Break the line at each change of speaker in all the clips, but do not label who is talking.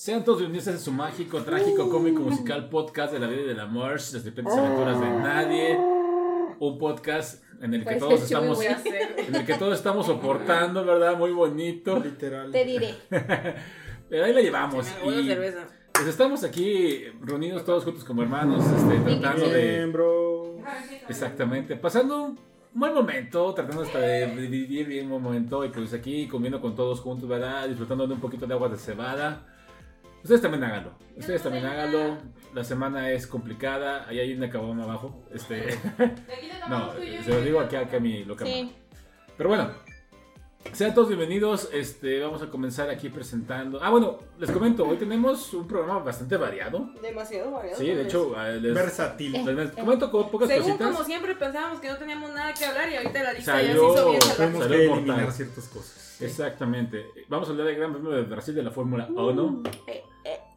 Sean todos bienvenidos a su mágico, trágico, cómico, musical podcast de la vida y del amor, las diferentes aventuras de nadie. Un podcast en el que
Parece
todos estamos, en el que todos estamos soportando, ¿verdad? Muy bonito.
Literal.
Te diré.
Pero ahí la llevamos.
La
Y
cerveza.
pues estamos aquí reunidos todos juntos como hermanos, este, tratando de... Exactamente, pasando un buen momento, tratando hasta de vivir bien un momento y pues aquí comiendo con todos juntos, ¿verdad? Disfrutando de un poquito de agua de cebada. Ustedes también háganlo, ustedes también háganlo. La semana es complicada, ahí hay una cabana abajo. Este, no, se lo digo aquí, aquí a mi local.
Sí.
Pero bueno, sean todos bienvenidos. Este, vamos a comenzar aquí presentando. Ah, bueno, les comento, hoy tenemos un programa bastante variado.
Demasiado variado.
Sí, de hecho, eh, les,
Versátil.
les- les comento con pocas.
Según
cositas.
como siempre pensábamos que no teníamos nada que hablar y ahorita la lista ya se
Salió-
hizo bien
Salió
salvaje.
Tenemos que
mortal.
eliminar ciertas cosas.
Exactamente. Vamos a hablar del Gran Premio de Brasil de la Fórmula 1.
Eh, eh,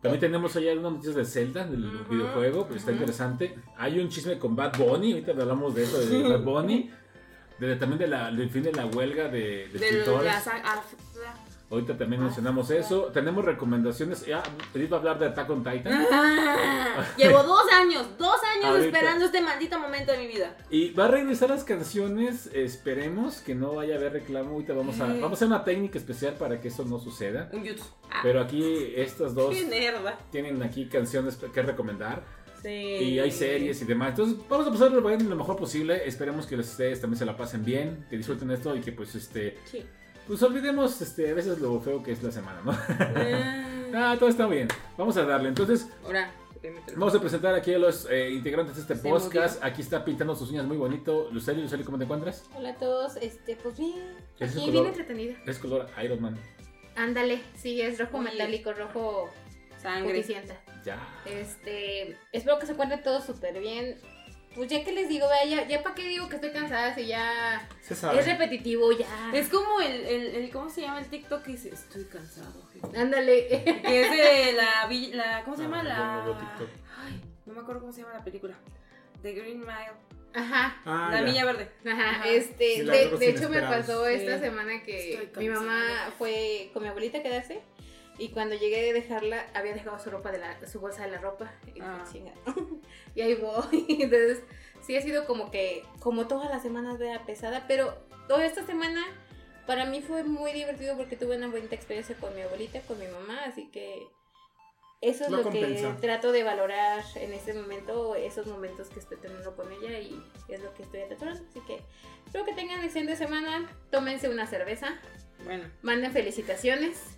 También tenemos allá unas noticias de Zelda, del
Ujú,
videojuego, pero está
ujú.
interesante. Hay un chisme con Bad Bunny, ahorita hablamos de eso, de Bad Bunny. De, también de la, del fin de la huelga de, de
de
escritores.
la
Ahorita también mencionamos eso. Tenemos recomendaciones. Ya, va a hablar de Attack on Titan.
Ah, Llevo dos años, dos años
Ahorita.
esperando este maldito momento de mi vida.
Y va a regresar las canciones. Esperemos que no vaya a haber reclamo. Ahorita vamos a,
Eh.
vamos a hacer una técnica especial para que eso no suceda.
Un YouTube. Ah,
Pero aquí estas dos tienen aquí canciones que recomendar.
Sí.
Y hay series y demás. Entonces, vamos a pasarlo lo mejor posible. Esperemos que ustedes también se la pasen bien, que disfruten esto y que pues este
Sí.
Pues olvidemos este a veces lo feo que es la semana, ¿no?
Ah,
ah, todo está bien. Vamos a darle. Entonces,
Ahora,
vamos a presentar aquí a los eh, integrantes de este
Se
podcast. Aquí está pintando sus uñas muy bonito. Luceli, Luceli, ¿cómo te encuentras?
Hola a todos, este, pues bien.
¿Qué es ese
Aquí
color?
bien entretenida.
Es color Iron Man.
Ándale, sí, es rojo
Oye.
metálico, rojo
Sangre.
Ya.
Este, espero que se encuentren todos súper bien. Pues ya que les digo, vea, ya, ya para qué digo que estoy cansada si ya
Se
es repetitivo, ya.
Es como el, el, el- ¿cómo se llama el TikTok que dice, estoy cansado, jefe"?
Ándale.
Que es de la, la ¿cómo se llama?
Ah,
la...
yo no.
Ay, me acuerdo cómo se llama la película. The Green Mile.
Ajá.
Ah,
la
ya.
Villa Verde.
Ajá,
Ajá.
este, de, de hecho me pasó esta
Sí.
semana que mi mamá fue con mi abuelita a quedarse y cuando llegué a dejarla había dejado su ropa de la, su bolsa de la ropa. Y
Ah.
Y ahí voy, entonces sí ha sido como que, como todas las semanas vea pesada, pero toda esta semana para mí fue muy divertido porque tuve una bonita experiencia con mi abuelita, con mi mamá, así que eso es
Lo
lo, que trato de valorar en este momento, esos momentos que estoy teniendo con ella y es lo que estoy atesorando. Así que espero que tengan excelente semana, tómense una cerveza,
Bueno.
manden felicitaciones,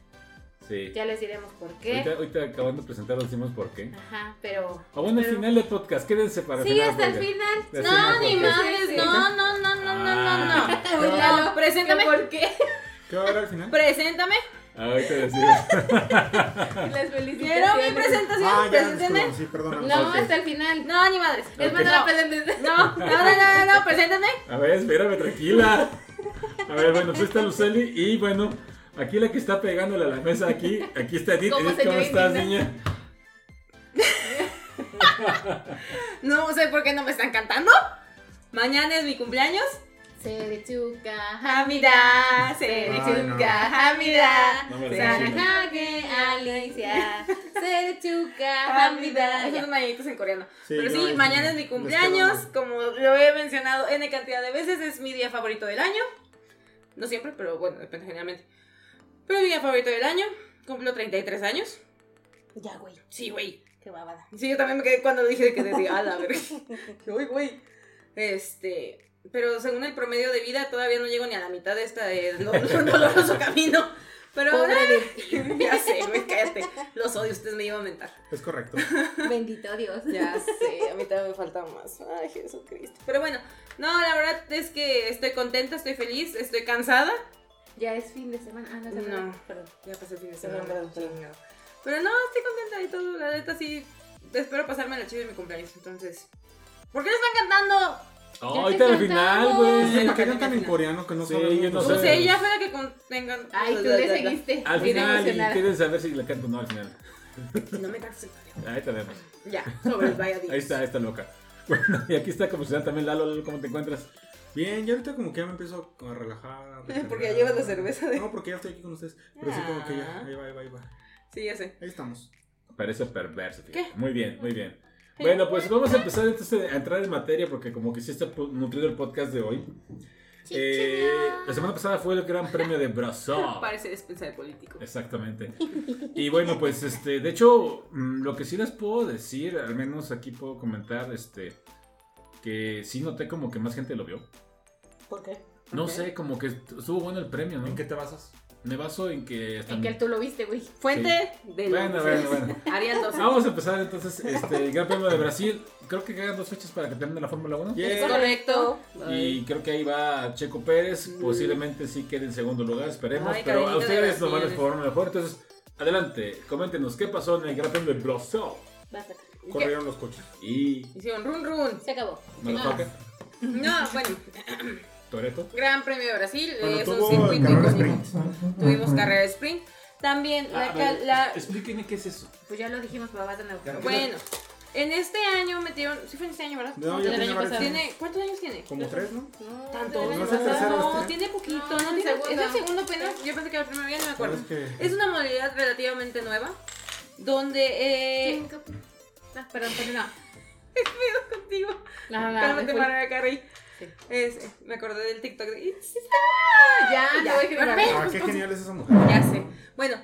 Sí.
ya les diremos por
Ahorita,
qué.
ahorita acabando de presentar decimos por qué.
Ajá, pero...
O bueno, al
pero-
final del podcast, quédense para
Sí,
final.
hasta el final.
Al
No,
final,
ni madres,
Sí.
no, no, no, no, no, no, no.
Ah.
Lalo,
Preséntame.
¿Por qué?
¿Qué va a haber al final?
Preséntame.
Ahorita decimos.
Las felicitaciones.
Quiero mi presentación.
Ah, sí, perdón.
No, hasta el final.
No, ni madres.
Es más, no la presentes.
No, no, no, no, no, preséntame.
A ver, espérame, tranquila. A ver, bueno, pues está Luceli y bueno, aquí la que está pegándole a la mesa aquí, aquí está Edith.
Como
Edith, ¿cómo estás, niña?
No sé por qué no me están cantando. Mañana es mi cumpleaños.
Serechuka
Hamida,
Serechuka Hamida. Sarahage Alicia Serechuka Hamida
Esos son mañanitos en coreano.
Sí,
Pero sí, mañana es mi cumpleaños. Como lo he mencionado N cantidad de veces, es mi día favorito del año. No siempre, pero bueno, depende generalmente. Pero mi día favorito del año. Cumplo 33 años.
Ya, güey,
Sí, güey.
qué babada
Sí, yo también me quedé cuando dije que diga, a la verga. Uy, güey. Este. Pero según el promedio de vida, todavía no llego ni a la mitad de este do- doloroso camino. Pero. Ah,
ti.
ya sé, güey, cállate. Los odio, ustedes me iban a mentar.
Es correcto.
Bendito Dios
Ya sé, a mí también me falta más. Ay, Jesucristo. Pero bueno, no, la verdad es que estoy contenta, estoy feliz, estoy cansada.
Ya es fin de semana Ah, no, es
No.
semana. Perdón
Ya pasé el fin de semana.
Perdón, perdón,
chingado. Pero no, estoy contenta y todo. La neta sí. Espero pasarme la chida de mi cumpleaños. Entonces. ¿Por qué no están cantando?
Oh,
te
ahorita al final, güey.
Sí, que cantan en coreano que no
Sí,
sabemos
yo no sé.
sé, ella fue la que con- tengan.
Ay, tú le seguiste
Al final, y quieren saber si la canto o no al final.
No me cantes el.
Ahí te vemos.
Ya, sobre el Vaya
Ahí está, ahí está loca. Bueno, y aquí está como ciudad también Lalo, Lalo, ¿cómo te encuentras?
Bien, ya ahorita como que ya me empiezo a relajar. a
Porque ya llevas la cerveza de-
No, porque ya estoy aquí con ustedes. Pero sí como que ya, ahí va, ahí va, ahí va.
Sí, ya sé.
Ahí estamos.
Parece perverso. fíjate.
¿Qué?
Muy bien, muy bien. Bueno, pues vamos a empezar entonces a entrar en materia porque como que sí está nutrido el podcast de hoy. Eh, la semana pasada fue el Gran Premio de Brasil.
Parece despensa de político.
Exactamente. Y bueno, pues este, de hecho, mm, lo que sí les puedo decir, al menos aquí puedo comentar, este, que sí noté como que más gente lo vio.
¿Por qué?
No sé, como que estuvo bueno el premio, ¿no?
¿En qué te basas?
Me baso en que hasta-
En que tú lo viste, güey.
Fuente de
Bueno, bueno, bueno.
Arial 12.
Vamos a empezar entonces este el Gran Premio de Brasil. Creo que quedan dos fechas para que termine la Fórmula 1.
Yeah.
Es correcto.
Y creo que ahí va Checo Pérez. Posiblemente sí quede en segundo lugar, esperemos.
Ay,
pero a ustedes nos van a informar mejor. Entonces, adelante, coméntenos qué pasó en el Gran Premio de Brasil.
Corrieron los coches.
Y.
Hicieron run run.
Se acabó.
Motherfucker,
No, bueno.
Toreto.
Gran Premio de Brasil.
Bueno,
eh, es un
tuvo
circuito
carrera
icónico.
sprint.
Tuvimos carrera de sprint. También la,
Ah, a
ca-
ver,
la-
Explíquenme qué es eso.
Pues ya lo dijimos, pero nuevo.
Ya.
Bueno, en este año metieron. Sí, fue en este año, ¿verdad?
No, ya
año
tiene varios.
pasado.
¿Tiene, ¿Cuántos años tiene?
Como tres, ¿no?
No,
¿Tanto?
año
¿No el
pasado.
tercero
No,
este?
tiene poquito.
No,
No,
el
tiene-. Es el segundo apenas. Yo pensé que era el primero, ya no me acuerdo. Es una modalidad relativamente nueva. Donde. Eh,
Cinco. Ah, perdón, perdón. No,
contigo.
no, no,
Cálmate,
me fui.
Mariah Carey.
Sí.
Es- me acordé del TikTok de It's
Ya,
Ya.
voy a.
Ah, qué genial es esa mujer.
Ya sé. Bueno,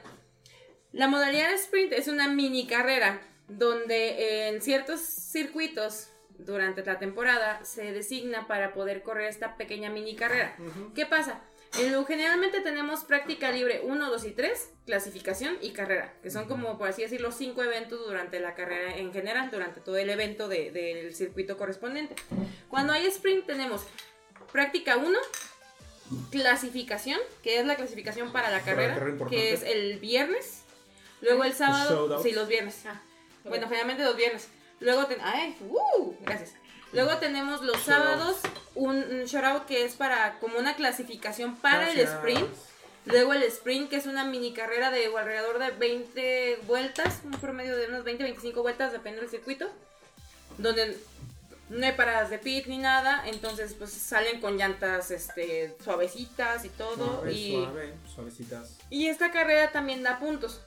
la modalidad de sprint es una mini carrera donde en ciertos circuitos durante la temporada se designa para poder correr esta pequeña mini carrera. ¿Qué pasa? En lo- generalmente tenemos práctica libre 1, 2 y 3, clasificación y carrera, que son como, por así decirlo, cinco eventos durante la carrera en general, durante todo el evento de- del circuito correspondiente. Cuando hay sprint tenemos práctica 1, clasificación, que es la clasificación para la carrera, que es el viernes, luego el sábado, sí, los viernes.
Ah,
Bueno, generalmente los viernes. Luego ten- ay, ¡uh! gracias. Luego tenemos los sábados un, un shoutout que es para como una clasificación para el sprint. Luego el sprint que es una mini carrera de alrededor de 20 vueltas, un promedio de unos 20 25 vueltas depende del circuito, donde no hay paradas de pit ni nada, entonces pues salen con llantas este suavecitas y todo
Suave,
y
suave, suavecitas.
y esta carrera también da puntos.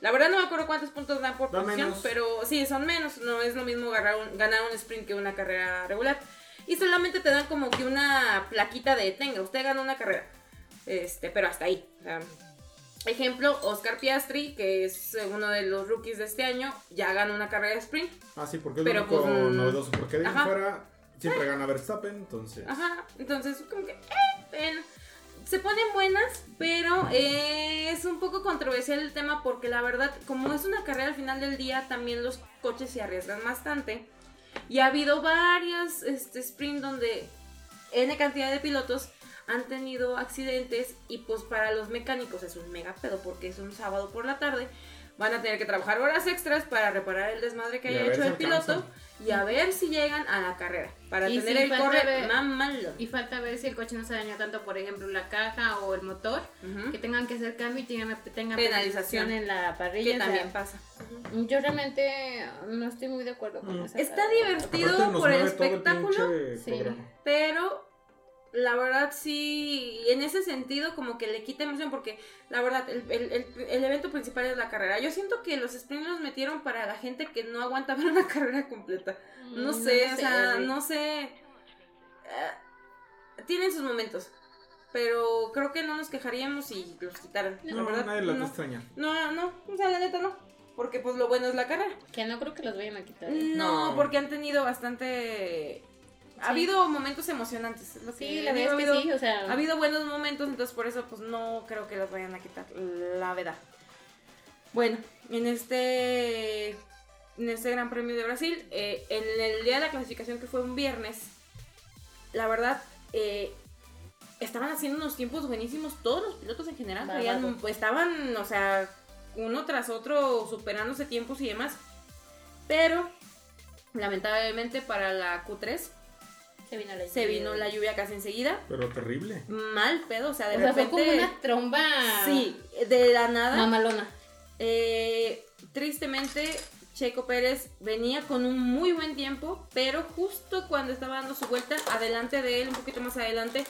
La verdad no me acuerdo cuántos puntos dan por
Da
posición,
menos.
pero sí, son menos. No es lo mismo ganar un, ganar un sprint que una carrera regular. Y solamente te dan como que una plaquita de tenga, usted ganó una carrera. Este, pero hasta ahí. O sea, ejemplo, Oscar Piastri, que es eh, uno de los rookies de este año, ya ganó una carrera de sprint.
Ah, sí, porque es
Pero,
lo único
pues, mm,
novedoso. Porque de ahí fuera siempre gana Verstappen, entonces.
Ajá, entonces como que, eh, bueno, se ponen buenas, pero eh, es un poco controversial el tema porque la verdad, como es una carrera al final del día, también los coches se arriesgan bastante. Y ha habido varias este, sprint donde N cantidad de pilotos han tenido accidentes y pues para los mecánicos es un mega pedo porque es un sábado por la tarde. Van a tener que trabajar horas extras para reparar el desmadre que
Y
haya hecho el piloto. Y a ver si llegan a la carrera para
Y
tener
si
el corre más malo.
Y falta ver si el coche no se dañó tanto, por ejemplo, la caja o el motor, que tengan que hacer cambio y tengan, tengan
Penalización.
penalización en la parrilla.
Que también pasa.
Yo realmente no estoy muy de acuerdo con
Mm.
esa
Está
carrera.
divertido por el espectáculo,
pinche
Sí.
pero la verdad sí, en ese sentido como que le quita emoción porque la verdad el, el- el- el evento principal es la carrera. Yo siento que los sprints los metieron para la gente que no aguanta ver una carrera completa. No
Mm,
sé, o sea, no sé. eh, tienen sus momentos. Pero creo que no nos quejaríamos si los quitaran. la
No,
verdad,
nadie la
no.
extraña.
No, no, no, o sea, la neta no. Porque pues lo bueno es la carrera.
Que no creo que los vayan a quitar.
No,
No.
porque han tenido bastante... Ha
Sí.
habido momentos emocionantes. es lo que
Sí, la verdad
ha
es que
habido-
sí, o sea...
Ha habido buenos momentos, entonces por eso pues no creo que los vayan a quitar, la verdad. Bueno, en este en este Gran Premio de Brasil, eh, en el día de la clasificación que fue un viernes, la verdad, eh, estaban haciendo unos tiempos buenísimos todos los pilotos en general. Traían- estaban, o sea, uno tras otro superándose tiempos y demás. Pero, lamentablemente para la Q3
Se vino la
se vino la lluvia casi enseguida
Pero terrible.
mal pedo, o sea, de
O sea, fue
repente.
como una tromba...
Sí, de la nada.
Mamalona.
eh, tristemente, Checo Pérez venía con un muy buen tiempo, pero justo cuando estaba dando su vuelta, adelante de él, un poquito más adelante,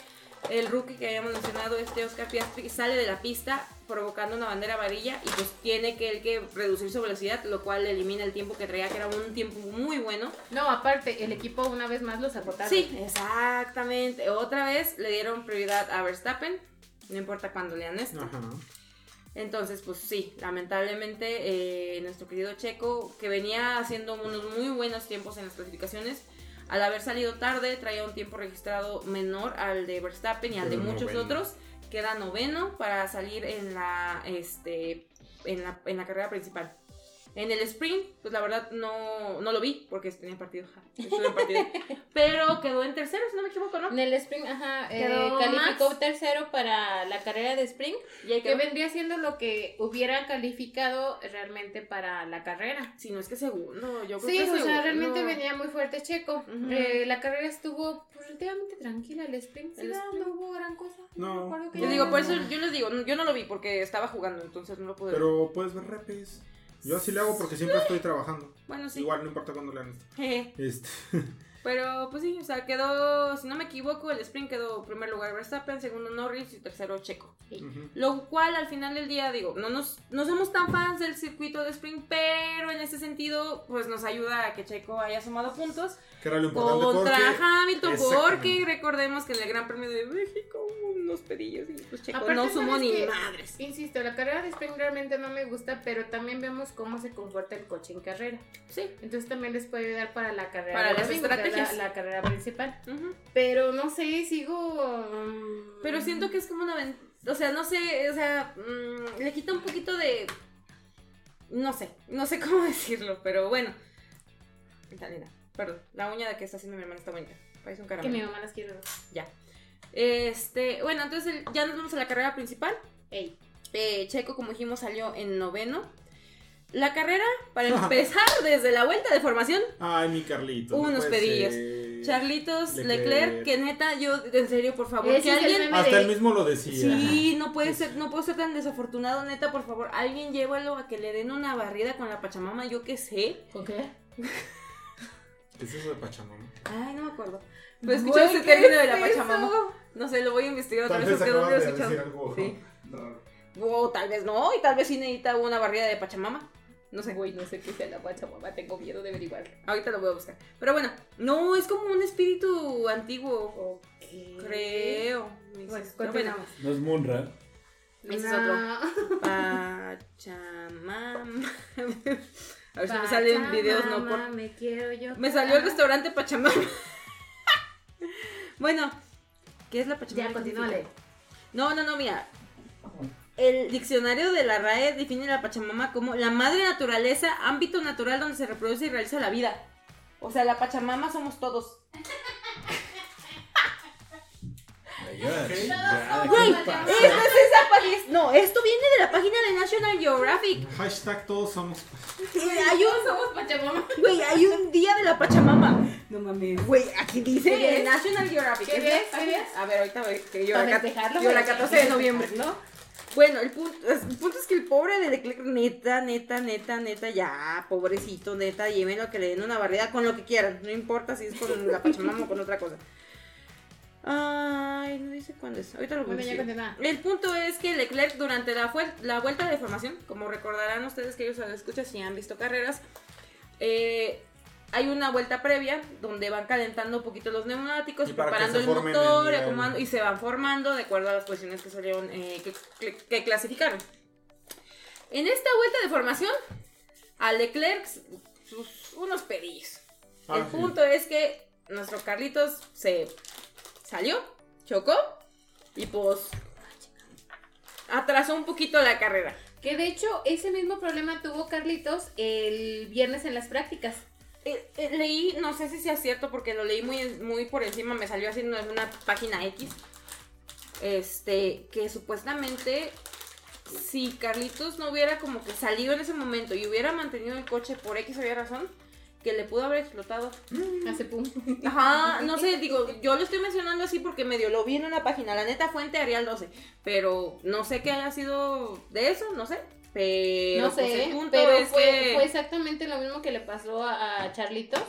el rookie que habíamos mencionado, este Oscar Piastri, sale de la pista provocando una bandera amarilla y pues tiene que él que reducir su velocidad, lo cual elimina el tiempo que traía, que era un tiempo muy bueno.
No, aparte, el equipo una vez más los agotaron.
Sí, exactamente. Otra vez le dieron prioridad a Verstappen, no importa cuándo lean esto.
Ajá.
Entonces, pues sí, lamentablemente eh, nuestro querido Checo, que venía haciendo unos muy buenos tiempos en las clasificaciones, al haber salido tarde, traía un tiempo registrado menor al de Verstappen y al de
Pero
muchos
noveno.
otros. Queda noveno para salir en la, este, en la, en la carrera principal. En el sprint, pues la verdad no, no lo vi porque tenía partido. ja, estuve en partido. Pero quedó en tercero, si no me equivoco, ¿no?
En el Spring, ajá, eh, calificó
Max.
tercero para la carrera de
ahí
que vendría siendo lo que hubiera calificado realmente para la carrera.
Si no es que segundo, yo creo
Sí,
que
o sea, realmente venía muy fuerte Checo.
Ujú.
Eh, la carrera estuvo pues, relativamente tranquila, el sprint. sí,
El
no,
sprint.
no hubo gran cosa.
No.
recuerdo que
Yo digo, por eso yo les digo, yo no lo vi porque estaba jugando, entonces no lo pude ver.
Pero puedes ver repes. Yo así le hago porque siempre estoy trabajando.
Bueno, sí.
Igual no importa cuándo lean esto. Este.
Pero pues sí, o sea, quedó, si no me equivoco, el sprint quedó primer lugar Verstappen, segundo Norris y tercero Checo. Lo cual al final del día, digo, no, nos, no somos tan fans del circuito de sprint, pero en ese sentido, pues nos ayuda a que Checo haya sumado puntos
Que era lo importante
contra
porque.
Hamilton, porque recordemos que en el Gran Premio de México unos pedillos y pues Checo
Aparte,
no sumó
¿sabes
ni madres.
Insisto, la carrera de Spring realmente no me gusta, pero también vemos cómo se comporta el coche en carrera.
Sí.
Entonces también les puede ayudar para la carrera.
Para
de
las
domingo, que la- carrera principal. Pero no sé, sigo. mm,
Pero siento que es como una O sea, no sé, o sea, mm, le quita un poquito de. No sé, no sé cómo decirlo, pero bueno. Perdón. La uña de que está haciendo mi hermana está bonita. Parece un
Que
caramelo.
mi mamá las quiere.
Ya. Este, bueno, entonces ya nos vamos a la carrera principal.
Ey.
Eh, Checo, como dijimos, salió en noveno. La carrera, para empezar, desde la vuelta de formación,
Ay, mi Carlito. no
Unos pedillos.
ser.
Charlitos, Leclerc,
Leclerc.
que neta, yo, en serio, por favor,
Ese
que
el
alguien...
meme
Hasta él mismo lo decía.
Sí, no puede ser, no puedo ser tan desafortunado, neta, por favor, alguien llévalo a que le den una barrida con la Pachamama, yo qué sé.
¿Con qué?
¿Qué es eso de Pachamama?
Ay, no me acuerdo. Pero ese
¿qué
término de la
eso?
Pachamama. No sé, lo voy a investigar otra vez porque no lo he escuchado.
algo
Sí.
raro.
O tal vez no, y tal vez sí necesita una barrida de Pachamama. No sé.
Güey, no sé qué sea la pachamama, tengo miedo de averiguarlo.
Ahorita lo voy a buscar. Pero bueno, no, es como un espíritu antiguo,
Ok.
creo.
Bueno,
Pero
continuamos.
No es Munra.
Ese es
No.
Pachamama. A ver si me salen videos, no por
Me quiero yo.
Me salió el restaurante Pachamama. bueno, ¿qué es la Pachamama?
Ya,
¿Qué
continúale.
No, no, no, mira. El diccionario de la RAE define la Pachamama como la madre naturaleza, ámbito natural donde se reproduce y realiza la vida. O sea, la Pachamama somos todos. No, esto viene de la página de National Geographic.
Hashtag todos somos.
Güey, Hay un,
Somos pachamama.
güey, hay un día de la Pachamama.
No mames.
Güey, aquí dice. National Geographic.
¿Qué
Es
día
la
es? ¿Qué
página-
día es?
A ver, ahorita voy. Que yo la, yo la
güey.
14 de noviembre.
¿No?
Bueno, el punto, el punto es que el pobre de Leclerc, neta, neta, neta, neta, ya, pobrecito, neta, llévenlo que le den una barrida con lo que quieran. No importa si es con la Pachamama o con otra cosa. Ay, no dice cuándo es. Ahorita lo
ya
consigo.
continúa.
El punto es que Leclerc durante la, la vuelta de formación, como recordarán ustedes que ellos lo escuchan si han visto carreras, eh, hay una vuelta previa donde van calentando un poquito los neumáticos,
Y
preparando el motor, y
el-
acomodando, y se van formando de acuerdo a las posiciones que salieron, eh, que, que- que clasificaron. En esta vuelta de formación, a Leclerc, sus, unos pedillos.
Ah,
el
sí.
punto es que nuestro Carlitos se salió, chocó y pues atrasó un poquito la carrera.
Que de hecho, ese mismo problema tuvo Carlitos el viernes en las prácticas.
Eh, eh, leí, no sé si sea cierto porque lo leí muy, muy por encima, me salió así una página X. Este, que supuestamente si Carlitos no hubiera como que salido en ese momento y hubiera mantenido el coche por X o Y razón, que le pudo haber explotado.
Hace pum.
Ajá, no sé, digo, yo lo estoy mencionando así porque medio lo vi en una página, la neta fuente Arial 12, pero no sé qué haya sido de eso, no sé, pero
no
pues,
sé,
el punto
pero
es
fue,
que...
fue exactamente lo mismo que le pasó a, a Charlitos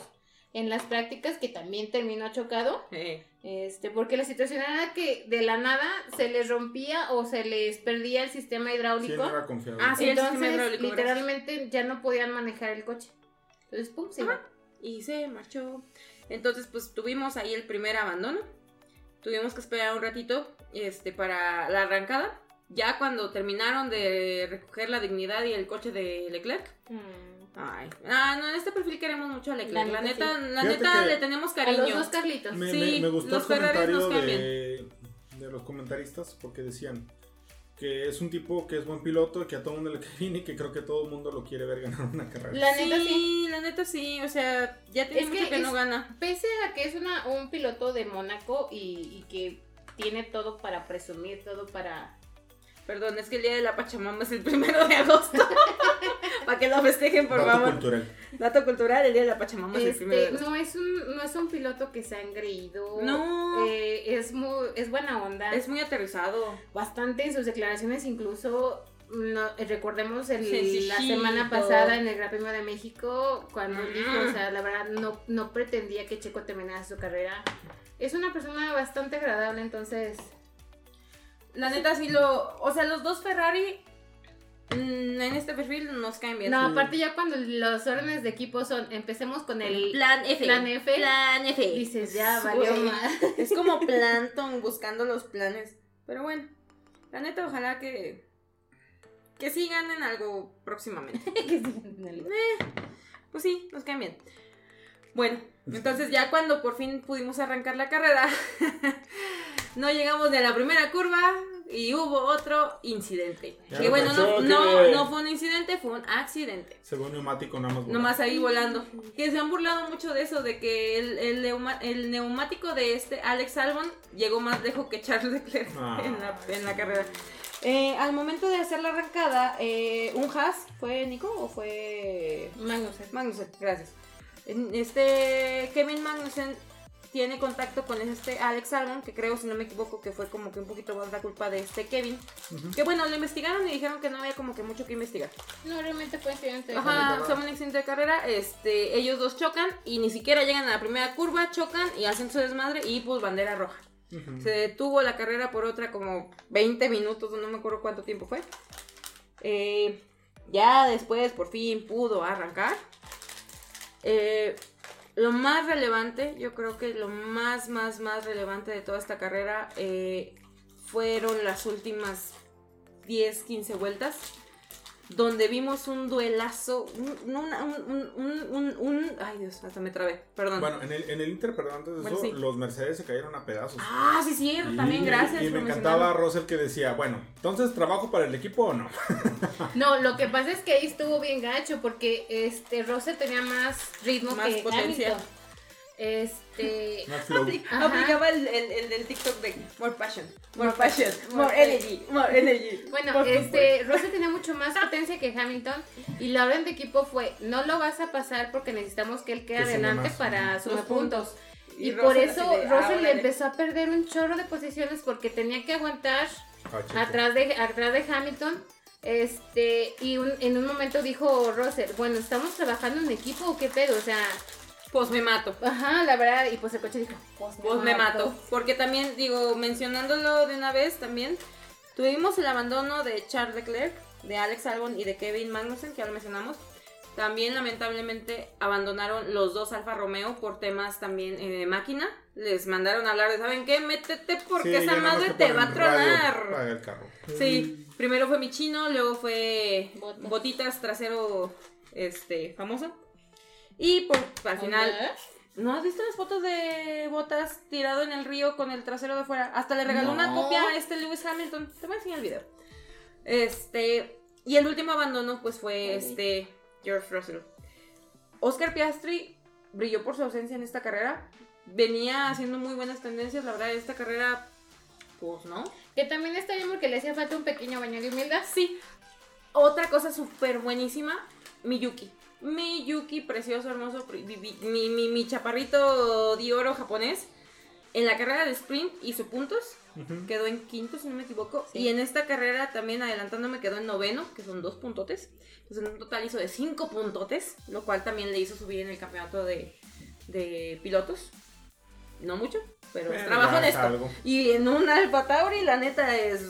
en las prácticas, que también terminó chocado.
Eh,
Este, porque la situación era que de la nada se les rompía o se les perdía el sistema
Sí,
hidráulico.
no era confiable.
Ah, sí. el sistema
Entonces,
hidráulico,
literalmente ya no podían manejar el coche. Entonces, pum, se.
Ajá. Y se marchó. Entonces, pues tuvimos ahí el primer abandono. Tuvimos que esperar un ratito este, para la arrancada. Ya cuando terminaron de recoger la dignidad y el coche de Leclerc.
Mm.
Ay, ah, no, en este perfil queremos mucho a Leclerc.
La
La,
neta,
la
Fíjate
neta le tenemos
A
cariño.
los dos Carlitos.
Me,
Sí,
me- me gustó
los
el comentario de, de los comentaristas porque decían que es un tipo que es buen piloto, que a todo el mundo le cae bien y que creo que todo el mundo lo quiere ver ganar una carrera.
La neta sí.
sí, la neta sí, o sea, ya tiene
Es
mucho
que
que, no gana.
Pese a que es una, un piloto de Mónaco y, y que tiene todo para presumir, todo para...
Perdón, es que el día de la Pachamama es el primero de agosto. Para que lo festejen, por
Dato
favor.
cultural.
Dato cultural, el día de la Pachamama es el
Este,
primero de agosto.
no, es un, no es un piloto que se ha engreído.
No.
Eh, es, muy, es buena onda.
Es muy aterrizado.
bastante en sus declaraciones, incluso no, recordemos el- la semana pasada en el Gran Premio de México, cuando
Mm.
dijo, o sea, la verdad no, no pretendía que Checo terminara su carrera. Es una persona bastante agradable, entonces...
La neta sí lo... O sea, los dos Ferrari mm, en este perfil nos caen bien.
No,
Sí.
aparte ya cuando los órdenes de equipo son, empecemos con el...
Plan F.
Plan F.
Plan F.
Dices, ya valió más.
Es como Planton buscando los planes. Pero bueno, la neta, ojalá que. Que sí ganen algo próximamente. Pues sí, nos caen bien. Bueno, entonces ya cuando por fin pudimos arrancar la carrera, no llegamos ni a la primera curva y hubo otro incidente.
Ya
que bueno, no,
pensó
no,
que-
no fue un incidente, fue un accidente.
Se ve un neumático nada más.
Nomás ahí volando. Que se han burlado mucho de eso, de que el, el, neuma- el neumático de este Alex Albon llegó más lejos que Charles Leclerc
Ah.
en, la, en la carrera. Eh, al momento de hacer la arrancada, eh, un Haas, ¿fue Nico o fue
Magnussen.
Magnussen? Gracias. Este Kevin Magnussen tiene contacto con este Alex Albon, que creo, si no me equivoco, que fue como que un poquito más la culpa de este Kevin. Que bueno, lo investigaron y dijeron que no había como que mucho que investigar.
No, realmente fue accidente.
Ajá, fue un accidente de carrera, este, ellos dos chocan y ni siquiera llegan a la primera curva, chocan y hacen su desmadre y pues bandera roja. Se detuvo la carrera por otra como 20 minutos, no me acuerdo cuánto tiempo fue. Eh, ya después por fin pudo arrancar. Eh, lo más relevante, yo creo que lo más, más, más relevante de toda esta carrera eh, fueron las últimas 10, 15 vueltas. Donde vimos un duelazo, un, un, un, un, un- un- ay Dios, hasta me trabé, perdón.
Bueno, en el, en el Inter, perdón, antes de
Bueno,
eso,
sí.
los Mercedes se cayeron a pedazos.
Ah, sí, cierto,
Y-
también gracias.
Y
por
me encantaba. Russell que decía, bueno, entonces, ¿trabajo para el equipo o no?
No, lo que pasa es que ahí estuvo bien gacho porque este Russell tenía más ritmo
Más
que
potencia.
Hamilton. Este.
Aplicaba el, el, el del TikTok de more passion, more
More
passion, more
more
energy, more energy.
Bueno,
More-
este, Russell tenía mucho más potencia que Hamilton y la orden de equipo fue, no lo vas a pasar porque necesitamos que él quede
Que
adelante
más.
para sumar
puntos.
puntos. Y, por eso
de, ah,
Russell le empezó a perder un chorro de posiciones porque tenía que aguantar
Ah,
atrás de, atrás de Hamilton. Este, y un- en un momento dijo Russell, bueno, ¿estamos trabajando en equipo o qué pedo? O sea,
Pues me mato.
ajá, la verdad, y pues el coche dijo, pues me,
Pues me mato. Porque también, digo, mencionándolo de una vez también, tuvimos el abandono de Charles Leclerc, de Alex Albon y de Kevin Magnussen, que ahora mencionamos. También, lamentablemente, abandonaron los dos Alfa Romeo por temas también eh, de máquina. Les mandaron a hablar de, ¿saben qué? Métete porque
Sí,
esa
ya
madre te va a tronar.
para el carro.
Sí, primero fue mi chino, luego fue
Botas.
Botitas trasero este famoso. Y por, al final, ¿no has visto las fotos de Botas tirado en el río con el trasero de fuera? Hasta le regaló una copia a este Lewis Hamilton. Te voy a enseñar el video. Este, y el último abandono pues fue este George Russell. Oscar Piastri brilló por su ausencia en esta carrera. Venía haciendo muy buenas tendencias, la verdad, esta carrera pues no.
Que también está bien porque le hacía falta un pequeño baño de humildad.
Sí. Otra cosa súper buenísima, Miyuki. Miyuki, precioso, hermoso, mi, mi, mi chaparrito de oro japonés. En la carrera de sprint hizo puntos, quedó en quinto, si no me equivoco.
Sí.
Y en esta carrera también adelantándome quedó en noveno, que son dos puntotes. Entonces en un total hizo de cinco puntotes, lo cual también le hizo subir en el campeonato de, de pilotos. no mucho, pero
Pero
trabajo en esto.
algo.
Y en un Alfa Tauri, la neta es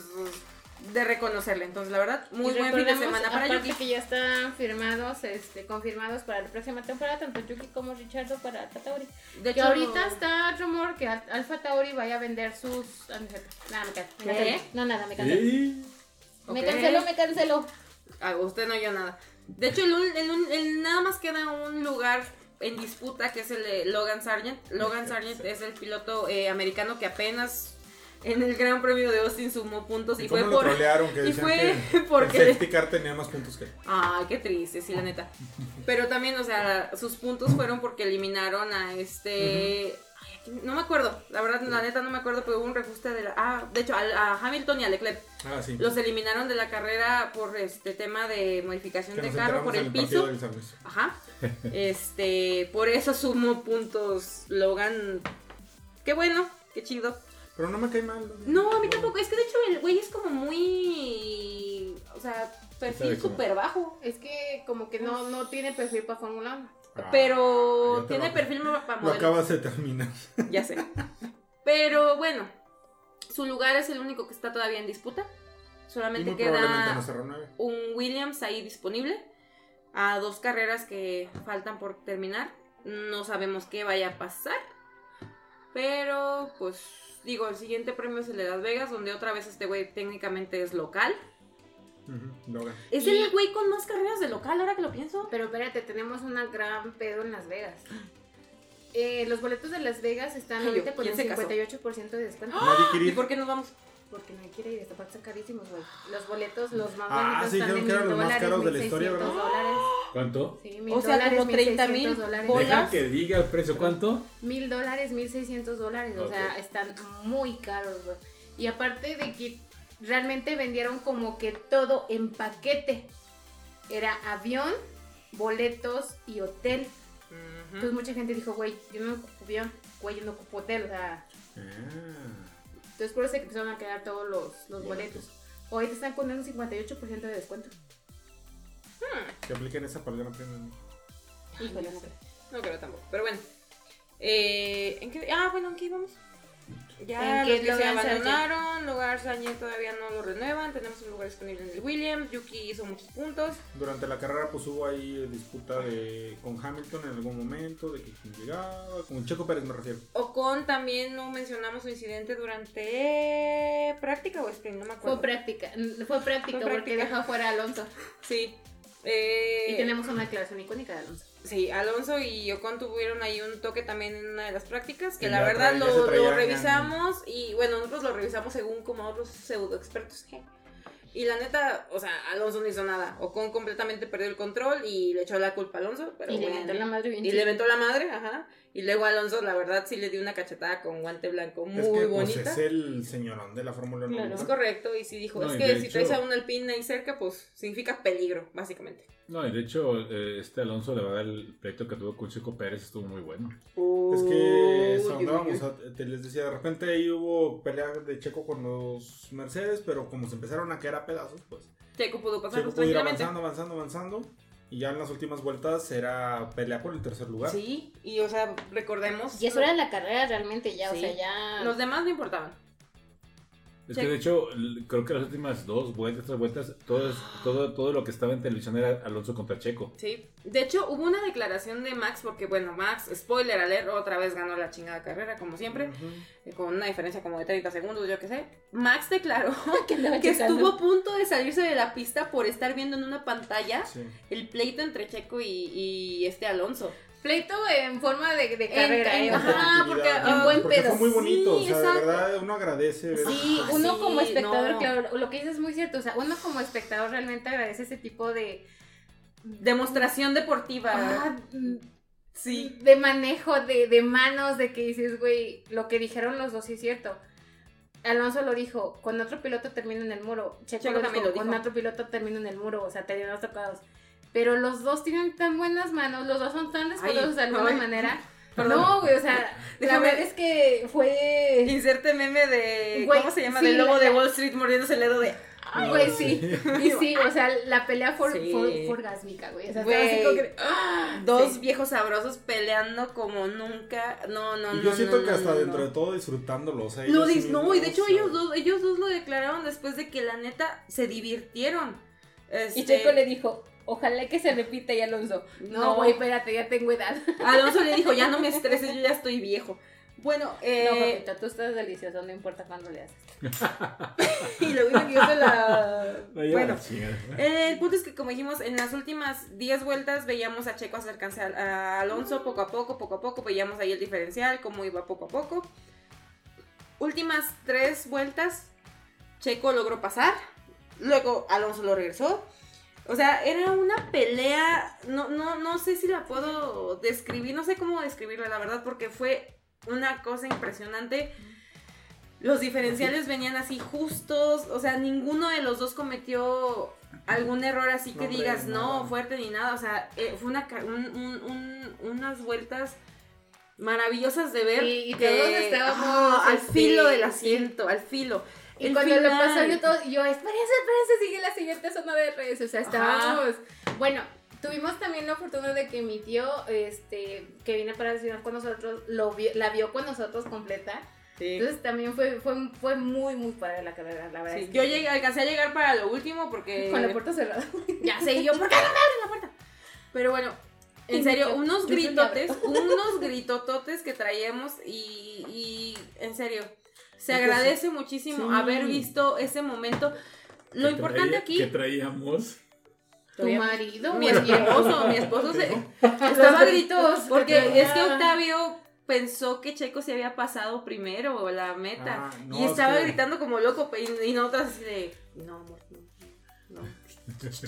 de reconocerle. Entonces, la verdad, muy buen fin de semana para Yuki.
que ya están firmados, este, confirmados para la próxima temporada, tanto Yuki como Richardo para Alfa Tauri.
De
Que
hecho,
ahorita está el rumor que Al- Alfa Tauri vaya a vender sus... ah. Nada, me canceló. me
¿Qué?
canceló. No, nada, me canceló.
Sí.
Me canceló, me canceló.
Ah, usted no oyó nada. De hecho, el, un- el un- el- nada más queda un lugar en disputa que es el de Logan Sargent. Logan Sargent es el piloto eh, americano que apenas en el Gran Premio de Austin sumó puntos y,
¿Y
fue por.
trolearon? Que
y fue
que
porque-
el car tenía más puntos que él.
Ay, qué triste, sí, la neta. Pero también, o sea, sus puntos fueron porque eliminaron a este. Ay, no me acuerdo, la verdad, la neta no me acuerdo, pero hubo un reajuste de la. Ah, de hecho, a, a Hamilton y a Leclerc.
Ah, sí.
Los eliminaron de la carrera por este tema de modificación
Que
de carro, por el
el
piso. Ajá. Este, por eso sumó puntos Logan. Qué bueno, qué chido.
Pero no me cae mal.
No, a mí tampoco. Es que de hecho el güey es como muy. O sea, perfil súper bajo.
Es que como que no, no tiene perfil para Fórmula 1.
Ah,
Pero tiene
lo-
perfil para
Lo
modelo.
acabas de terminar.
Ya sé. Pero bueno, su lugar es el único que está todavía en disputa.
Y
Solamente queda
no
un Williams ahí disponible. A dos carreras que faltan por terminar. No sabemos qué vaya a pasar. Pero, pues, digo, el siguiente premio es el de Las Vegas, donde otra vez este güey técnicamente es local. Es
Y-
el güey con más carreras de local, ahora que lo pienso.
Pero espérate, tenemos una gran pedo en Las Vegas. Eh, los boletos de Las Vegas están ahorita con
¿quién
el
se casó?
58% de descuento.
Quiere
¿Y por qué nos vamos?
Porque nadie quiere ir, esta parte están carísimos, güey. Los boletos, los más
Ah,
bonitos
sí,
están en
que eran
mil
los más
dólares,
caros de la historia,
1600
¿verdad?
dólares.
¿Cuánto?
Sí, mil
O sea,
dólares,
como 30 mil
1600 dólares.
bolas.
Deja que diga el precio. ¿Cuánto?
Mil dólares, mil seiscientos dólares. O sea, están muy caros, güey. Y aparte de que realmente vendieron como que todo en paquete. Era avión, boletos y hotel. Entonces mucha gente dijo, güey, yo no ocupo avión, güey, yo no ocupo hotel. O sea,
Ah.
Entonces por eso se empezaron a quedar todos los, los boletos. Ahorita están con un 58% de descuento.
Que apliquen esa Gran Premio.
Híjole,
no
no
sé. No creo tampoco. Pero bueno. Eh, ¿en qué? Ah, bueno, ¿en qué íbamos? Ya
¿En
los que se abandonaron, lugar Sañé todavía no lo renuevan, tenemos un lugar disponible en el Williams, Yuki hizo muchos puntos.
Durante la carrera pues hubo ahí disputa de, con Hamilton en algún momento, de que quién llegaba, con Checo Pérez me refiero.
Ocon también no mencionamos su incidente durante práctica o sprint, no me acuerdo.
Fue práctica, fue práctica
Fue
porque
práctica.
dejó fuera a Alonso.
Sí. Eh,
Y tenemos una declaración icónica de Alonso.
Sí, Alonso y Ocon tuvieron ahí un toque también en una de las prácticas, que la verdad lo, revisamos y bueno, nosotros lo revisamos según como otros pseudo expertos. Y la neta, o sea, Alonso no hizo nada. Ocon completamente perdió el control y le echó la culpa a Alonso. Pero
y le inventó la madre bien
Y le inventó la madre, ajá. Y luego Alonso, la verdad, sí le dio una cachetada con guante blanco muy
es que
bonita.
pues es el señorón de la Fórmula 1.
Claro.
Es correcto, y sí dijo,
No,
es que si
hecho-
traes a un alpine ahí cerca, pues significa peligro, básicamente.
No, y de hecho, eh, este Alonso, la verdad, el pleito que tuvo con Chico Pérez estuvo muy bueno.
Es que eso andábamos, a- te les decía, de repente ahí hubo pelea de Checo con los Mercedes, pero como se empezaron a caer a pedazos, pues
Checo pudo pasar
Checo pudo ir avanzando, avanzando, avanzando. Y ya en las últimas vueltas era pelea por el tercer lugar.
Sí, y o sea, recordemos.
Y eso era la carrera realmente ya,
Sí.
o sea, ya...
Los demás no importaban.
Es
Sí.
que de hecho, creo que las últimas dos vueltas, tres vueltas, todo, es- todo, todo lo que estaba en televisión era Alonso contra Checo.
Sí. De hecho, hubo una declaración de Max, porque bueno, Max, spoiler alert, otra vez ganó la chingada carrera, como siempre, eh, con una diferencia como de 30 segundos, yo qué sé. Max declaró
que
estuvo a punto de salirse de la pista por estar viendo en una pantalla
Sí.
el pleito entre Checo y, y este Alonso.
Pleito en forma de, de carrera,
en-
¿eh? O
ajá, porque, ah,
buen
Porque
pedo.
fue muy bonito,
Sí,
o sea,
exacto.
de verdad uno agradece ver
Sí,
Ah,
uno
sí,
como espectador,
no.
claro, lo que dices es muy cierto, o sea, uno como espectador realmente agradece ese tipo de...
Demostración deportiva.
ah,
sí.
de manejo de, de manos, de que dices, güey, lo que dijeron los dos sí es cierto. Alonso lo dijo, con otro piloto termino en el muro. Checo,
Checo
lo dijo,
lo
con
dijo.
otro piloto termino en el muro, o sea, terminaron tocados. Pero los dos tienen tan buenas manos, los dos son tan respetuosos de alguna
ay.
manera.
Perdón.
No, güey, o sea, la
Déjame-
verdad es que fue...
Inserte meme de.
Güey,
¿Cómo se llama?
sí,
Del lobo
la-
de
la-
Wall Street mordiéndose el dedo de.
Pues sí, y sí, o sea, la pelea fue,
Sí.
orgásmica, güey. O sea,
Güey.
como que, ¡ah!
Dos
Sí.
viejos sabrosos peleando como nunca. No, no,
Y
no.
yo siento
no,
que
no,
hasta
no,
dentro
no.
de todo disfrutándolo. O sea, ellos
dis- no, y de hecho ellos dos, ellos dos lo declararon después de que la neta se divirtieron.
Y
Este,
Checo le dijo, ojalá que se repita y Alonso. No,
No.
güey, espérate, ya tengo edad.
Alonso le dijo, ya no me estreses, yo ya estoy viejo. Bueno,
No,
eh,
papito, tú estás delicioso, no importa cuándo le haces.
y luego dice que yo se la... Bueno. Eh, el punto es que, como dijimos, en las últimas 10 vueltas veíamos a Checo acercarse a, a Alonso poco a poco, poco a poco, veíamos ahí el diferencial, cómo iba poco a poco. Últimas 3 vueltas, Checo logró pasar, luego Alonso lo regresó. O sea, era una pelea, no, no, no sé si la puedo describir, no sé cómo describirla, la verdad, porque fue una cosa impresionante. Los diferenciales venían así justos, o sea, ninguno de los dos cometió algún error así que
No,
digas, no, fuerte ni nada, o sea, eh, fue una, ca- un- un- un- unas vueltas maravillosas de ver.
Y- y
que-
todos estábamos,
al
este,
filo del
sí.
asiento, al filo.
Y
El
cuando lo
final-
pasó yo todo, yo, espérense, espérense, sigue la siguiente zona de redes. O sea, estábamos. Bueno, tuvimos también la fortuna de que mi tío, este, que viene para ciudad con nosotros, lo vio- la vio con nosotros completa.
Sí.
Entonces también fue, fue, fue muy, muy padre la carrera, la verdad.
Sí,
es que
yo llegué, alcancé a llegar para lo último porque...
Con la puerta cerrada.
Ya sé, yo, ¿por qué no me abren la puerta? Pero bueno, en serio, unos gritotes, unos gritototes que traíamos y, y en serio, se agradece muchísimo
sí.
haber visto ese momento. Lo importante
traía-
aquí,
Que traíamos.
Tu marido,
mi esposo, mi esposo se, estaba
gritos que
porque es que Octavio pensó que Checo se había pasado primero la meta
Ah, no,
y
es
estaba gritando como loco y, y nosotras así de no amor no, no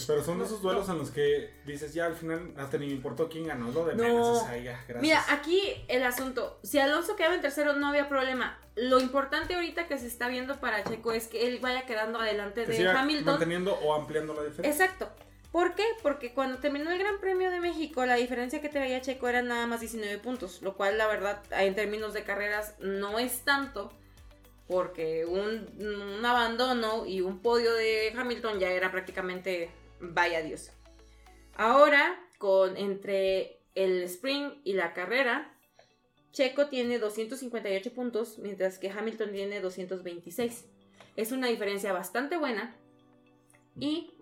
Pero son de esos duelos en los que dices, ya al final hasta ni me importó quién ganó, lo de
No.
menos. o sea, ya, gracias.
Mira, aquí el asunto, si Alonso quedaba en tercero no había problema. Lo importante ahorita que se está viendo para Checo es que él vaya quedando adelante
que
de Hamilton.
manteniendo o ampliando la diferencia.
Exacto. ¿Por qué? Porque cuando terminó el Gran Premio de México, la diferencia que traía Checo era nada más 19 puntos, lo cual la verdad en términos de carreras no es tanto, porque un, un abandono y un podio de Hamilton ya era prácticamente vaya Dios. Ahora, con entre el sprint y la carrera, Checo tiene 258 puntos, mientras que Hamilton tiene 226. Es una diferencia bastante buena. Y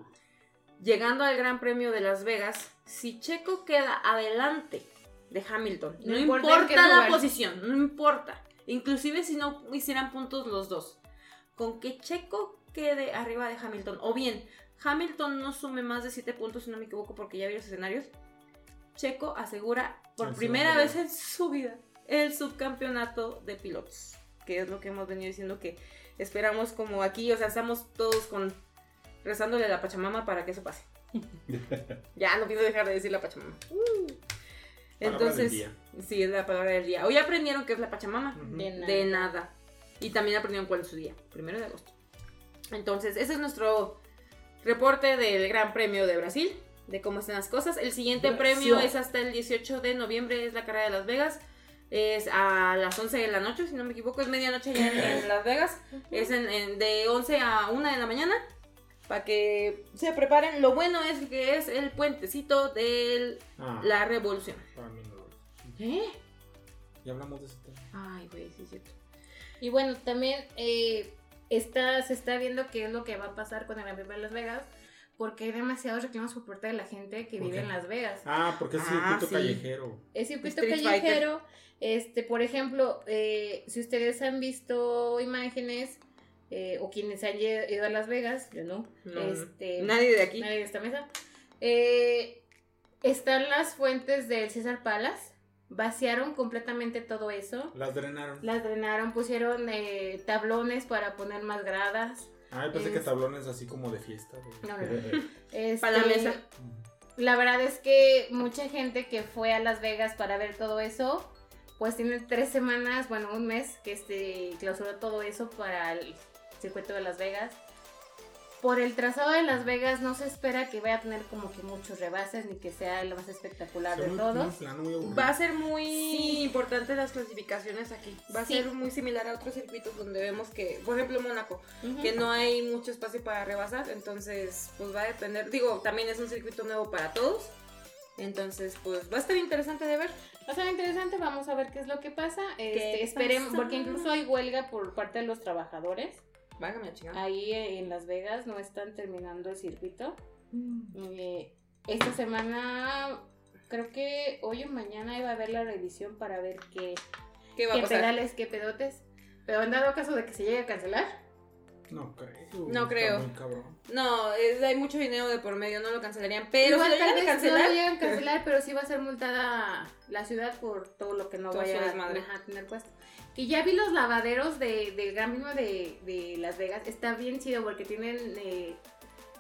llegando al Gran Premio de Las Vegas, si Checo queda adelante de Hamilton, no,
No
importa, la
lugar.
posición, no importa. Inclusive si no hicieran puntos los dos. Con que Checo quede arriba de Hamilton, o bien Hamilton no sume más de 7 puntos, si no me equivoco, porque ya vi los escenarios, Checo asegura por
El
primera vez en su vida el subcampeonato de pilotos, que es lo que hemos venido diciendo que esperamos como aquí, o sea, estamos todos con rezándole a la Pachamama para que eso pase. ya no pienso dejar de decir la Pachamama. Uh.
Palabra
Entonces,
del día.
sí, es la palabra del día. Hoy aprendieron qué es la Pachamama.
Ujú.
De nada.
De nada. Y también aprendieron cuál es su día, primero de agosto. Entonces, ese es nuestro reporte del Gran Premio de Brasil, de cómo están las cosas. El siguiente
Brasil.
premio es hasta el 18 de noviembre, es la carrera de Las Vegas. Es a las 11 de la noche, si no me equivoco, es medianoche ya en, en Las Vegas. Es en- en- de 11 a 1 de la mañana. Para que se preparen. Lo bueno es que es el puentecito de
Ah,
la revolución.
para mí no lo es.
¿Eh?
Ya hablamos de ese tema.
Ay, güey, sí cierto.
Y bueno, también eh, está, se está viendo qué es lo que va a pasar con el Premio de Las Vegas, porque hay demasiados reclamos por parte de la gente que
¿Por
vive
qué?
en Las Vegas.
Ah, porque es
Ah,
circuito
sí.
callejero.
Es circuito
Street
callejero. Este, por ejemplo, eh, si ustedes han visto imágenes eh, o quienes han ido a Las Vegas, yo no,
No,
este,
Nadie de aquí.
nadie de esta mesa, eh, están las fuentes del César Palace, vaciaron completamente todo eso.
Las drenaron.
Las drenaron, pusieron eh, tablones para poner más gradas.
Ah, yo pensé que
es-
tablones así como de fiesta. de-
No, no, no. Este,
Para la mesa.
La verdad es que mucha gente que fue a Las Vegas para ver todo eso, pues tiene tres semanas, bueno, un mes que este clausuró todo eso para el circuito de Las Vegas. por el trazado de Las Vegas no se espera que vaya a tener como que muchos rebases ni que sea lo más espectacular
Sí,
de todos.
Va a ser muy
Sí.
importante las clasificaciones aquí. Va a
Sí.
ser muy similar a otros circuitos donde vemos que, por ejemplo, Mónaco,
Ujú.
que no hay mucho espacio para rebasar, entonces pues va a depender, digo, también es un circuito nuevo para todos, entonces pues va a estar interesante de ver.
Va a ser interesante, vamos a ver qué es lo que pasa. Este,
¿Qué
esperemos,
pasa?
porque incluso hay huelga por parte de los trabajadores.
Vágame.
Ahí en Las Vegas no están terminando el circuito. Eh, esta semana, creo que hoy o mañana iba a haber la revisión para ver qué,
¿Qué va a
qué
pasar?
pedales, qué pedotes. Pero en dado caso de que se llegue a cancelar,
No creo.
No creo. No, es- hay mucho dinero de por medio, no lo cancelarían, pero
igual
si lo
tal
llegan a
vez
cancelar,
no lo llegan a cancelar, pero sí va a ser multada la ciudad por todo lo que no
Todo
vaya a tener puesto. Y ya vi los lavaderos de, del Gran de, de Las Vegas. Está bien chido porque tienen eh,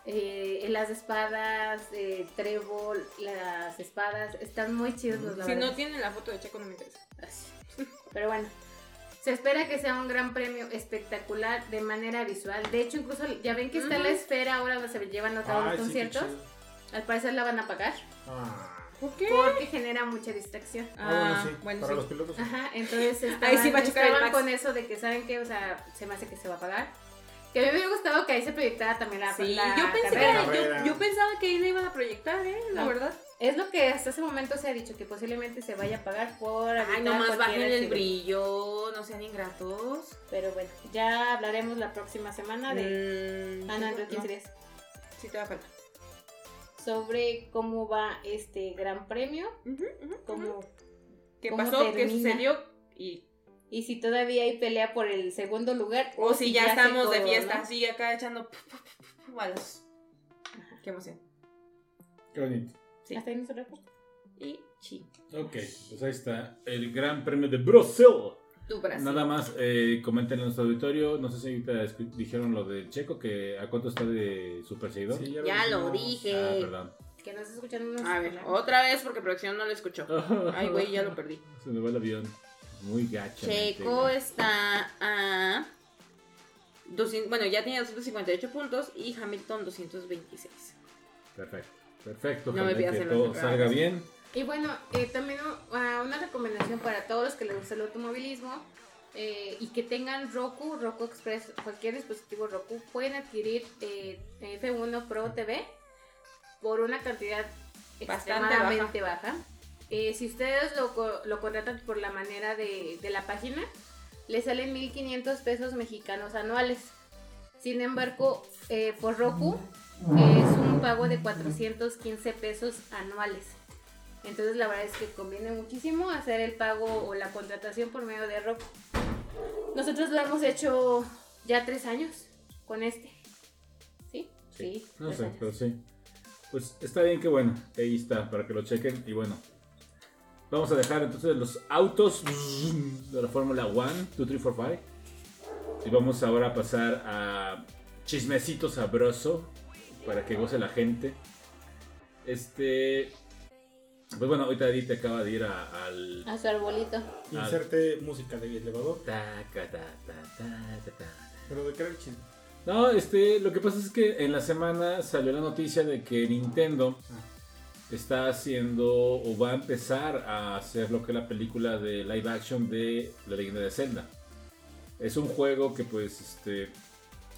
eh, las espadas, eh, trébol, las espadas. Están muy chidos los
si
lavaderos.
no tienen la foto de Checo no me interesa.
Así. Pero bueno, se espera que sea un gran premio espectacular de manera visual. De hecho, incluso ya ven que está
Ujú.
la esfera ahora donde se llevan a cabo los
sí,
conciertos. Al parecer la van a pagar
Ah,
¿Por qué?
porque genera mucha distracción.
ah, bueno, sí.
bueno,
para
sí.
los pilotos.
Ajá, entonces estaban,
Ahí sí va a chocar el
estaban con eso de que saben que, o sea, se me hace que se va a pagar. Que a mí me hubiera gustado que ahí se proyectara también la,
Sí,
la
yo pensé
carrera.
que yo, yo pensaba que ahí la iban a proyectar, eh, la
No.
verdad.
Es lo que hasta ese momento se ha dicho, que posiblemente se vaya a pagar por
Ay, nomás bajen el brillo, no sean ingratos.
Pero bueno, ya hablaremos la próxima semana de...
Mm,
Ah, no,
no,
15 días.
Sí te va a faltar.
Sobre cómo va este gran premio, cómo.
¿Qué
cómo
pasó? ¿Qué sucedió? Y
y si todavía hay pelea por el segundo lugar.
o si ya estamos de fiesta, así acá echando balas. Qué emoción.
Qué bonito.
Sí.
Hasta ahí nuestro reporte.
Y chi.
Ok, pues ahí está el Gran Premio de Brasil.
Tu Brasil.
Nada más, eh, comenten en nuestro auditorio. No sé si ahorita dijeron lo del Checo, que a cuánto está de su perseguidor.
Sí,
Ya lo
dijimos.
dije.
Ah, perdón.
Que nos escuchan unos
A ver, otra vez porque producción no lo escuchó. Ay, güey, ya lo perdí.
Se me va el avión. Muy gacha.
Checo está a. 200 bueno, ya tenía 258 puntos y Hamilton 226.
Perfecto, perfecto.
No me pidas
que todo salga bien.
Y bueno, eh, también uh, una recomendación para todos los que les gusta el automovilismo eh, y que tengan Roku, Roku Express, cualquier dispositivo Roku, pueden adquirir eh, F1 Pro TV por una cantidad
Bastante
extremadamente baja. Eh, si ustedes lo, co- lo contratan por la manera de, de la página, les salen 1.500 pesos mexicanos anuales. Sin embargo, eh, por Roku es un pago de 415 pesos anuales. Entonces la verdad es que conviene muchísimo hacer el pago o la contratación por medio de Roku. Nosotros lo hemos hecho ya tres años con este. ¿Sí? Sí.
No sé,
años.
pero sí. Pues está bien que bueno, ahí está, para que lo chequen. Y bueno, vamos a dejar entonces los autos de la Fórmula 1, 2, 3, 4, 5. Y vamos ahora a pasar a chismecito sabroso para que goce la gente. Este. Pues bueno, ahorita Edith acaba de ir a- al.
A su arbolito.
Inserte música de elevador.
Taca, ta, ta, ta, ta, ta.
Pero de chisme.
No, este, lo que pasa es que en la semana salió la noticia de que Nintendo está haciendo o va a empezar a hacer lo que es la película de live action de La leyenda de Zelda. Es un juego que pues este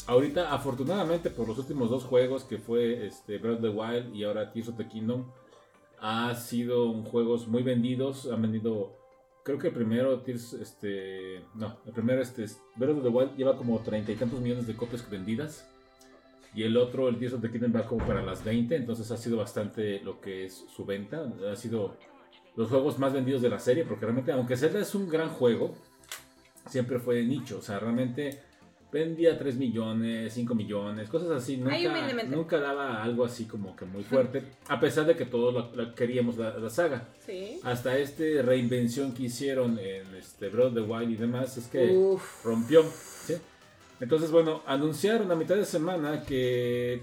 ahorita afortunadamente por los últimos dos juegos que fue este Breath of the Wild y ahora Tears of the Kingdom ha sido un juegos muy vendidos, han vendido creo que el primero Tears este no, el primero este es- Breath of the Wild lleva como treinta y tantos millones de copias vendidas. Y el otro, el Tears of the Kingdom, va como para las 20, entonces ha sido bastante lo que es su venta. Ha sido los juegos más vendidos de la serie, porque realmente, aunque Zelda es un gran juego, siempre fue nicho. O sea, realmente vendía 3 millones, 5 millones, cosas así. Nunca, nunca daba algo así como que muy fuerte, a pesar de que todos queríamos la, la saga.
Sí.
Hasta este reinvención que hicieron en este Breath of the Wild y demás, es que
Uf.
rompió. ¿sí? Entonces, bueno, anunciaron a mitad de semana que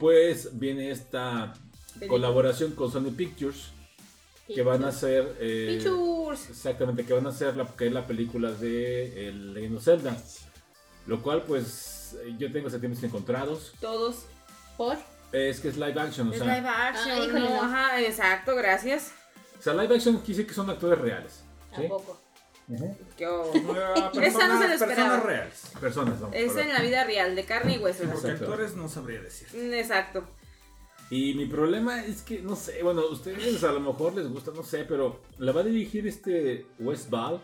pues viene esta colaboración con Sony Pictures que van a hacer eh,
Pictures.
exactamente que van a hacer la que es la película de el Legend of Zelda. Lo cual, pues, yo tengo sentimientos encontrados.
Todos.
¿Por?
Es que es live action, o
Es
sea,
live action,
Ah, híjole,
no,
no.
ajá, exacto, gracias.
o sea, live action quise que son actores reales. ¿sí?
Tampoco.
Ujú.
Yo-
Ah,
Esa no se la esperaba.
personas reales.
Personas, ¿no?
Es en la vida real, de carne y hueso.
Porque
Exacto.
actores no sabría decir.
Mm, Exacto.
Y mi problema es que, no sé, bueno, a ustedes a lo mejor les gusta, no sé, pero la va a dirigir este Wes Ball,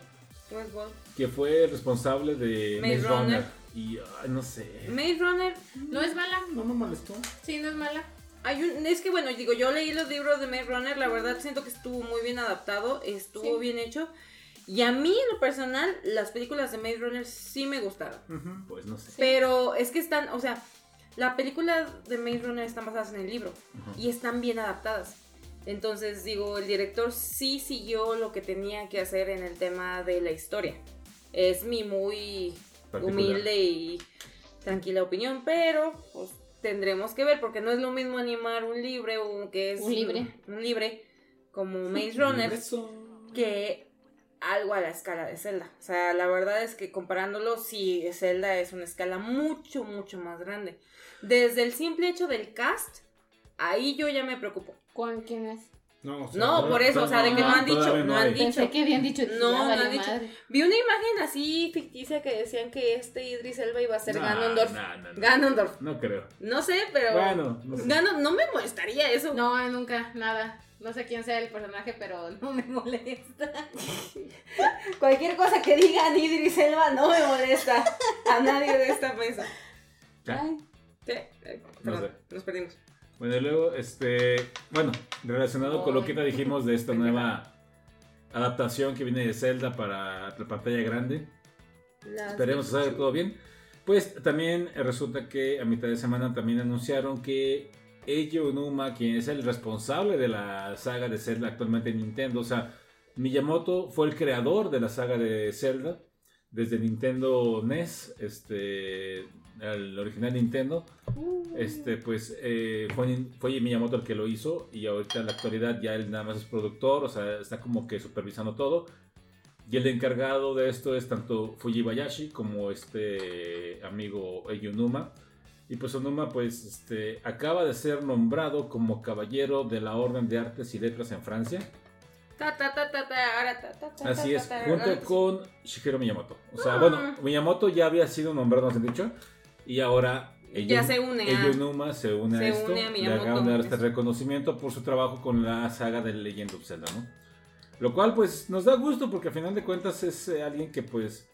Westworld.
Que fue el responsable de
Maze
Maze
Runner.
Runner. Y, ay, no sé.
Maze Runner,
No es mala.
No me molestó.
Sí, no es mala.
hay un, es que bueno, digo, yo leí los libros de Maze Runner, la verdad siento que estuvo muy bien adaptado, estuvo
Sí.
bien hecho. Y a mí, en lo personal, las películas de Maze Runner sí me gustaron.
Pues no sé.
Pero es que están, o sea, la película de Maze Runner están basadas en el libro y están bien adaptadas. Entonces, digo, el director sí siguió lo que tenía que hacer en el tema de la historia. Es mi muy
Particular.
humilde y tranquila opinión, pero pues tendremos que ver porque no es lo mismo animar un libre o que es
Un libre.
un libre como Maze Runner que algo a la escala de Zelda. O sea, la verdad es que comparándolo, sí, Zelda es una escala mucho, mucho más grande. Desde el simple hecho del cast, ahí yo ya me preocupo.
¿Con quién es?
No, o sea,
No, por eso, o sea, de que no han dicho,
no
no han dicho.
Pensé que habían dicho.
No, no han dicho.
madre.
Vi una imagen así ficticia que decían que este Idris Elba iba a ser
No,
Ganondorf.
no, no, no.
Ganondorf.
No creo.
No sé, pero.
Bueno, no sé.
Ganon- no me molestaría eso.
No, nunca, nada. No sé quién sea el personaje, pero no me molesta.
Cualquier cosa que digan Idris Elba no me molesta. A nadie de esta mesa.
Ay,
Sí, eh,
No
perdón,
sé.
nos perdimos.
Bueno, y luego, este, bueno, relacionado con lo que te dijimos de esta nueva adaptación que viene de Zelda para la pantalla grande,
Las-
esperemos que salga todo bien. Pues también resulta que a mitad de semana también anunciaron que Eiji Onuma, quien es el responsable de la saga de Zelda actualmente en Nintendo, o sea, Miyamoto fue el creador de la saga de Zelda desde Nintendo NES, este, el original Nintendo. Este, pues eh, fue, fue Miyamoto el que lo hizo y ahorita en la actualidad ya él nada más es productor, o sea, está como que supervisando todo. Y el encargado de esto es tanto Fujibayashi como este amigo Eyunuma. Y pues Onuma pues este, acaba de ser nombrado como caballero de la Orden de Artes y Letras en Francia.
Ta, ta, ta, ahora,
Así es, junto con Shigeru Miyamoto. O sea,
Ah.
bueno, Miyamoto ya había sido nombrado, nos han dicho. Y ahora
Ya
Eiju-
se une a-
Eyunuma se une
se
a esto.
une a
le acaban de dar este reconocimiento por su trabajo con la saga de Legend of Zelda, ¿no? Lo cual pues nos da gusto porque al final de cuentas es eh, alguien que pues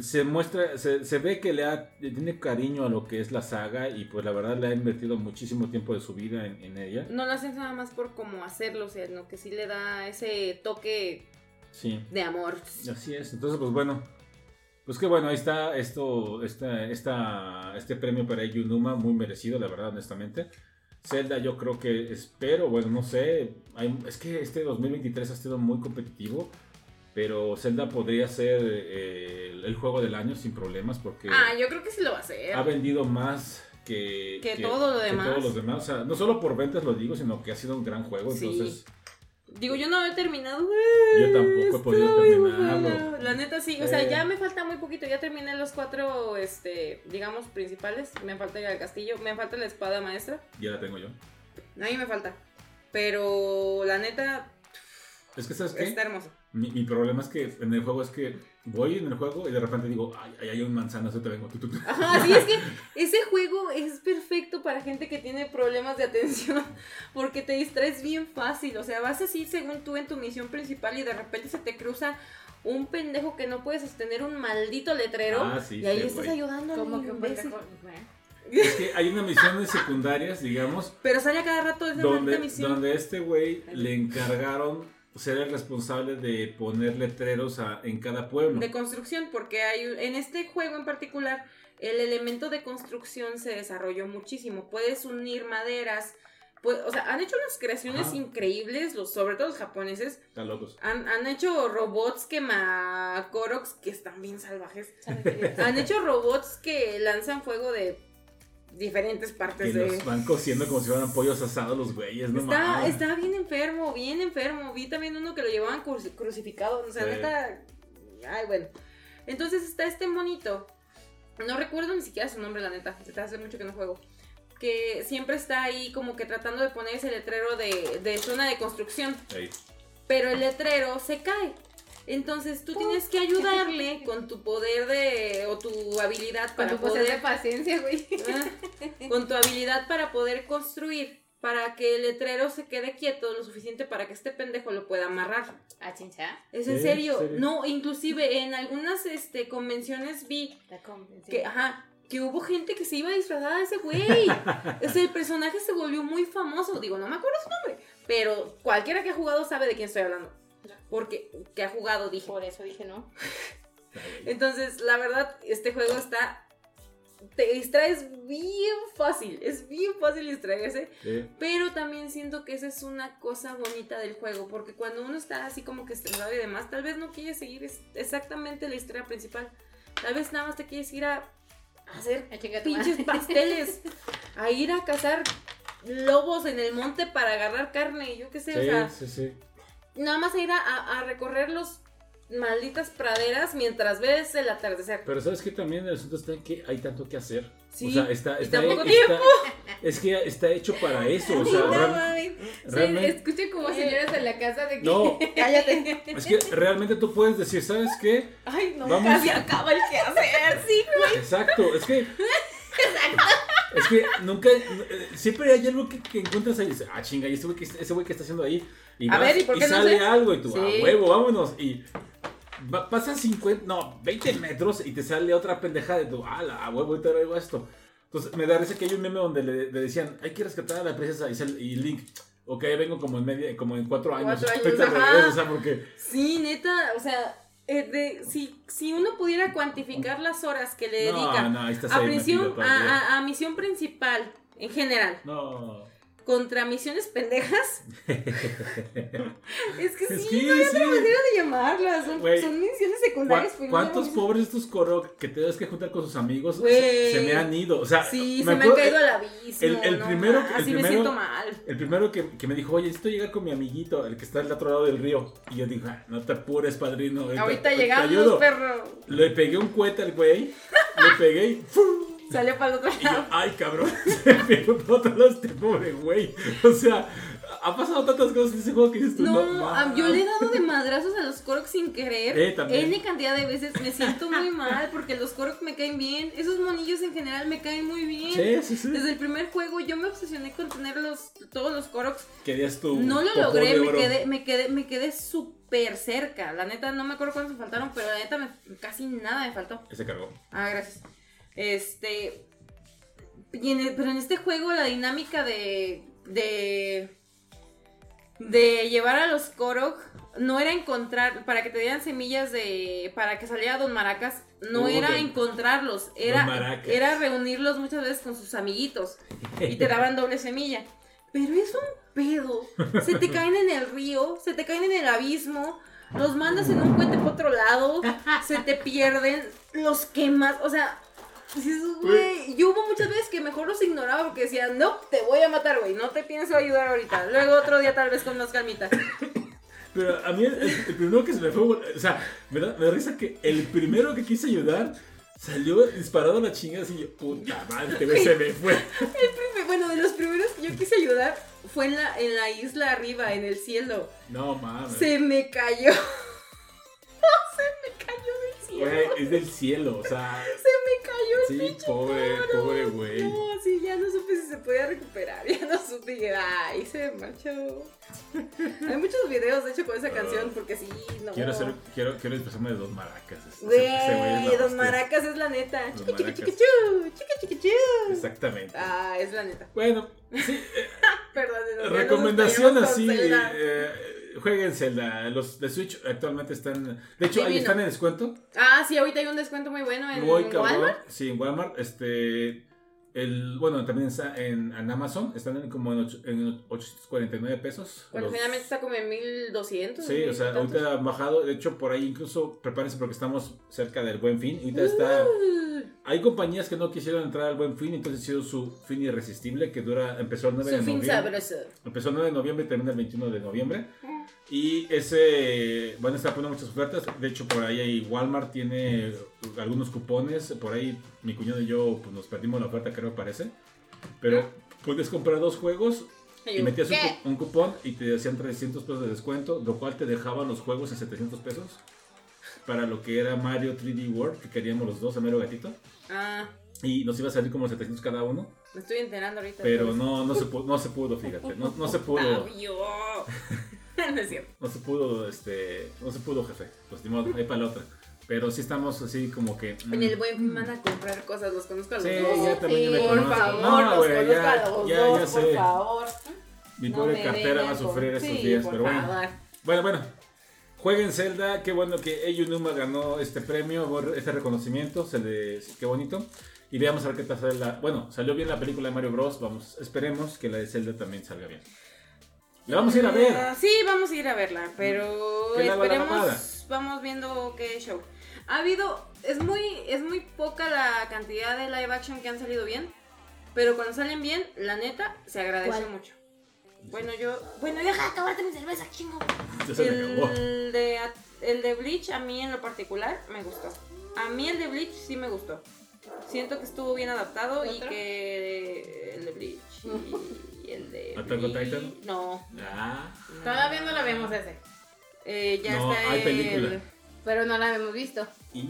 se muestra, se, se ve que le, ha, le tiene cariño a lo que es la saga y pues la verdad le ha invertido muchísimo tiempo de su vida en, en ella.
No lo hacen nada más por cómo hacerlo, o sea, no que sí le da ese toque
Sí.
de amor.
Así es, entonces pues bueno, pues que bueno, ahí está esto, esta, esta, este premio para Yunuma, muy merecido, la verdad, honestamente. Zelda yo creo que espero, bueno, no sé, hay- es que este 2023 ha sido muy competitivo, pero Zelda podría ser eh, el, el juego del año sin problemas porque
Ah, yo creo que sí lo va a hacer.
ha vendido más que,
Que todo lo demás.
todos los demás. O sea, no solo por ventas lo digo, sino que ha sido un gran juego,
Sí.
entonces...
Digo, yo no he terminado.
Yo tampoco he podido terminarlo.
La neta sí, o sea,
Eh.
ya me falta muy poquito. Ya terminé los cuatro, este, digamos, principales. Me falta ir al castillo, me falta la espada maestra.
Ya la tengo yo.
A mí me falta. Pero la neta
Es que, ¿sabes qué?
está hermoso.
Mi, mi problema es que en el juego es que voy en el juego y de repente digo, ay, ay, hay un manzano, eso te vengo. tu, tu, tu.
Ajá, sí, es que ese juego es perfecto para gente que tiene problemas de atención, porque te distraes bien fácil, o sea, vas así según tú en tu misión principal y de repente se te cruza un pendejo que no puede sostener un maldito letrero
Ah, sí,
y ahí
sí,
estás ayudando
como que un pendejo.
Es que hay unas misiones secundarias, digamos,
Pero sale a cada rato esa
donde,
misión.
donde este güey le encargaron ser el responsable de poner letreros a- en cada pueblo.
de construcción, porque hay en este juego en particular el elemento de construcción se desarrolló muchísimo. Puedes unir maderas, pues, o sea, han hecho unas creaciones
Ajá.
increíbles, los, sobre todo los japoneses.
Están locos.
Han, han hecho robots que Koroks que están bien salvajes. Han hecho robots que lanzan fuego de diferentes partes de...
los van cociendo como si fueran pollos asados los güeyes, no
Está, está bien enfermo, bien enfermo. Vi también uno que lo llevaban cru- crucificado. O sea,
Sí.
neta. Ay, bueno. Entonces está este monito no recuerdo ni siquiera su nombre, la neta, desde hace mucho que no juego, que siempre está ahí como que tratando de poner ese letrero de, de zona de construcción,
Ahí.
pero el letrero se cae. Entonces tú tienes que ayudarle con tu poder de o tu habilidad
Con
para
tu poder de paciencia, güey.
Ah, con tu habilidad para poder construir para que el letrero se quede quieto lo suficiente para que este pendejo lo pueda amarrar.
¿A chincha?
Es en serio.
¿en serio?
No, inclusive en algunas este convenciones vi
La convención.
que, ajá, que hubo gente que se iba disfrazada de ese güey. o sea, el personaje se volvió muy famoso. Digo, no me acuerdo su nombre. Pero cualquiera que ha jugado sabe de quién estoy hablando. Porque que ha jugado, dije.
Por eso dije no.
Entonces, la verdad, este juego está. Te distraes bien fácil. Es bien fácil distraerse.
Sí.
Pero también siento que esa es una cosa bonita del juego. Porque cuando uno está así como que estresado y demás, tal vez no quiere seguir es- exactamente la historia principal. Tal vez nada más te quieres ir a hacer
A
pinches
madre.
pasteles. A ir a cazar lobos en el monte para agarrar carne. Yo qué sé, o sea
Sí, sí, sí.
Nada más a ir a, a- a recorrer los malditas praderas mientras ves el atardecer.
Pero sabes que también el asunto está en que hay tanto que hacer.
Sí,
O sea, está,
y
está, está- es que está hecho para eso. O sea,
No,
real- realmente-
Sí, escuché como señoras en la casa de que.
No.
Cállate.
es que realmente tú puedes decir, ¿sabes qué?
Ay, no,
Vamos.
casi acaba el que hacer, sí.
Exacto, es que. Es que nunca. eh, Siempre hay algo que, que encuentras ahí y dices, ah, chinga, y ese güey que, ese güey que está haciendo ahí. Y,
A
vas
ver, ¿y por qué no
sale
sé?
algo y tú,
Sí.
a huevo, vámonos. Y pasan 50, no, 20 metros y te sale otra pendejada de tu, ah, la- a huevo, ahorita traigo esto. Entonces me da risa que hay un meme donde le, le decían, hay que rescatar a la princesa y, sale- y Link. Ok, vengo como en media, como en cuatro años.
Cuatro años,
Ahorita
ajá.
regreso, o sea, porque.
Sí, neta, o sea, eh, de- si, si uno pudiera cuantificar las horas que le
No,
dedica
no,
a, prisión, a- a misión principal en general
No.
Contra misiones pendejas, es que
Es
sí,
que
no hay otra manera de llamarlas, son, misiones
¿Cuá-
secundarias. pero
¿Cuántos
no,
pobres estos coro que tienes que juntar con sus amigos se, se me han ido? O sea,
Sí, se me han caído al abismo.
el- el
no
primero- el
Así me siento mal.
El primero que, que me dijo, oye, necesito llegar con mi amiguito, el que está al otro lado del río. Y yo dije, "Ah, no te apures, padrino.
Ahorita llegamos,
ayudo".
perro.
Le pegué un cohete al güey, le pegué y ¡fum!
Salió para el otro
yo,
lado.
ay, cabrón, se todos los este pobre güey. O sea, ha pasado tantas cosas en ese juego que dices tú,
No,
no,
yo
mames".
le he dado de madrazos a los Korok sin querer.
Eh, también.
N cantidad de veces me siento muy mal porque los Korok me caen bien. Esos monillos en general me caen muy bien.
Sí, sí, sí.
Desde el primer juego yo me obsesioné con tener los, todos los Koroks.
Querías tu
No lo logré, me quedé, me quedé, me quedé súper cerca. La neta, no me acuerdo cuántos me faltaron, pero la neta me- casi nada me faltó.
Ese cargó.
Ah, gracias. Este. y en el- pero en este juego la dinámica de. de. de llevar a los Korok no era encontrar. para que te dieran semillas de. para que saliera Don Maracas. No
Uh,
era encontrarlos, era, era reunirlos muchas veces con sus amiguitos y te daban doble semilla. Pero es un pedo. Se te caen en el río, se te caen en el abismo, los mandas en un cohete por otro lado, se te pierden, los quemas, o sea, dices, güey, yo hubo muchas veces que mejor los ignoraba porque decía, no, te voy a matar, güey, no te pienso ayudar ahorita. Luego otro día tal vez con más calmita.
Pero a mí el, el primero que se me fue, o sea, me da, me da risa que el primero que quise ayudar salió disparado a la chingada así, yo, puta madre, se me fue.
Bueno, de los primeros que yo quise ayudar fue en la, en la isla arriba, en el cielo.
No mames.
Se me cayó. se me cayó del cielo.
Güey, es del cielo, o sea,
Se me cayó el
sí, pobre, pobre güey.
No, sí, ya no supe si se podía recuperar. Ya no supe. que, Ay, se marchó. Hay muchos videos, de hecho, con esa canción, porque sí, no.
Quiero ser, quiero, quiero disfrazarme de dos maracas.
Güey, Don. Maracas es la neta. Chiqui, chiqui, chiqui, chiqui, chiqui, chu.
Exactamente.
Ah, es la neta.
Bueno, sí, eh,
Perdón. nos
recomendación así, eh, jueguen Zelda. Los de Switch actualmente están, de hecho, ahí están en descuento.
Ah, sí, ahorita hay un descuento muy bueno en
Muy cabrón.
Walmart.
Sí, en Walmart. Este. El, bueno, también está en, en Amazon. Están en como en, ocho- en 849 pesos.
Bueno,
Los-
finalmente está como en 1200.
Sí, o sea,
tantos.
ahorita han bajado. De hecho, por ahí incluso prepárense porque estamos cerca del buen fin. Ahorita está.
Uh,
Hay compañías que no quisieron entrar al buen fin, entonces hicieron su fin irresistible que dura. Empezó el 9 de
Su fin
noviembre.
sabroso.
Empezó el 9 de noviembre y termina el 21 de noviembre.
Mm.
Y ese, bueno, está poniendo muchas ofertas. De hecho, por ahí hay Walmart tiene algunos cupones. Por ahí mi cuñado y yo pues, nos perdimos la oferta, creo, parece. Pero puedes comprar dos juegos y metías un,
¿Qué?
cu- un cupón y te hacían 300 pesos de descuento, lo cual te dejaban los juegos en 700 pesos. Para lo que era Mario 3D World, que queríamos los dos, a mero gatito.
Ah,
Y nos iba a salir como 700 cada uno.
me estoy enterando ahorita.
Pero no, no, se, pudo, no se pudo, fíjate. No, no se pudo.
No es cierto.
No se pudo, este. No se pudo, jefe. Pues ni modo, ahí para la otra. Pero sí estamos así como que. mm.
En el buen fin van a comprar cosas, los conozco a los
Sí,
dos.
ya también
Sí,
me
por
conozco.
favor,
No,
los
güey,
conozco
ya,
a los
ya,
dos,
ya
por
sé.
favor.
Mi
No
pobre
me
cartera va a sufrir estos
sí,
días,
por
pero bueno.
favor.
Bueno, bueno. Jueguen Zelda, qué bueno que Eyunuma ganó este premio, bueno, este reconocimiento, se le, qué bonito. Y veamos a ver qué sale la... Bueno, salió bien la película de Mario Bros, vamos, esperemos que la de Zelda también salga bien. La vamos a ir a ver.
Ah, Sí, vamos a ir a verla, pero
¿Qué la va la mamada?
esperemos, vamos viendo qué show. Ha habido, es muy, es muy poca la cantidad de live action que han salido bien, pero cuando salen bien, la neta, se agradece
¿Cuál?
mucho. Bueno, yo, bueno, deja de acabarte mi cerveza, chingo. El de, el de Bleach, a mí en lo particular, me gustó. A mí el de Bleach sí me gustó. Siento que estuvo bien adaptado y que el de Bleach y el de...
¿Attack on Titan?
No.
Ah,
Todavía no la vemos ese.
Eh, ya
No,
está
hay
el-
película.
Pero no la hemos visto.
y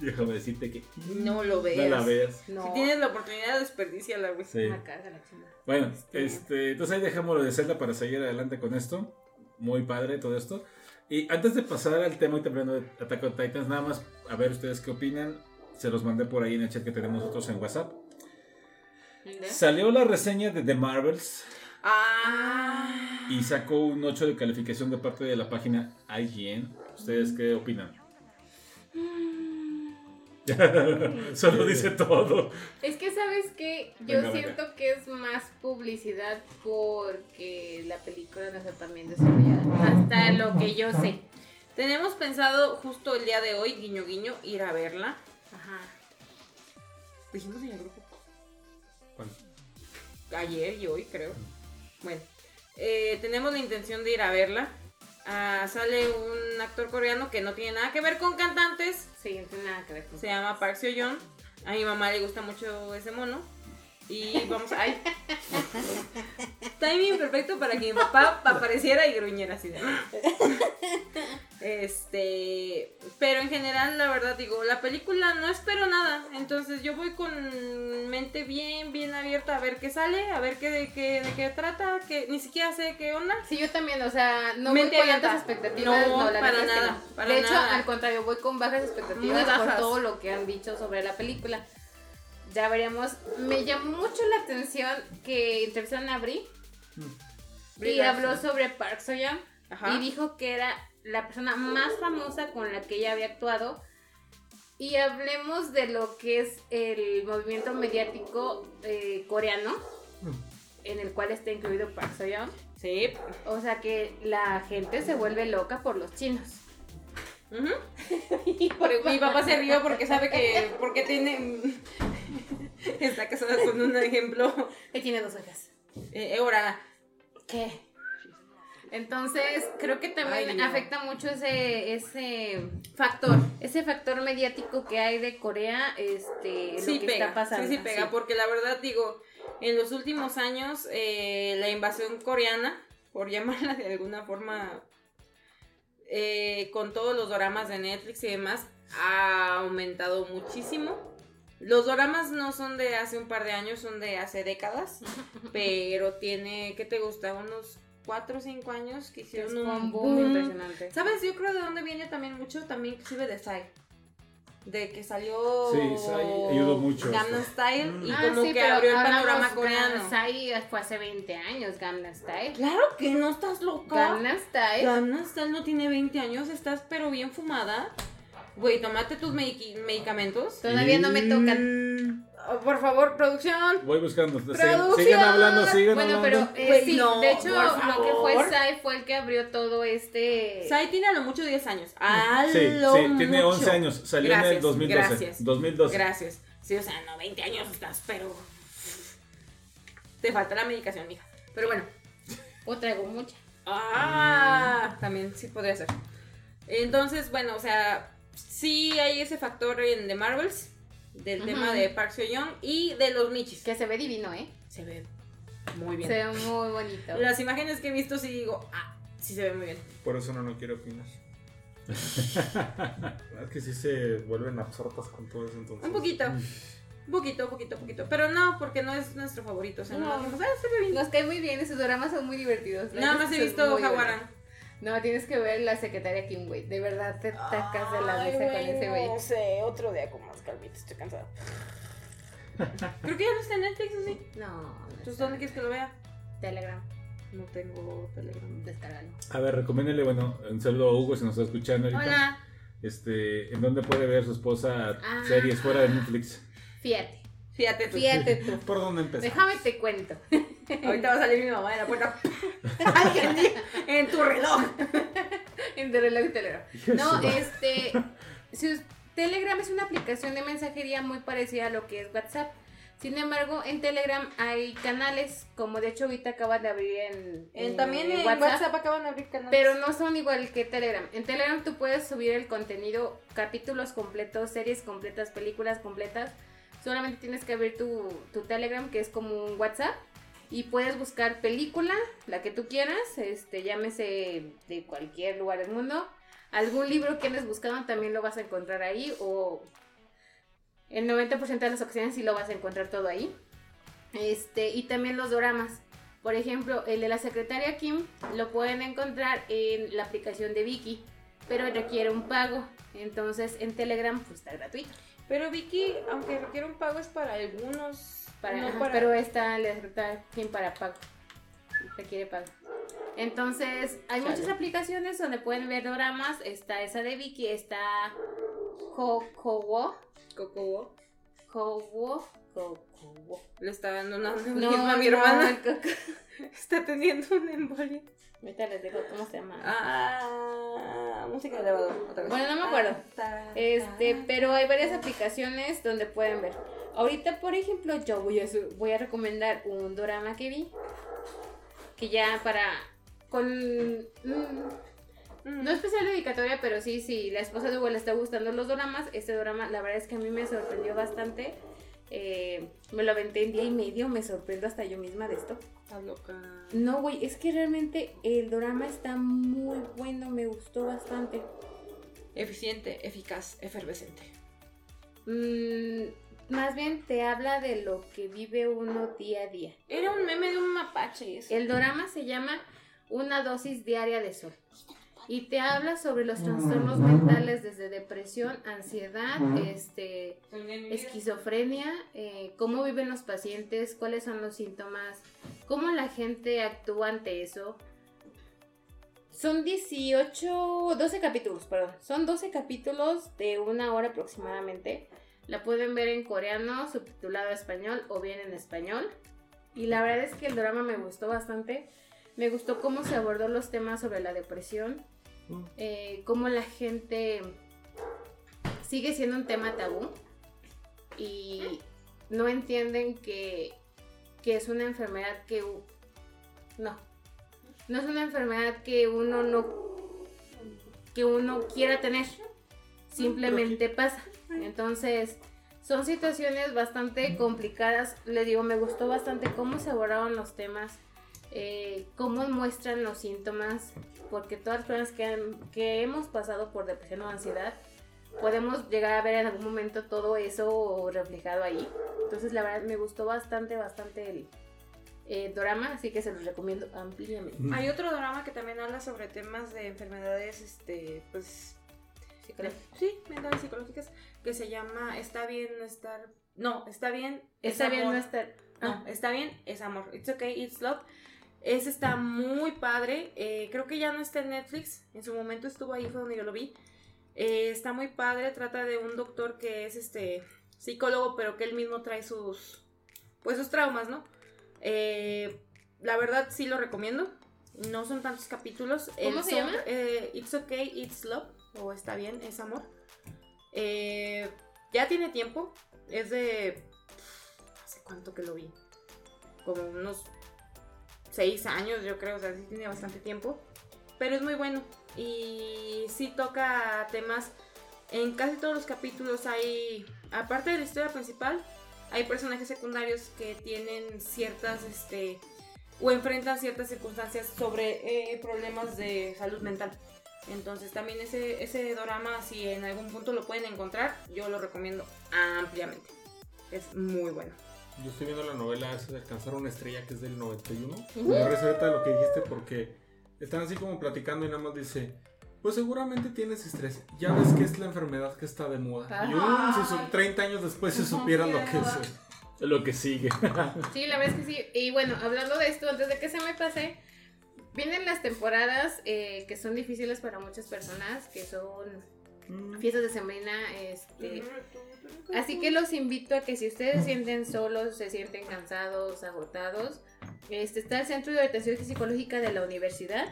déjame decirte que
No lo veas.
no la veas.
No.
Si tienes la oportunidad, desperdiciala, güey.
Sí.
Me carga la chingada.
Bueno, este, entonces ahí dejamos lo de Zelda para seguir adelante con esto. Muy padre todo esto. Y antes de pasar al tema y hablando de Attack on Titans, nada más a ver ustedes qué opinan. Se los mandé por ahí en el chat que tenemos nosotros en WhatsApp.
¿De?
Salió la reseña de The Marvels
Ah.
y sacó un 8 de calificación de parte de la página IGN. ¿Ustedes qué opinan? Solo dice todo.
Es que sabes que yo
Venga, venga.
siento que es más publicidad porque la película no está tan bien desarrollada. Hasta lo que yo sé.
Tenemos pensado justo el día de hoy, guiño guiño, ir a verla.
Ajá.
Dijimos en el grupo.
¿Cuál?
Ayer y hoy, creo. Bueno, eh, tenemos la intención de ir a verla. Ah, sale un actor coreano que no tiene nada que ver con cantantes.
Sí, no tiene nada que ver con
Se llama Park Seo Joon. A mi mamá le gusta mucho ese mono. Y vamos a. ¡Ay! Timing perfecto para que mi papá apareciera y gruñera así de. Este. Pero en general, la verdad, digo, la película no espero nada. Entonces yo voy con mente bien, bien abierta a ver qué sale, a ver qué, de, qué, de qué trata, que ni siquiera sé qué onda.
Sí, yo también, o sea, no
Mente
voy con altas expectativas.
No,
No, la
para
neta es que
nada,
no.
para
de hecho,
nada.
al contrario, voy con bajas expectativas
Muy
por
bajas.
todo lo que han dicho sobre la película. Ya veremos. Me llamó mucho la atención que entrevistaron a Brie
Brie
y
Larson.
habló sobre Park
Ajá.
y dijo que era la persona más famosa con la que ella había actuado. Y hablemos de lo que es el movimiento mediático eh, coreano, en el cual está incluido Park Seo-young.
Sí.
O sea que la gente se vuelve loca por los chinos.
Ujú. Mi papá se rió porque sabe que. Porque tiene. Está casada con un ejemplo.
Que tiene dos orejas.
Eh, Eora.
¿Qué? Entonces, creo que también
Ay,
afecta mucho ese, ese,
Factor.
ese factor mediático que hay de Corea, este,
Sí
lo que
pega.
está pasando.
Sí, sí pega. Porque la verdad, digo, en los últimos años, eh, la invasión coreana, por llamarla de alguna forma, eh, con todos los doramas de Netflix y demás, ha aumentado muchísimo. Los doramas no son de hace un par de años, son de hace décadas, pero tiene, ¿qué te gusta? Unos 4 o 5 años que hicieron
un
un
boom
boom.
impresionante.
¿Sabes? Yo creo de dónde viene también mucho, también inclusive de Psy. De que salió
Sí, Psy ayudó mucho esto.
Style y
Ah,
como
sí,
que abrió el panorama coreano.
Psy fue hace 20 años, Gangnam Style.
Claro que no estás loca.
Gangnam Style.
Gangnam Style no tiene 20 años, estás pero bien fumada. Güey, tomate tus medicamentos.
Todavía no me tocan.
Mm, oh, por favor, producción.
Voy buscando. Sigan,
Producción.
sigan hablando, sigan
Bueno, pero
hablando.
eh,
Güey,
sí,
no,
de hecho, lo que fue. Psy fue el que abrió todo este...
Psy tiene a lo mucho 10 años. A
Sí,
lo
sí, tiene
mucho.
11 años. Salió en el
Gracias,
2012.
Gracias.
2012.
Gracias. Sí, o sea, no, 20 años estás, pero. Te falta la medicación, mija. Pero bueno.
O traigo mucha.
Ah, también sí podría ser. Entonces, bueno, o sea, sí hay ese factor en The Marvels del tema de Park Seo Young y de los Michis.
Que se ve divino, ¿eh?
se ve muy bien.
Se ve muy bonito.
Las imágenes que he visto sí digo, ah, sí se ve muy bien.
Por eso no, no quiero opinar. es que sí se vuelven absortas con todo eso entonces.
Un poquito. Un poquito, un poquito, un poquito. Pero no, porque no es nuestro favorito. O sea, no,
No.
dijimos, ah, se ve bien.
Nos cae muy bien, esos dramas son muy divertidos.
Nada más he visto
divertidos. No, tienes que ver la secretaria Kim, güey. De verdad te tacas de la mesa con ese güey.
No sé, otro día con más calmita, estoy cansada. Creo que ya no está en Netflix, ¿o sí?
No, no
Entonces. ¿dónde quieres que lo vea?
Telegram,
No tengo Telegram.
descárgalo.
A ver, recomiéndale, bueno, un saludo a Hugo si nos está escuchando ahorita.
Hola.
Este, ¿en dónde puede ver su esposa
Ah.
series fuera de Netflix?
Fíjate,
Fíjate tú.
fíjate tú.
¿Por dónde empezar?
Déjame te cuento.
Ahorita va a salir mi mamá de la puerta. En tu reloj.
En tu reloj de No, este. si Telegram es una aplicación de mensajería muy parecida a lo que es WhatsApp. Sin embargo, en Telegram hay canales, como de hecho ahorita acaban de abrir en,
En-
en
también en WhatsApp. acaban de abrir canales.
Pero no son igual que Telegram. En Telegram tú puedes subir el contenido, capítulos completos, series completas, películas completas. Solamente tienes que abrir tu, tu Telegram, que es como un WhatsApp. Y puedes buscar película, la que tú quieras, este, llámese de cualquier lugar del mundo. Algún libro que andes buscando también lo vas a encontrar ahí. O el 90% de las ocasiones sí lo vas a encontrar todo ahí. Este, y también los doramas. Por ejemplo, el de la secretaria Kim lo pueden encontrar en la aplicación de Viki, pero requiere un pago. Entonces en Telegram pues está gratuito.
Pero Vicky, aunque requiere un pago, es para algunos.
Para,
no para-
Pero la secretaria Kim para pago. Requiere pago. Entonces hay
Chale.
muchas aplicaciones donde pueden ver doramas. Está esa de Viki, está Kokowo.
Coco
Kowo. Kokowo.
le está dando una
No,
a mi
no,
hermana. Está teniendo un embolia.
Ahorita les digo cómo se llama.
Ah, música de elevador. otra vez.
Bueno, no me acuerdo. Este, pero hay varias aplicaciones donde pueden ver. Ahorita, por ejemplo, yo voy a, su- voy a recomendar un drama que vi. Que ya para. Con. mm,
Mm.
no especial dedicatoria, pero sí, sí, la esposa de Hugo le está gustando los dramas. Este drama, la verdad es que a mí me sorprendió bastante. Eh, me lo aventé en día y medio, me sorprendo hasta yo misma de esto.
Está loca.
No, güey, es que realmente el drama está muy bueno, me gustó bastante.
Eficiente, eficaz, efervescente.
Mm, más bien te habla de lo que vive uno día a día.
Era un meme de un mapache. Eso.
El drama se llama Una dosis diaria de sol. Y te habla sobre los trastornos mentales desde depresión, ansiedad, este, esquizofrenia, eh, cómo viven los pacientes, cuáles son los síntomas, cómo la gente actúa ante eso. Son 18, 12 capítulos, perdón. Son 12 capítulos de una hora aproximadamente. La pueden ver en coreano, subtitulado a español o bien en español. Y la verdad es que el drama me gustó bastante. Me gustó cómo se abordó los temas sobre la depresión,
Mm.
eh, cómo la gente sigue siendo un tema tabú y no entienden que, que es una enfermedad que... No, no es una enfermedad que uno no... que uno quiera tener. Simplemente pasa. Entonces, son situaciones bastante complicadas. Le digo, me gustó bastante cómo se abordaron los temas, eh, cómo muestran los síntomas, porque todas las personas que, han- que hemos pasado por depresión o ansiedad, podemos llegar a ver en algún momento todo eso reflejado ahí. Entonces, la verdad, me gustó bastante, bastante el eh, drama, así que se los recomiendo ampliamente.
Mm.
Hay otro drama que también habla sobre temas de enfermedades, este, pues, sí, mentales psicológicas, que se llama Está bien no estar, no, está bien, es
Está bien
amor.
no estar...
No,
Ah,
está bien, es amor. It's okay, it's love. Ese está muy padre. eh, creo que ya no está en Netflix. En su momento estuvo ahí, fue donde yo lo vi. Eh, está muy padre. Trata de un doctor que es este psicólogo, pero que él mismo trae sus pues sus traumas, ¿no? Eh, la verdad sí lo recomiendo. No son tantos capítulos.
¿Cómo
El
se llama?
it's okay, it's love. O está bien, es amor. Eh, ya tiene tiempo. Es de. ¿Hace cuánto que lo vi? Como unos seis años, yo creo, o sea, sí tiene bastante tiempo. Pero es muy bueno. Y sí toca temas. En casi todos los capítulos hay, aparte de la historia principal, hay personajes secundarios que tienen ciertas, este, o enfrentan ciertas circunstancias sobre eh, problemas de salud mental. Entonces también ese, ese drama, si en algún punto lo pueden encontrar, yo lo recomiendo ampliamente. Es muy bueno.
Yo estoy viendo la novela esa de Alcanzar una estrella que es del 91. Me resalta lo que dijiste porque están así como platicando y nada más dice, pues seguramente tienes estrés. Ya ves que es la enfermedad que está de moda. Y uh, si su- 30 años después se supiera lo que es.
Es lo que sigue.
Sí, la verdad es que sí. Y bueno, hablando de esto, antes de que se me pase, vienen las temporadas eh, que son difíciles para muchas personas, que son
Mm,
fiestas de sembrina, este... Así que los invito a que si ustedes se sienten solos, se sienten cansados, agotados, este está el Centro de Orientación Psicológica de la Universidad.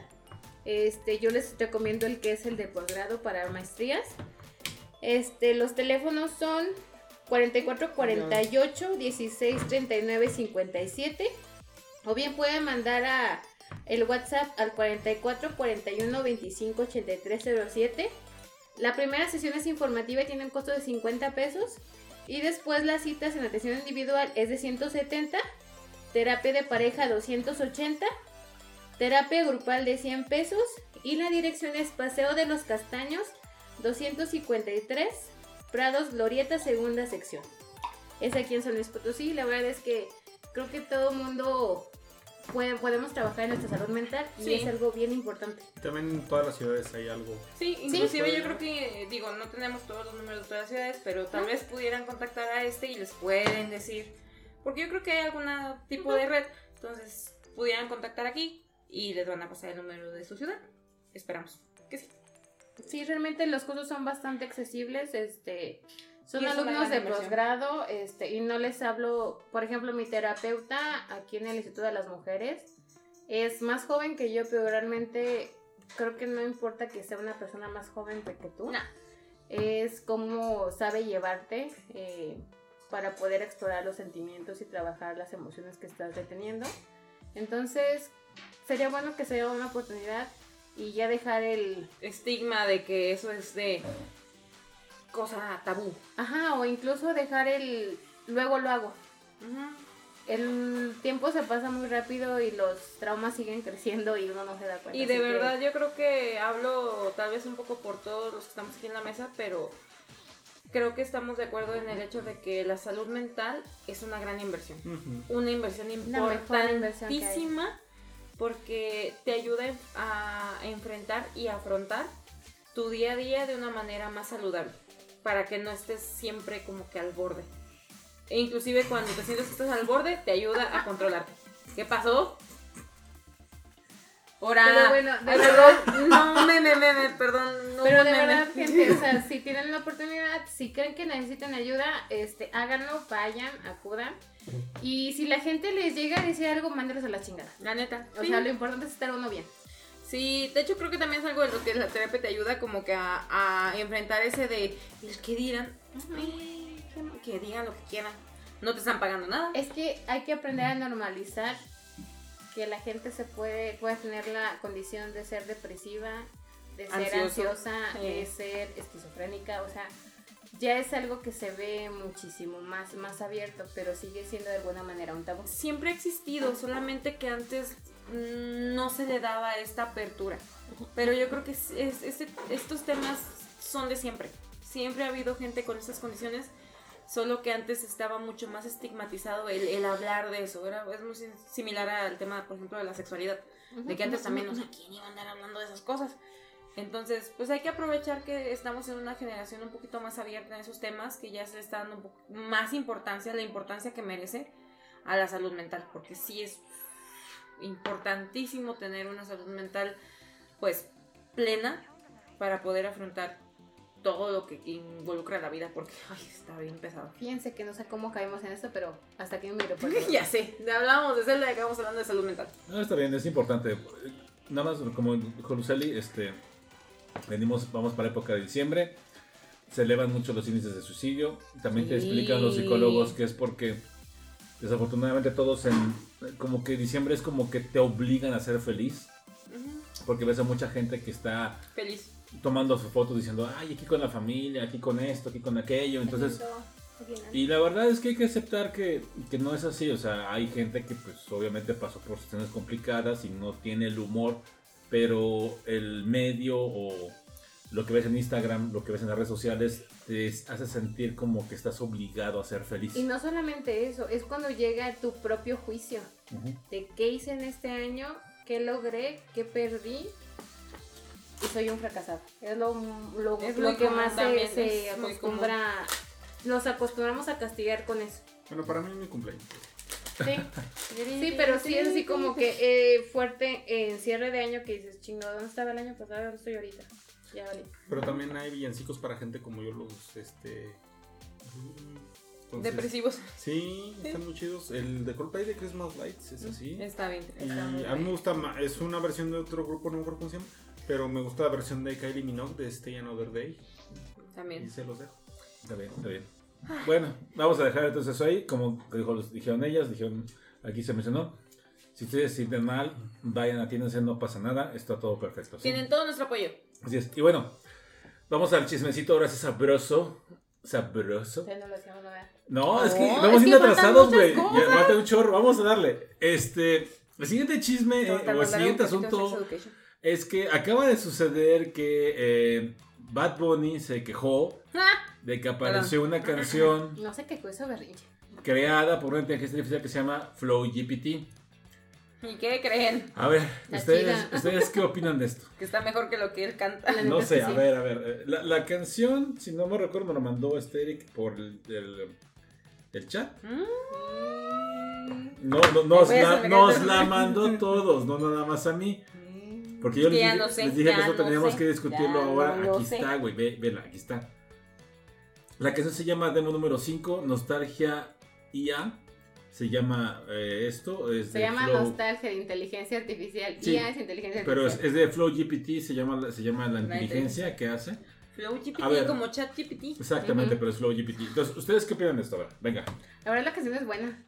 Este, yo les recomiendo el que es el de posgrado para maestrías. Este, los teléfonos son 44 48 16 39 57 o bien pueden mandar a el WhatsApp al 44 41 25 83 07. La primera sesión es informativa y tiene un costo de 50 pesos. Y después las citas en atención individual es de 170. Terapia de pareja 280. Terapia grupal de 100 pesos. Y la dirección es Paseo de los Castaños 253. Prados Glorieta, segunda sección. Es aquí en San Luis Potosí. La verdad es que creo que todo mundo puede, podemos trabajar en nuestra salud mental y
Sí.
es algo bien importante.
También en todas las ciudades hay algo.
Sí, inclusive
Sí.
yo creo que, digo, no tenemos todos los números de todas las ciudades, pero tal vez pudieran contactar a este y les pueden decir, porque yo creo que hay algún tipo de red, entonces pudieran contactar aquí y les van a pasar el número de su ciudad. Esperamos que sí.
Sí, realmente los costos son bastante accesibles. Este, son alumnos de posgrado, este, y no les hablo, por ejemplo, mi terapeuta aquí en el Instituto de las Mujeres es más joven que yo, pero realmente creo que no importa que sea una persona más joven que tú.
No.
Es cómo sabe llevarte eh, para poder explorar los sentimientos y trabajar las emociones que estás deteniendo. Entonces, sería bueno que se dé una oportunidad y ya dejar el,
Estigma de que eso es de cosa tabú.
Ajá, o incluso dejar el luego lo hago. El tiempo se pasa muy rápido y los traumas siguen creciendo y uno no se da cuenta.
Y de
que-
verdad yo creo que hablo tal vez un poco por todos los que estamos aquí en la mesa, pero creo que estamos de acuerdo en el hecho de que la salud mental es una gran inversión.
Ujú.
Una inversión importantísima porque te ayuda a enfrentar y afrontar tu día a día de una manera más saludable para que no estés siempre como que al borde. E inclusive cuando te sientes que estás al borde, te ayuda a controlarte. ¿Qué pasó? Ahora,
Pero bueno, de
Ay,
verdad-
perdón, no, me, me, me, me, perdón, no,
Pero de
me, me.
verdad, gente, o sea, si tienen la oportunidad, si creen que necesitan ayuda, este, háganlo, vayan, acudan. Y si la gente les llega a decir algo, mándelos a la chingada.
La neta.
O
sí.
sea, lo importante es estar uno bien.
Sí, de hecho creo que también es algo de lo que la terapia te ayuda como que a, a enfrentar ese de que dirán, que, que digan lo que quieran. No te están pagando nada.
Es que hay que aprender a normalizar que la gente se puede, puede tener la condición de ser depresiva, de ser
Ansioso.
ansiosa,
Sí.
de ser esquizofrénica, o sea, ya es algo que se ve muchísimo más, más abierto, pero sigue siendo de alguna manera un tabú.
Siempre ha existido, solamente que antes no se le daba esta apertura. Pero yo creo que es- es- estos temas son de siempre. Siempre ha habido gente con estas condiciones, solo que antes estaba mucho más estigmatizado el, el hablar de eso. Era, es muy sim- similar al tema, por ejemplo, de la sexualidad. De que antes también, o sea, ¿quién iba a andar hablando de esas cosas? Entonces, pues hay que aprovechar que estamos en una generación un poquito más abierta en esos temas, que ya se le está dando un más importancia, la importancia que merece a la salud mental, porque sí es importantísimo tener una salud mental, pues, plena para poder afrontar todo lo que involucra la vida, porque, ay, está bien pesado.
Fíjense que no sé cómo caímos en esto, pero hasta aquí mi reporte.
ya sé, hablábamos de Zelda y acabamos hablando de salud mental.
No, está bien, es importante. Nada más, como dijo Luceli, este, venimos, vamos para época de diciembre. Se elevan mucho los índices de suicidio. También te explican los psicólogos que es porque desafortunadamente todos en como que diciembre es como que te obligan a ser feliz porque ves a mucha gente que está
Feliz.
tomando su foto diciendo ay aquí con la familia aquí con esto aquí con aquello entonces y la verdad es que hay que aceptar que, que no es así o sea hay gente que pues obviamente pasó por situaciones complicadas y no tiene el humor pero el medio o lo que ves en Instagram lo que ves en las redes sociales te hace sentir como que estás obligado a ser feliz
Y no solamente eso, es cuando llega tu propio juicio
Ujú.
de qué hice en este año, qué logré, qué perdí y soy un fracasado. Es lo, lo,
Es
lo que más se, se acostumbra, nos acostumbramos a castigar con eso.
Bueno, para mí es mi cumpleaños.
Sí, sí pero sí es así como que eh, fuerte en cierre de año que dices, chingo, ¿dónde estaba el año pasado? ¿Dónde estoy ahorita? Ya vale.
Pero también hay villancicos para gente como yo, los este. entonces,
Depresivos.
Sí, están muy chidos. El de Coldplay de Christmas Lights es así.
Está bien.
Y
Está muy
a mí me gusta más, es una versión de otro grupo, no me acuerdo cómo se llama, pero me gusta la versión de Kylie Minogue de Stay Another Day. Y
También.
se los dejo.
Está bien, está bien. Bueno, vamos a dejar entonces eso ahí. Como dijo- dijeron ellas, dijeron, aquí se mencionó. Si ustedes se sienten mal, vayan, atiéndense, no pasa nada, está todo perfecto. ¿sí?
Tienen todo nuestro apoyo.
Así es. Y bueno, vamos al chismecito, ahora sí sabroso. Sabroso.
No lo hacíamos, ¿no? ¿verdad?
No, es que vamos
es faltan
atrasados, güey. falta un chorro, vamos a darle. Este, el siguiente chisme, eh, o el siguiente asunto es que acaba de suceder que eh, Bad Bunny se quejó
Ah,
de que apareció una canción
No eso berrinche.
creada por una inteligencia artificial que se llama Flow GPT.
¿Y qué creen?
A ver, ¿ustedes. ¿ustedes qué opinan de esto?
Que está mejor que lo que él canta.
No sé, a ver, a ver. eh, La, la canción, si no me recuerdo, me la mandó este Eric por el, el- el chat.
Mm.
No, no, nos, la, nos la mandó todos, no nada más a mí. Porque yo les
ya
dije,
no sé,
les dije que eso
no
teníamos
sé,
que discutirlo ahora.
no
aquí
sé.
está, güey, ve, vela, aquí está. La canción se llama Demo número 5, Nostalgia IA. Se llama eh, esto. Es
Se
de
llama
Flow-
nostalgia de inteligencia artificial.
Sí.
IA es inteligencia
Pero es,
artificial.
es de Flow GPT, se llama, se llama la inteligencia que hace.
Flow
A
GPT
ver.
como chat GPT.
Exactamente,
Ujú.
pero es Flow GPT. Entonces, ¿ustedes qué opinan de esto? A ver, venga.
La verdad la canción es buena.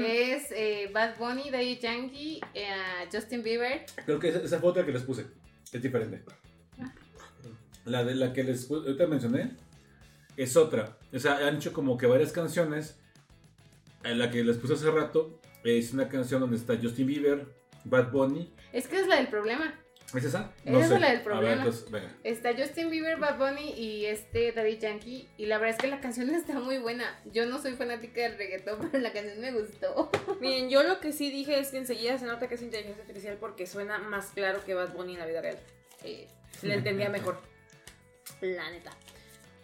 Es eh, Bad Bunny, Daddy Yankee, eh, Justin Bieber.
Creo que esa, esa foto que les puse es diferente. La de la que les ahorita mencioné es otra. O sea, han hecho como que varias canciones. La que les puse hace rato es una canción donde está Justin Bieber, Bad Bunny.
Es que es la del problema.
¿Es esa?
Esa es la del
ver,
problema.
entonces, venga.
Está Justin Bieber, Bad Bunny y este Daddy Yankee. Y la verdad es que la canción está muy buena. Yo no soy fanática del reggaetón, pero la canción me gustó.
Miren, yo lo que sí dije es que enseguida se nota que es inteligencia artificial porque suena más claro que Bad Bunny en la vida real.
Eh,
Le entendía mejor. La neta.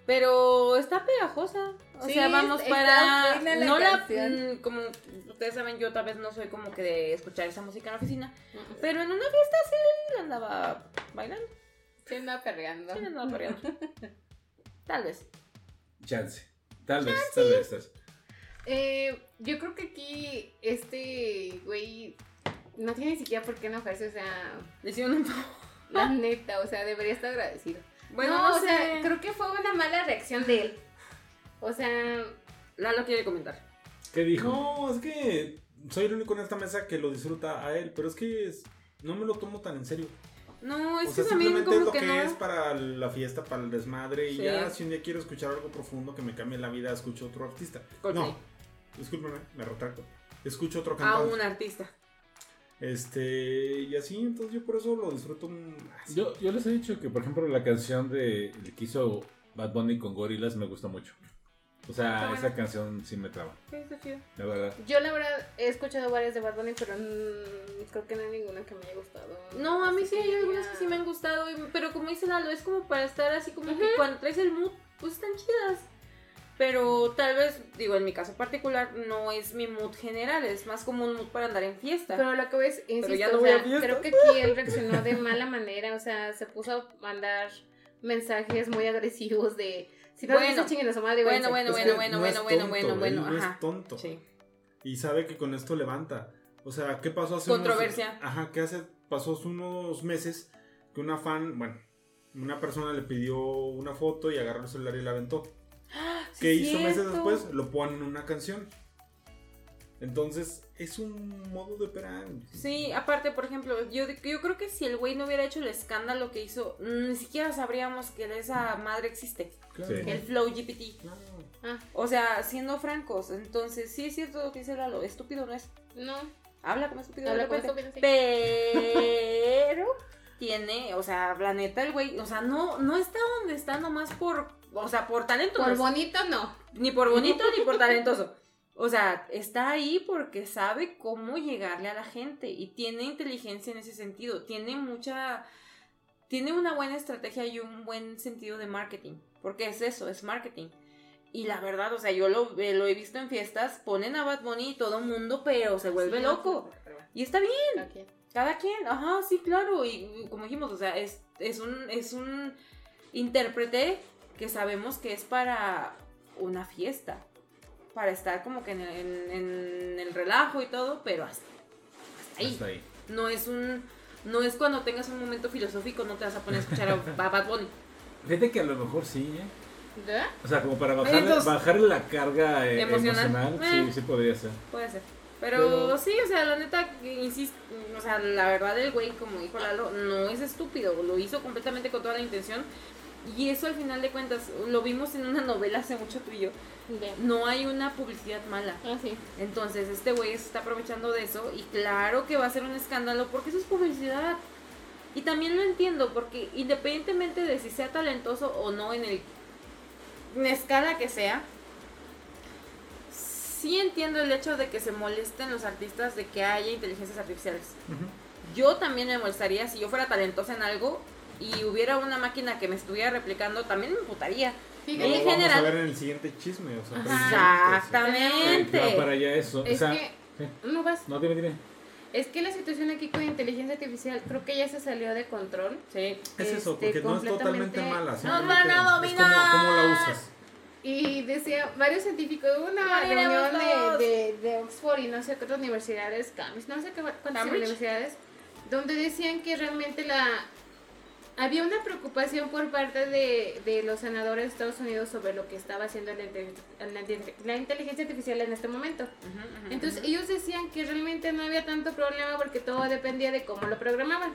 Pero está pegajosa. O
Sí,
sea, vamos para.
la
no la.
canción.
mm, Como ustedes saben, yo tal vez no soy como que de escuchar esa música en la oficina. Pero en una fiesta sí andaba bailando.
Se anda perreando.
Sí andaba perreando. Tal vez.
Chance. Tal vez, tal vez. tal vez.
Eh, yo creo que aquí este güey no tiene ni siquiera por qué enojarse. O sea,
Le hicieron un.
la neta, o sea, debería estar agradecido.
Bueno,
no,
no,
o
sé.
sea, creo que fue una mala reacción de él. O sea,
Lalo quiere comentar.
¿Qué dijo?
No, es que soy el único en esta mesa que lo disfruta a él, pero es que es- no me lo tomo tan en serio.
No, es
o
que
sea,
también
simplemente
como
es lo
que,
que,
no.
es para la fiesta, para el desmadre. Y
Sí.
ya, si un día quiero escuchar algo profundo que me cambie la vida, escucho otro artista.
Coldplay.
No, discúlpeme, me retracto. Escucho otro
A
cantante.
un artista.
Este, y así, entonces yo por eso lo disfruto. así.
Yo, yo les he dicho que, por ejemplo, la canción de que hizo Bad Bunny con Gorillaz me gusta mucho. O sea, esa canción sí me traba,
Sí, está chido.
la verdad.
yo la verdad he escuchado varias de Bad Bunny, pero creo que no hay ninguna que me haya gustado.
No, a mí
Así
sí hay
yo
algunas que sí me han gustado, pero como dice Lalo, es como para estar así como que cuando traes el mood, pues están chidas. Pero tal vez, digo, en mi caso particular, no es mi mood general, es más como un mood para andar en fiesta.
Pero lo que ves, insisto,
ya no
o
voy a
creo que aquí él reaccionó de mala manera, o sea, se puso a mandar mensajes muy agresivos de si no
Bueno.
les gusta chinguen a su madre,
Bueno,
váyanse".
bueno, bueno, bueno,
no
bueno, bueno, bueno,
no es tonto.
Sí.
Y sabe que con esto levanta. O sea, ¿qué pasó hace
Controversia.
unos... Ajá, ¿qué hace? Pasó hace unos meses que una fan, bueno, una persona le pidió una foto y agarró el celular y la aventó.
Sí,
¿Qué hizo meses después? Lo pone en una canción. Entonces, es un modo de operar.
Sí, aparte, por ejemplo, yo, yo creo que si el güey no hubiera hecho el escándalo que hizo, ni siquiera sabríamos que esa madre existe.
Claro.
Sí.
El Flow GPT.
Claro.
Ah,
O sea, siendo francos, entonces sí es cierto lo que dice Lalo, estúpido no es.
no.
Habla como estúpido.
Habla
de
como estúpido, sí.
Pero tiene, o sea, la neta, el güey, o sea, no, no está donde está nomás por, o sea, por talento. no
Por
es-
bonito, no.
ni por bonito ni por talentoso. O sea, está ahí porque sabe cómo llegarle a la gente y tiene inteligencia en ese sentido. Tiene mucha. Tiene una buena estrategia y un buen sentido de marketing. Porque es eso, es marketing. Y la verdad, o sea, yo lo, eh, lo he visto en fiestas, ponen a Bad Bunny y todo mundo, pero se vuelve
Sí,
loco. Y está bien.
cada quien.
Cada quien, ajá, sí, claro. Y como dijimos, o sea, es, es un, es un intérprete que sabemos que es para una fiesta. Para estar como que en el, en- en el relajo y todo, pero hasta, hasta ahí.
Hasta ahí.
No es un. No es cuando tengas un momento filosófico, no te vas a poner a escuchar a, a Bad Bunny.
Fíjate que a lo mejor sí, ¿eh? O sea, como para bajarle,
Entonces-
bajarle la carga eh,
Emocional.
emocional,
Eh.
sí, sí podría ser.
Puede ser. Pero,
Pero-
sí, o sea, la neta, insisto, o sea, la verdad el güey, como dijo Lalo, no es estúpido, lo hizo completamente con toda la intención. Y eso al final de cuentas, lo vimos en una novela hace mucho tú y yo. No hay una publicidad mala.
Ah, sí.
Entonces este güey se está aprovechando de eso y claro que va a ser un escándalo porque eso es publicidad. Y también lo entiendo porque independientemente de si sea talentoso o no en el en la escala que sea, sí entiendo el hecho de que se molesten los artistas de que haya inteligencias artificiales. Yo también me molestaría si yo fuera talentosa en algo y hubiera una máquina que me estuviera replicando, también me emputaría.
Fíjate
En
Lo vamos
general-
a ver en el siguiente chisme. O sea.
Exactamente.
Va para allá eso.
Es
o sea,
que.
sí.
No vas.
No, dime, dime.
Es que la situación aquí con inteligencia artificial creo que ya se salió de control.
Sí.
Es eso,
Este,
porque no es totalmente mala.
Nos van a
es como-
dominar.
¿Cómo, la usas?
Y decía, varios científicos, hubo una reunión de, de, de Oxford y no sé qué otras universidades, Cambridge, no sé qué, cuántas
Cambridge.
universidades, donde decían que realmente la había una preocupación por parte de, de los senadores de Estados Unidos sobre lo que estaba haciendo la, inte- la inte- la inteligencia artificial en este momento. Entonces ellos decían que realmente no había tanto problema porque todo dependía de cómo lo programaban.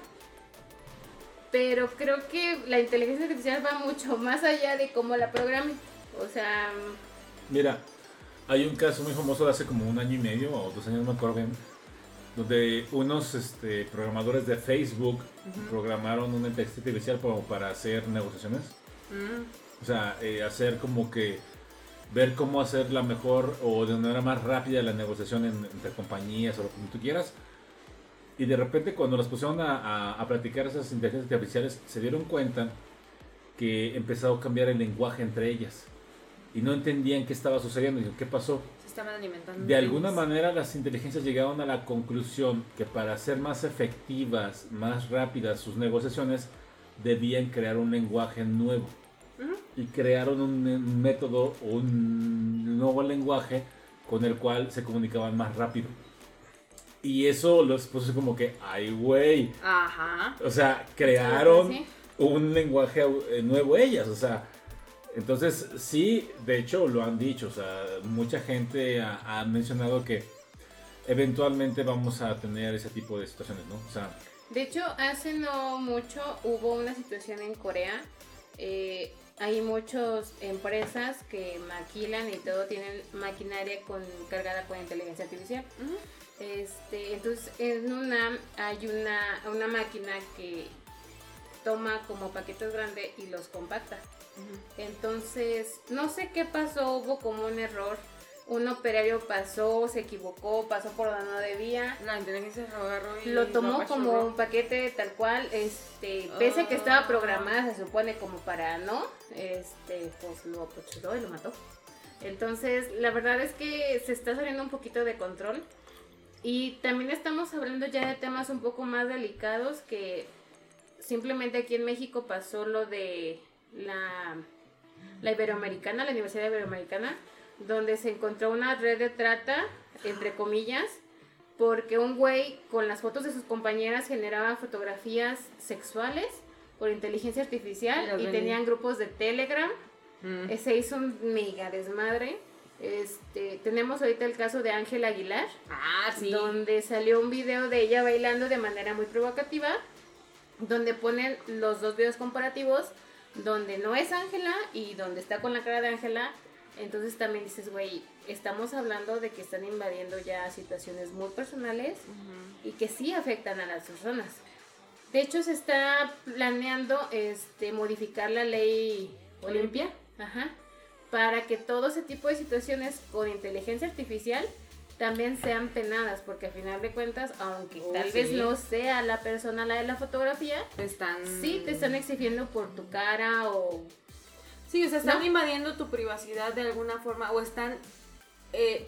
Pero creo que la inteligencia artificial va mucho más allá de cómo la programen. O sea,
Mira, hay un caso muy famoso de hace como un año y medio o dos años, no me acuerdo bien, donde unos este, programadores de Facebook programaron una inteligencia artificial como para hacer negociaciones.
Mm,
O sea, eh, hacer como que ver cómo hacer la mejor o de manera más rápida la negociación en- entre compañías o lo que tú quieras. Y de repente cuando las pusieron a, a, a practicar esas inteligencias artificiales, se dieron cuenta que empezó a cambiar el lenguaje entre ellas. Y no entendían qué estaba sucediendo. Y ¿qué pasó?
Se estaban alimentando.
De alguna manera las inteligencias llegaron a la conclusión que para hacer más efectivas, más rápidas sus negociaciones, debían crear un lenguaje nuevo. Y crearon un, método, un nuevo lenguaje con el cual se comunicaban más rápido. Y eso los puso como que, ay güey.
Ajá.
O sea, crearon
sí.
un lenguaje eh, nuevo ellas, o sea, entonces sí, de hecho lo han dicho, o sea, mucha gente ha, ha mencionado que eventualmente vamos a tener ese tipo de situaciones, ¿no? O sea,
De hecho, hace no mucho hubo una situación en Corea. eh, hay muchas empresas que maquilan y todo tienen maquinaria con, cargada con inteligencia artificial. Este, entonces, en una hay una, una máquina que toma como paquetes grandes y los compacta. Entonces, no sé qué pasó, hubo como un error. Un operario pasó, se equivocó, pasó por donde no debía.
La inteligencia lo agarró y
Lo tomó como un paquete tal cual, este, pese a que estaba
Ah.
programada, se supone como para no, este, pues lo apachurró y lo mató. Entonces, la verdad es que se está saliendo un poquito de control. Y también estamos hablando ya de temas un poco más delicados que simplemente aquí en México pasó lo de la, la Iberoamericana, la Universidad Iberoamericana, donde se encontró una red de trata, entre comillas, porque un güey con las fotos de sus compañeras generaba fotografías sexuales por inteligencia artificial y tenían grupos de Telegram.
Mm.
Eh, Se hizo un mega desmadre Este, tenemos ahorita el caso de Ángela Aguilar,
Ah, sí.
donde salió un video de ella bailando de manera muy provocativa, donde ponen los dos videos comparativos, donde no es Ángela y donde está con la cara de Ángela. Entonces también dices, güey, estamos hablando de que están invadiendo ya situaciones muy personales y que sí afectan a las personas. De hecho, se está planeando este, modificar la ley Olimpia ajá, para que todo ese tipo de situaciones con inteligencia artificial también sean penadas, porque al final de cuentas, aunque
Oh,
tal
sí.
vez no sea la persona la de la fotografía,
Te están...
sí te están exigiendo por tu cara o...
Sí, o sea, están
¿No?
invadiendo tu privacidad de alguna forma o están eh,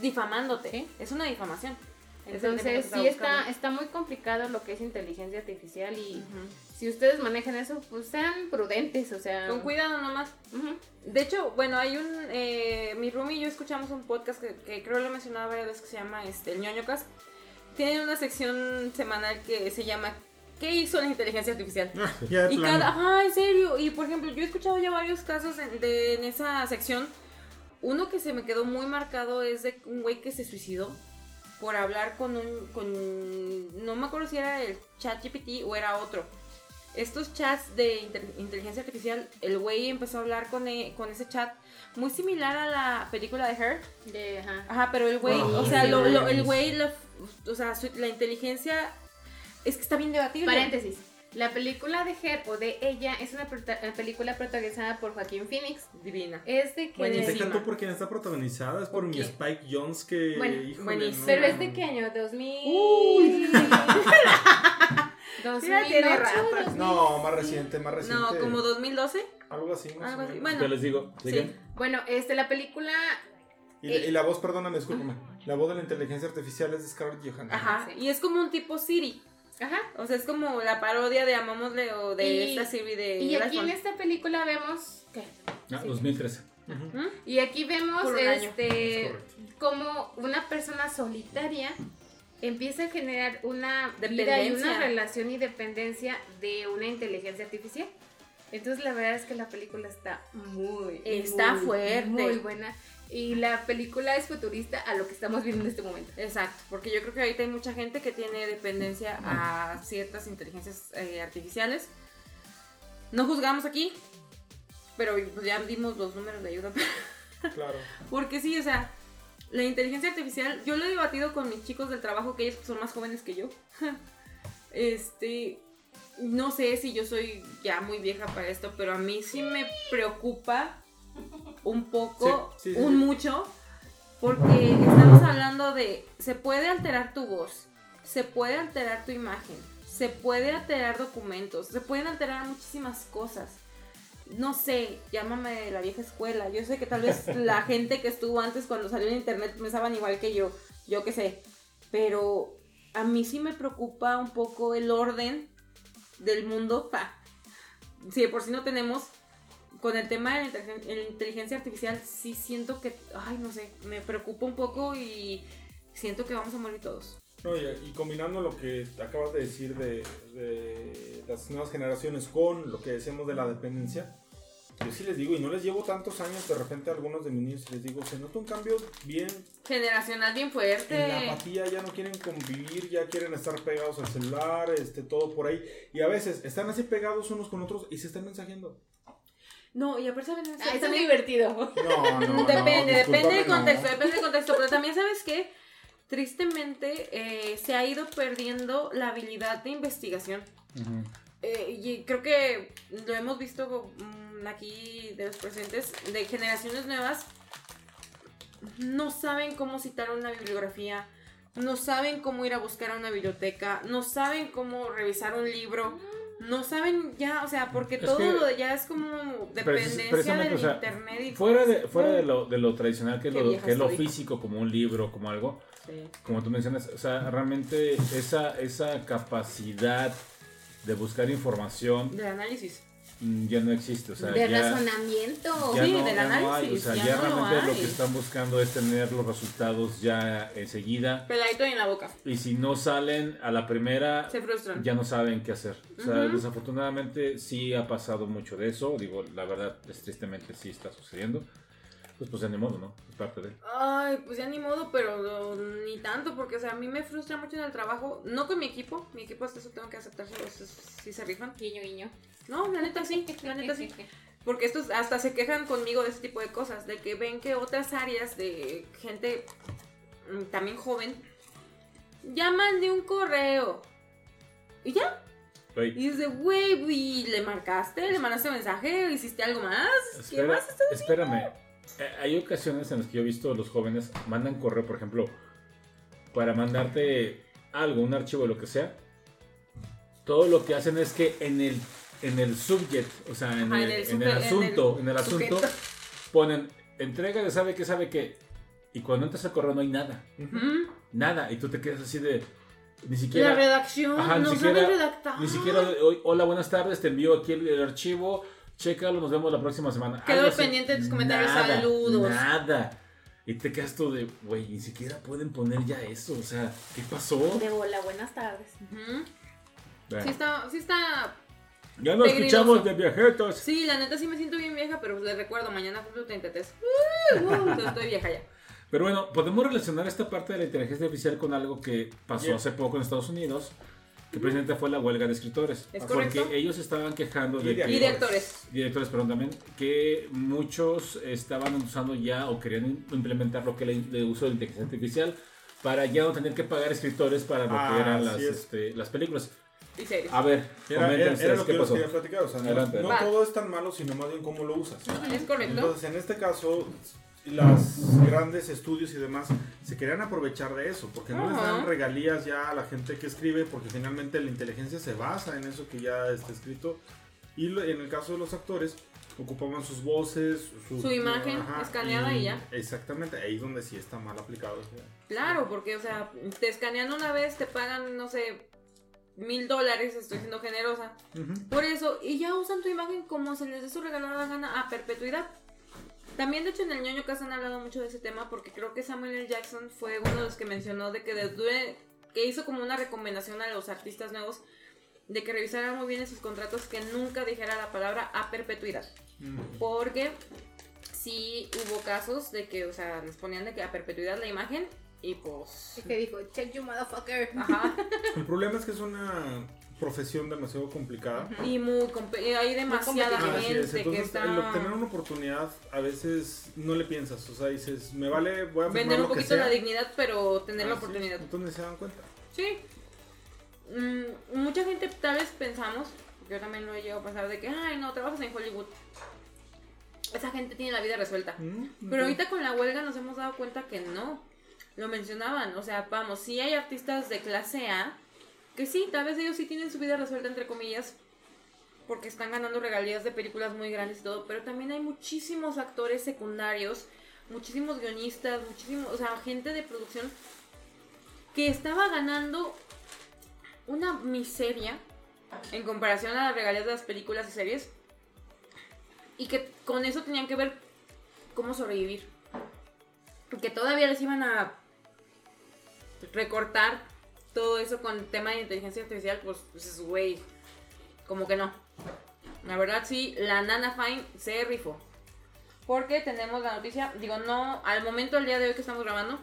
difamándote.
Sí.
Es una difamación.
Entonces, sí está, está muy complicado lo que es inteligencia artificial y. si ustedes manejan eso, pues sean prudentes, o sea...
Con cuidado nomás. De hecho, bueno, hay un. Eh, mi roomie y yo escuchamos un podcast que, que creo lo he mencionado varias veces que se llama este, El ñoño Cast. Tiene una sección semanal que se llama ¿Qué hizo la inteligencia artificial?
Ya de
Y
plano.
cada. Ajá, en serio. Y por ejemplo, yo he escuchado ya varios casos en, de, en esa sección. Uno que se me quedó muy marcado es de un güey que se suicidó por hablar con un. con No me acuerdo si era el chat GPT o era otro. Estos chats de inter- inteligencia artificial, el güey empezó a hablar con, e- con ese chat muy similar a la película de Her.
De- ajá.
Ajá, pero el güey,
Ah,
o sea, lo- lo- el güey, la- o sea, su- la inteligencia es que está bien debatible.
Paréntesis. La película de Her o de ella es una eh, película protagonizada por Joaquín Phoenix.
Divina.
Es de que.
Buenísima.
Deja tú por quién está protagonizada, es por mi. Spike Jones que.
Bueno,
híjole,
buenísimo.
no,
Pero es de qué año? 2000.
Uy.
2008,
Ya tiene rato.
2000.
No, más reciente, más reciente.
No, como 2012.
Algo así, más
Algo así.
menos.
Bueno.
¿Qué les digo?
Sí.
Bueno, este, la película.
Y, y la voz, perdóname, discúlpame. La voz de la inteligencia artificial es de Scarlett Johansson.
Ajá.
Sí.
Y es como un tipo Siri.
Ajá.
O sea, es como la parodia de Amámosle o de
Y-
esta Siri de
Y aquí en esta película vemos. ¿Qué?
Ah,
Sí.
2013.
Ujú.
¿Mm?
Y aquí vemos.
Es
este como una persona solitaria empieza a generar una vida y una relación y dependencia de una inteligencia artificial. Entonces la verdad es que la película está muy
Está
muy,
fuerte.
muy buena y la película es futurista a lo que estamos viendo en este momento.
Exacto, porque yo creo que ahorita hay mucha gente que tiene dependencia a ciertas inteligencias eh, artificiales. No juzgamos aquí, pero pues, ya dimos los números de ayuda.
Claro.
Porque sí, o sea, la inteligencia artificial, yo lo he debatido con mis chicos del trabajo, que ellos son más jóvenes que yo. este, no sé si yo soy ya muy vieja para esto, pero a mí sí me preocupa un poco,
Sí, sí, sí,
un mucho, porque estamos hablando de, se puede alterar tu voz, se puede alterar tu imagen, se puede alterar documentos, se pueden alterar muchísimas cosas no sé, llámame de la vieja escuela. Yo sé que tal vez la gente que estuvo antes cuando salió en internet pensaban igual que yo, yo qué sé. Pero a mí sí me preocupa un poco el orden del mundo. Si de por sí no tenemos, con el tema de la inteligen- la inteligencia artificial, sí siento que, ay, no sé, me preocupa un poco y siento que vamos a morir todos.
No, y, y combinando lo que acabas de decir de, de las nuevas generaciones con lo que decimos de la dependencia, yo sí les digo, y no les llevo tantos años, de repente a algunos de mis niños les digo, se nota un cambio bien
Generacional bien
en la
fuerte.
apatía, ya no quieren convivir, ya quieren estar pegados al celular, este, todo por ahí, y a veces están así pegados unos con otros y se están mensajeando.
No, y aparte ¿saben?
Ah, es
también-
divertido.
No, no,
Depende, depende del
no.
contexto, depende del contexto, pero también sabes que tristemente eh, se ha ido perdiendo la habilidad de investigación. Eh, y creo que lo hemos visto mm, aquí de los presentes, de generaciones nuevas, no saben cómo citar una bibliografía, no saben cómo ir a buscar a una biblioteca, no saben cómo revisar un libro. No saben ya, o sea, porque
Es
todo lo de ya es como dependencia del
o sea,
internet y
Fuera de, fuera de, lo, de lo tradicional que es lo, que es lo físico, como un libro, como algo,
Sí.
como tú mencionas, o sea, realmente esa, esa capacidad de buscar información
De análisis.
Mm, ya no existe. O sea,
de
ya,
razonamiento.
ya
Sí,
no,
del
ya no hay. O
análisis,
sea,
ya
ya,
no lo
realmente lo, que están buscando es tener los resultados ya enseguida.
Peladito y en la boca.
Y si no salen a la primera,
Se frustran.
ya no saben qué hacer. O sea, desafortunadamente sí ha pasado mucho de eso. Digo, la verdad, es, tristemente sí está sucediendo. Pues pues ya ni modo, ¿no? Es parte de.
Ay, pues ya ni modo, pero no, ni tanto, porque o sea, a mí me frustra mucho en el trabajo, no con mi equipo, mi equipo hasta eso tengo que aceptarse, si se rifan.
Guiño, guiño.
No, la neta sí, la neta sí. Porque estos hasta se quejan conmigo de ese tipo de cosas, de que ven que otras áreas de gente mm, también joven llaman de un correo. ¿Y ya?
Güey,
Y dice, güey, ¿y ¿le marcaste? ¿Le mandaste mensaje? ¿Hiciste algo más? ¿Qué más estás
espérame. Eh, Hay ocasiones en las que yo he visto a los jóvenes mandan correo, por ejemplo, para mandarte algo, un archivo, lo que sea. Todo lo que hacen es que en el, en el subject, o sea, en,
Ajá,
el,
en el
en
super-
el
en
asunto,
el
en el asunto,
sujeto.
ponen entrega de sabe qué, sabe qué. Y cuando entras al correo no hay nada.
Ujú.
Nada. Y tú te quedas así de. Ni
La
siquiera.
redacción,
Ajá, ni
no
siquiera-
sabe redactar.
Ni siquiera, hola, buenas tardes, te envío aquí el, el archivo, chécalo, nos vemos la próxima semana. Algo así.
pendiente de tus comentarios,
Nada,
saludos.
Nada. Y te quedas tú de, güey, ni siquiera pueden poner ya eso, o sea, ¿qué pasó?
De hola, buenas tardes.
Bueno,
Sí está, sí está...
ya no
peligroso.
escuchamos de viajeros.
Sí, la neta sí me siento bien vieja, pero les recuerdo, mañana cumplo 33. Uh, uh, estoy vieja ya.
Pero bueno, podemos relacionar esta parte de la inteligencia artificial con algo que pasó
Yeah.
hace poco en Estados Unidos, que precisamente fue la huelga de escritores.
Es
porque
correcto.
ellos estaban quejando de que...
Actores.
directores, perdón, también, que muchos estaban usando ya o querían implementar lo que era el uso de inteligencia artificial para ya no tener que pagar escritores para lo
Ah,
que eran las,
es.
este, las películas.
Y serio.
A ver,
Era, era- era lo que yo les quería platicar. O sea, no-
Adelante.
no, todo es tan malo, sino más bien cómo lo usas.
Es correcto.
Entonces, en este caso, los grandes estudios y demás se querían aprovechar de eso, porque no les dan regalías ya a la gente que escribe, porque finalmente la inteligencia se basa en eso que ya está escrito. Y lo- en el caso de los actores, ocupaban sus voces,
Su imagen escaneada y ya.
Exactamente, ahí es donde sí está mal aplicado.
Claro, porque, o sea, te escanean una vez, te pagan, no sé, mil dólares, estoy siendo generosa. Por eso, y ya usan tu imagen como se les dé su regalada gana a perpetuidad. También, de hecho, en el ñoño Cast han hablado mucho de ese tema porque creo que Samuel L. Jackson fue uno de los que mencionó de que desde que hizo como una recomendación a los artistas nuevos de que revisaran muy bien en sus contratos que nunca dijera la palabra a perpetuidad. Porque sí hubo casos de que, o sea, les ponían de que a perpetuidad la imagen y pues...
Y que dijo, check you motherfucker.
Ajá.
El problema es que es una profesión demasiado complicada.
Y muy y hay demasiada gente
es,
que
entonces
está...
el obtener una oportunidad a veces no le piensas, o sea, dices, me vale, voy a
Vender un
lo que
poquito
sea.
la dignidad, pero tener la oportunidad.
Entonces se dan cuenta.
Sí. Mm, mucha gente tal vez pensamos, yo también lo he llegado a pensar, de que, ay, no, trabajas en Hollywood. Esa gente tiene la vida resuelta. Pero ahorita con la huelga nos hemos dado cuenta que no. Lo mencionaban, o sea, vamos, sí hay artistas de clase A que sí, tal vez ellos sí tienen su vida resuelta, entre comillas, porque están ganando regalías de películas muy grandes y todo, pero también hay muchísimos actores secundarios, muchísimos guionistas, muchísimos, o sea, gente de producción que estaba ganando una miseria en comparación a las regalías de las películas y series y que con eso tenían que ver cómo sobrevivir. Que todavía les iban a recortar todo eso con tema de inteligencia artificial, pues, pues es güey, como que no. La verdad sí, la Nana Fine se rifó. Porque tenemos la noticia, digo, no, al momento, al día de hoy que estamos grabando,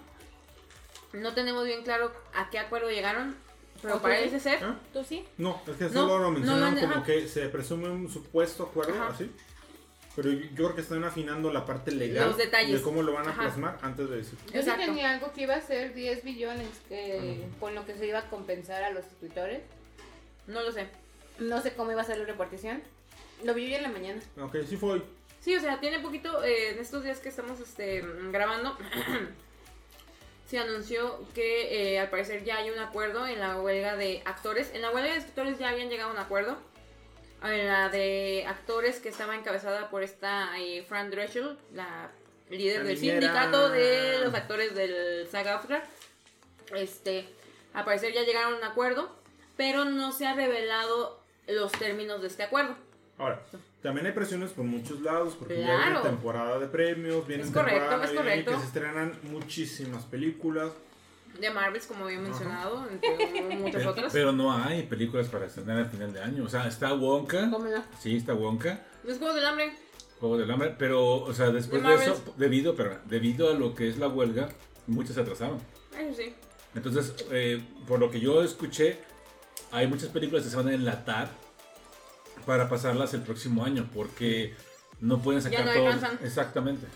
no tenemos bien claro a qué acuerdo llegaron, pero parece ser.
¿Ah?
¿Tú sí?
No, es que solo
no
lo mencionaron como que se presume un supuesto acuerdo,
Ajá.
así. Pero yo yo creo que están afinando la parte legal
Los detalles.
de cómo lo van a
Ajá.
plasmar antes de decir.
Yo
Exacto.
sí tenía algo que iba a ser 10 billones que, con lo que se iba a compensar a los escritores.
No lo sé.
No sé cómo iba a ser la repartición. Lo vi hoy en la mañana.
Ok, sí fue hoy.
Sí, o sea, tiene poquito, eh, en estos días que estamos este, grabando, se anunció que eh, al parecer ya hay un acuerdo en la huelga de actores. En la huelga de escritores ya habían llegado a un acuerdo. La de actores que estaba encabezada por esta eh, Fran Drescher, la líder
La
del
niñera.
sindicato de los actores del saga AFTRA. Este, al parecer ya llegaron a un acuerdo, pero no se ha revelado los términos de este acuerdo.
Ahora, también hay presiones por muchos lados, porque ya
Claro.
viene temporada de premios, viene
Es correcto,
temporada
es correcto.
que se estrenan muchísimas películas.
De Marvels, como había mencionado, entre muchas
Pero,
otras.
pero no hay películas para estrenar a final de año. O sea, está Wonka.
¿Cómo no?
Sí, está Wonka.
Los Juegos del Hambre.
Juego del Hambre, pero, o sea, después
De
de, eso, debido, pero, debido a lo que es la huelga, muchos se atrasaron.
Eso sí.
Entonces, eh, por lo que yo escuché, hay muchas películas que se van a enlatar para pasarlas el próximo año, porque no pueden
Ya
sacar
no
todo.
alcanzan.
Exactamente.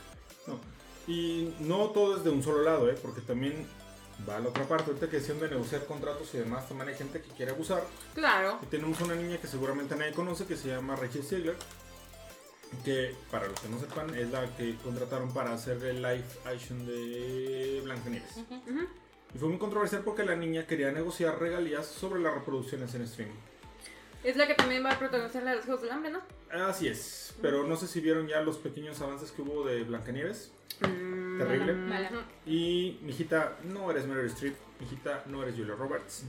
No. Y no todo es de un solo lado, ¿eh? porque también va a la otra parte. Ahorita que decían de negociar contratos y demás, también hay gente que quiere abusar.
Claro.
Y tenemos una niña que seguramente nadie conoce que se llama Rachel Ziegler. Que para los que no sepan es la que contrataron para hacer el live action de Blancanieves.
Ujú.
Y fue muy controversial porque la niña quería negociar regalías sobre las reproducciones en streaming.
Es la que también va a protagonizar la de los Juegos del Hambre, ¿no?
Así es, pero no sé si vieron ya los pequeños avances que hubo de Blancanieves. Terrible.
Mala.
Y, mijita, no eres Meryl Streep, mijita, no eres Julia Roberts.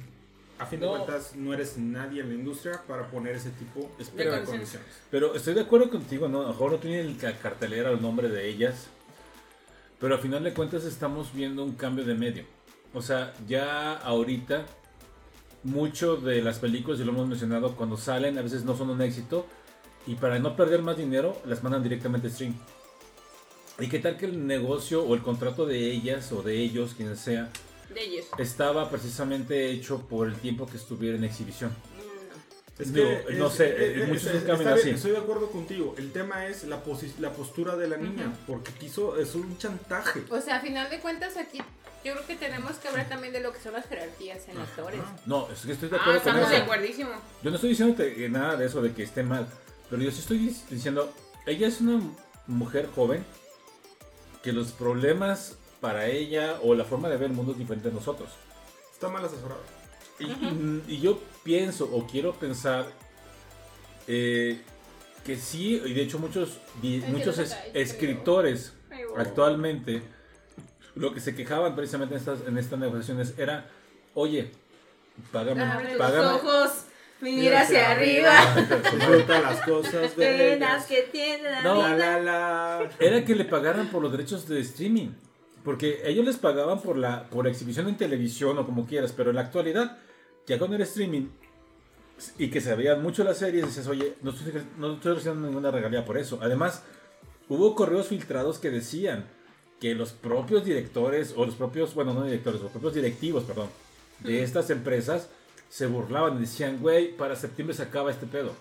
A fin de cuentas, no eres nadie en la industria para poner ese tipo
Espera,
de condiciones.
Pero estoy de acuerdo contigo, ¿no? A lo mejor no tiene el ca- cartelera o el nombre de ellas. Pero a final de cuentas estamos viendo un cambio de medio. O sea, ya ahorita, mucho de las películas, y lo hemos mencionado, cuando salen a veces no son un éxito. Y para no perder más dinero, las mandan directamente a stream. ¿Y qué tal que el negocio o el contrato de ellas o de ellos, quien sea,
De ellos.
estaba precisamente hecho por el tiempo que estuviera en exhibición?
Mm,
Es que
no
es-
sé,
es-
eh,
es-
muchos
es- bien,
así.
Estoy de acuerdo contigo. El tema es la, posi- la postura de la niña, porque quiso, es un chantaje.
O sea, a final de cuentas aquí yo creo que tenemos que hablar también de lo que son las jerarquías en actores.
No, es que estoy de
Ah,
acuerdo con
estamos de
eso.
acuerdísimo.
Yo no estoy diciendo nada de eso, de que esté mal. Pero yo sí estoy dic- diciendo, ella es una mujer joven que los problemas para ella o la forma de ver el mundo es diferente a nosotros.
Está mal asesorado.
Y, y- y yo pienso o quiero pensar eh, que sí, y de hecho muchos, muchos es- escritores actualmente lo que se quejaban precisamente en estas, en estas negociaciones era, oye, págame, págame,
Los ojos, mira hacia arriba.
Disfruta las cosas
Penas
bellas.
que tiene la
No.
La,
vida.
la, la.
era que le pagaran por los derechos de streaming. Porque ellos les pagaban por la por exhibición en televisión o como quieras, pero en la actualidad, ya con el streaming y que se veían mucho las series, dices, oye, no estoy, no estoy recibiendo ninguna regalía por eso. Además, hubo correos filtrados que decían que los propios directores, o los propios, bueno, no directores, los propios directivos, perdón, de estas empresas se burlaban y decían, güey, para septiembre se acaba este pedo.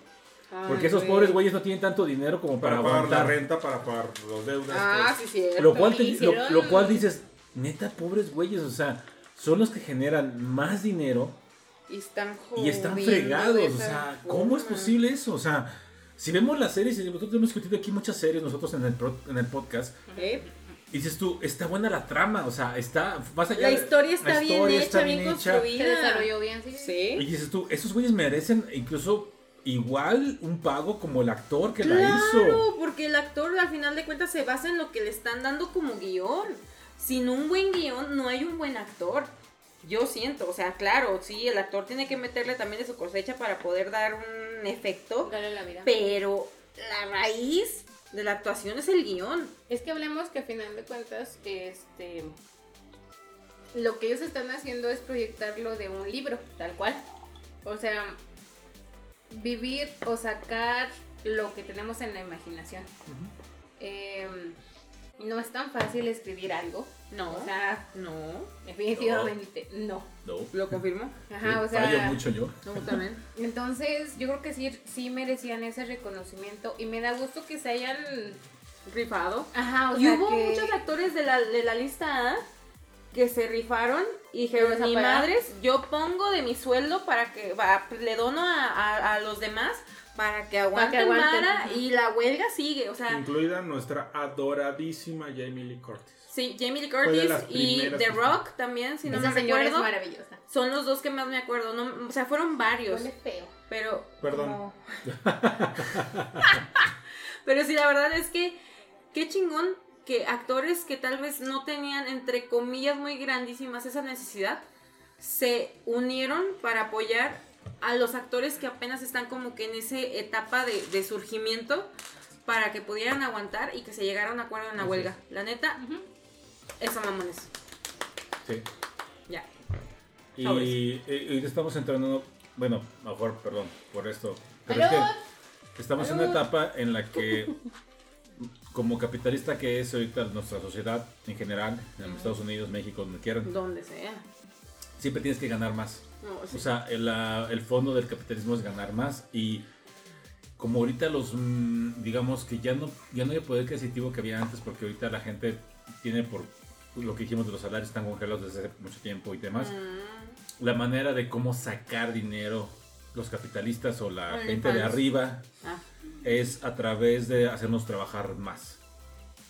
Porque esos
güey.
pobres güeyes no tienen tanto dinero como para,
Para pagar la renta, para pagar los deudas.
Ah,
pues.
sí, cierto.
Lo cual, te- lo, cual dices, neta, pobres güeyes, o sea, son los que generan más dinero
Y están
y están fregados. O sea, ¿cómo es posible eso? O sea, si vemos las series, y nosotros hemos discutido aquí muchas series nosotros en el, pro- en el podcast,
¿Eh?
Y dices tú, está buena la trama, o sea, está, más allá
La historia está
la
bien
historia
hecha,
está
bien
hecha.
construida.
Se desarrolló bien, sí.
Y dices tú, esos güeyes merecen incluso igual un pago como el actor que la
Claro,
hizo.
porque el actor al final de cuentas se basa en lo que le están dando como guion. Sin un buen guion no hay un buen actor. Yo siento, o sea, claro, sí, el actor tiene que meterle también de su cosecha para poder dar un efecto,
Dale la vida.
pero la raíz de la actuación es el guion.
Es que hablemos que a final de cuentas, este, lo que ellos están haciendo es proyectarlo de un libro, tal cual. O sea, vivir o sacar lo que tenemos en la imaginación. Eh, no es tan fácil escribir algo.
No,
O sea,
no,
definitivamente no.
No.
lo confirmo.
Ajá,
Sí,
o sea,
fallo mucho yo.
No, también.
entonces yo creo que sí, sí merecían ese reconocimiento y me da gusto que se hayan...
Rifado.
Ajá, o
y
sea,
hubo
que-
muchos actores de la, de la lista A que se rifaron y dijeron,
¿Vas a
mi madres, yo pongo de mi sueldo para que, va, le dono a, a- a los demás para que aguanten,
aguanten,
vara
ujú.
y la huelga sigue, o sea,
Incluida nuestra adoradísima Jamie Lee Curtis.
sí, Jamie Lee Curtis y The
que-
Rock también, si no
esa
me
señora es maravillosa.
son los dos que más me acuerdo, no, o sea, fueron varios,
Huele feo.
pero...
Perdón.
como- pero sí, la verdad es que qué chingón que actores que tal vez no tenían, entre comillas, muy grandísimas esa necesidad, se unieron para apoyar a los actores que apenas están como que en esa etapa de, de surgimiento para que pudieran aguantar y que se llegara a un acuerdo en la huelga. La neta,
Ujú.
eso mamones.
Sí.
Ya.
Y, y- y ahorita estamos entrando, bueno, mejor, perdón por esto. Pero es que estamos en una etapa en la que como capitalista que es ahorita nuestra sociedad en general, en Estados Unidos, México, donde quieran,
Donde sea.
siempre tienes que ganar más.
No, sí.
O sea, el, el fondo del capitalismo es ganar más y como ahorita los, mm, digamos que ya no, ya no hay poder adquisitivo que había antes porque ahorita la gente tiene por lo que dijimos de los salarios están congelados desde hace mucho tiempo y demás.
Mm,
La manera de cómo sacar dinero los capitalistas o la gente de arriba
ah,
es a través de hacernos trabajar más.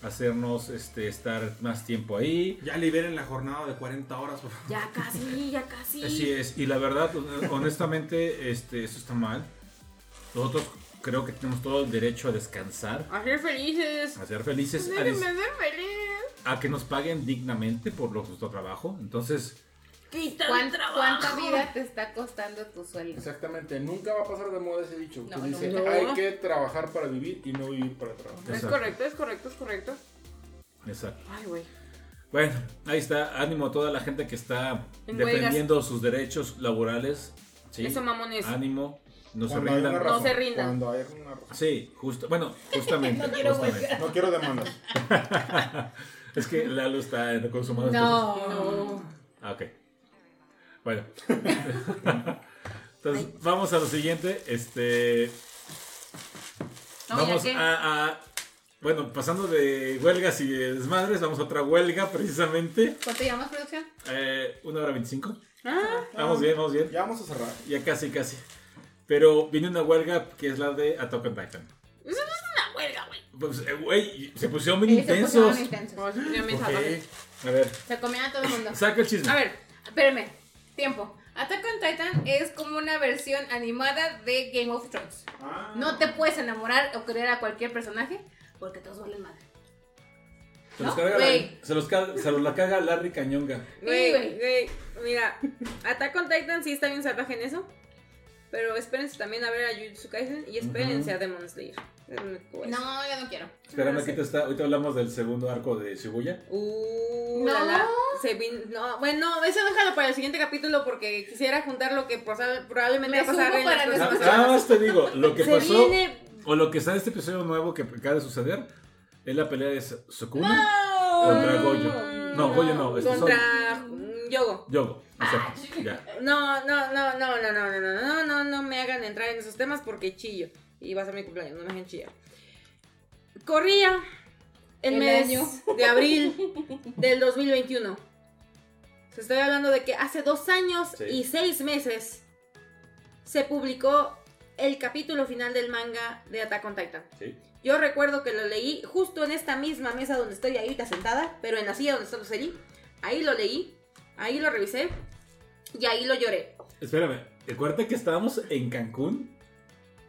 Hacernos este, estar más tiempo ahí.
Ya liberen la jornada de 40 horas, por favor.
ya casi, ya casi.
Así es, y la verdad, honestamente, este, eso está mal. Nosotros creo que tenemos todo el derecho a descansar,
A ser felices.
a ser felices, a,
Déjenme
dis-
ser feliz.
a que nos paguen dignamente por lo- nuestro trabajo. Entonces,
Quita el
¿Cuán-
trabajo.
¿Cuánta vida te está costando tu sueldo?
Exactamente, nunca va a pasar de moda ese dicho.
No,
que dice, hay que trabajar para vivir y no vivir para trabajar.
Es correcto, es correcto, es correcto.
exacto.
Ay, güey.
Bueno, ahí está. Ánimo a toda la gente que está
En
defendiendo sus derechos laborales. ¿sí?
Eso, mamones.
Ánimo, no se rindan.
razón,
se rindan.
Cuando hay una razón.
Sí, justo, bueno, justamente.
No quiero
justamente.
No quiero demandas.
Es que Lalo está en recursos humanos.
No.
Ah, ok. Bueno. Entonces, vamos a lo siguiente. Este.
No,
vamos a, a- Bueno, pasando de huelgas y de desmadres, vamos a otra huelga precisamente.
¿Cuánto llevamos producción?
Eh, una hora veinticinco.
Ah,
Vamos bien, vamos bien.
Ya vamos a cerrar.
Ya casi, casi. Pero viene una huelga que es la de Attack on Titan.
una huelga, güey.
Pues, eh, güey, se pusieron bien
Eh, se
intensos.
pusieron intensos.
Oh, sí, ya me
¿Por
sacaron.
qué? A ver,
Se comían a todo el mundo.
saca el chisme.
A ver,
Espérame, tiempo. Attack on Titan es como una versión animada de Game of Thrones.
Ah.
No te puedes enamorar o querer a cualquier personaje porque todos valen madre.
Se los, carga la, se, los ca- se los la caga Larry Cañonga.
güey,
güey.
mira, Attack on Titan sí está bien salvaje en eso. Pero espérense también a ver a Jujutsu Kaisen y espérense
Ujú.
a Demon Slayer.
No, yo no quiero.
Espérame,
Ah,
aquí te está. Ahorita hablamos del segundo arco de Shibuya.
Uh,
No.
la, la, se vin- no, bueno, eso déjalo para el siguiente capítulo porque quisiera juntar lo que posa- probablemente
Me
va a pasar en las próximas.
Nada más te digo, lo que
Se
pasó,
viene.
o lo que está en este episodio nuevo que acaba de suceder, es la pelea de Sukuna
No.
contra Goyo. No, Goyo no, es
Contra mm, Yogo.
Yogo. Exacto, ya.
No, no, no, no, no, no, no, no, no, no, no me hagan entrar en esos temas porque chillo. Y va a ser mi cumpleaños, no me hagan chillar. Corría el,
El
mes
año.
de abril del 2021. Se estoy hablando de que hace dos años
Sí.
y seis meses se publicó el capítulo final del manga de Attack on Titan.
Sí.
Yo recuerdo que lo leí justo en esta misma mesa donde estoy ahorita sentada, pero en la silla donde está Luceli. Ahí lo leí, ahí lo revisé y ahí lo lloré.
Espérame, acuérdate que estábamos en Cancún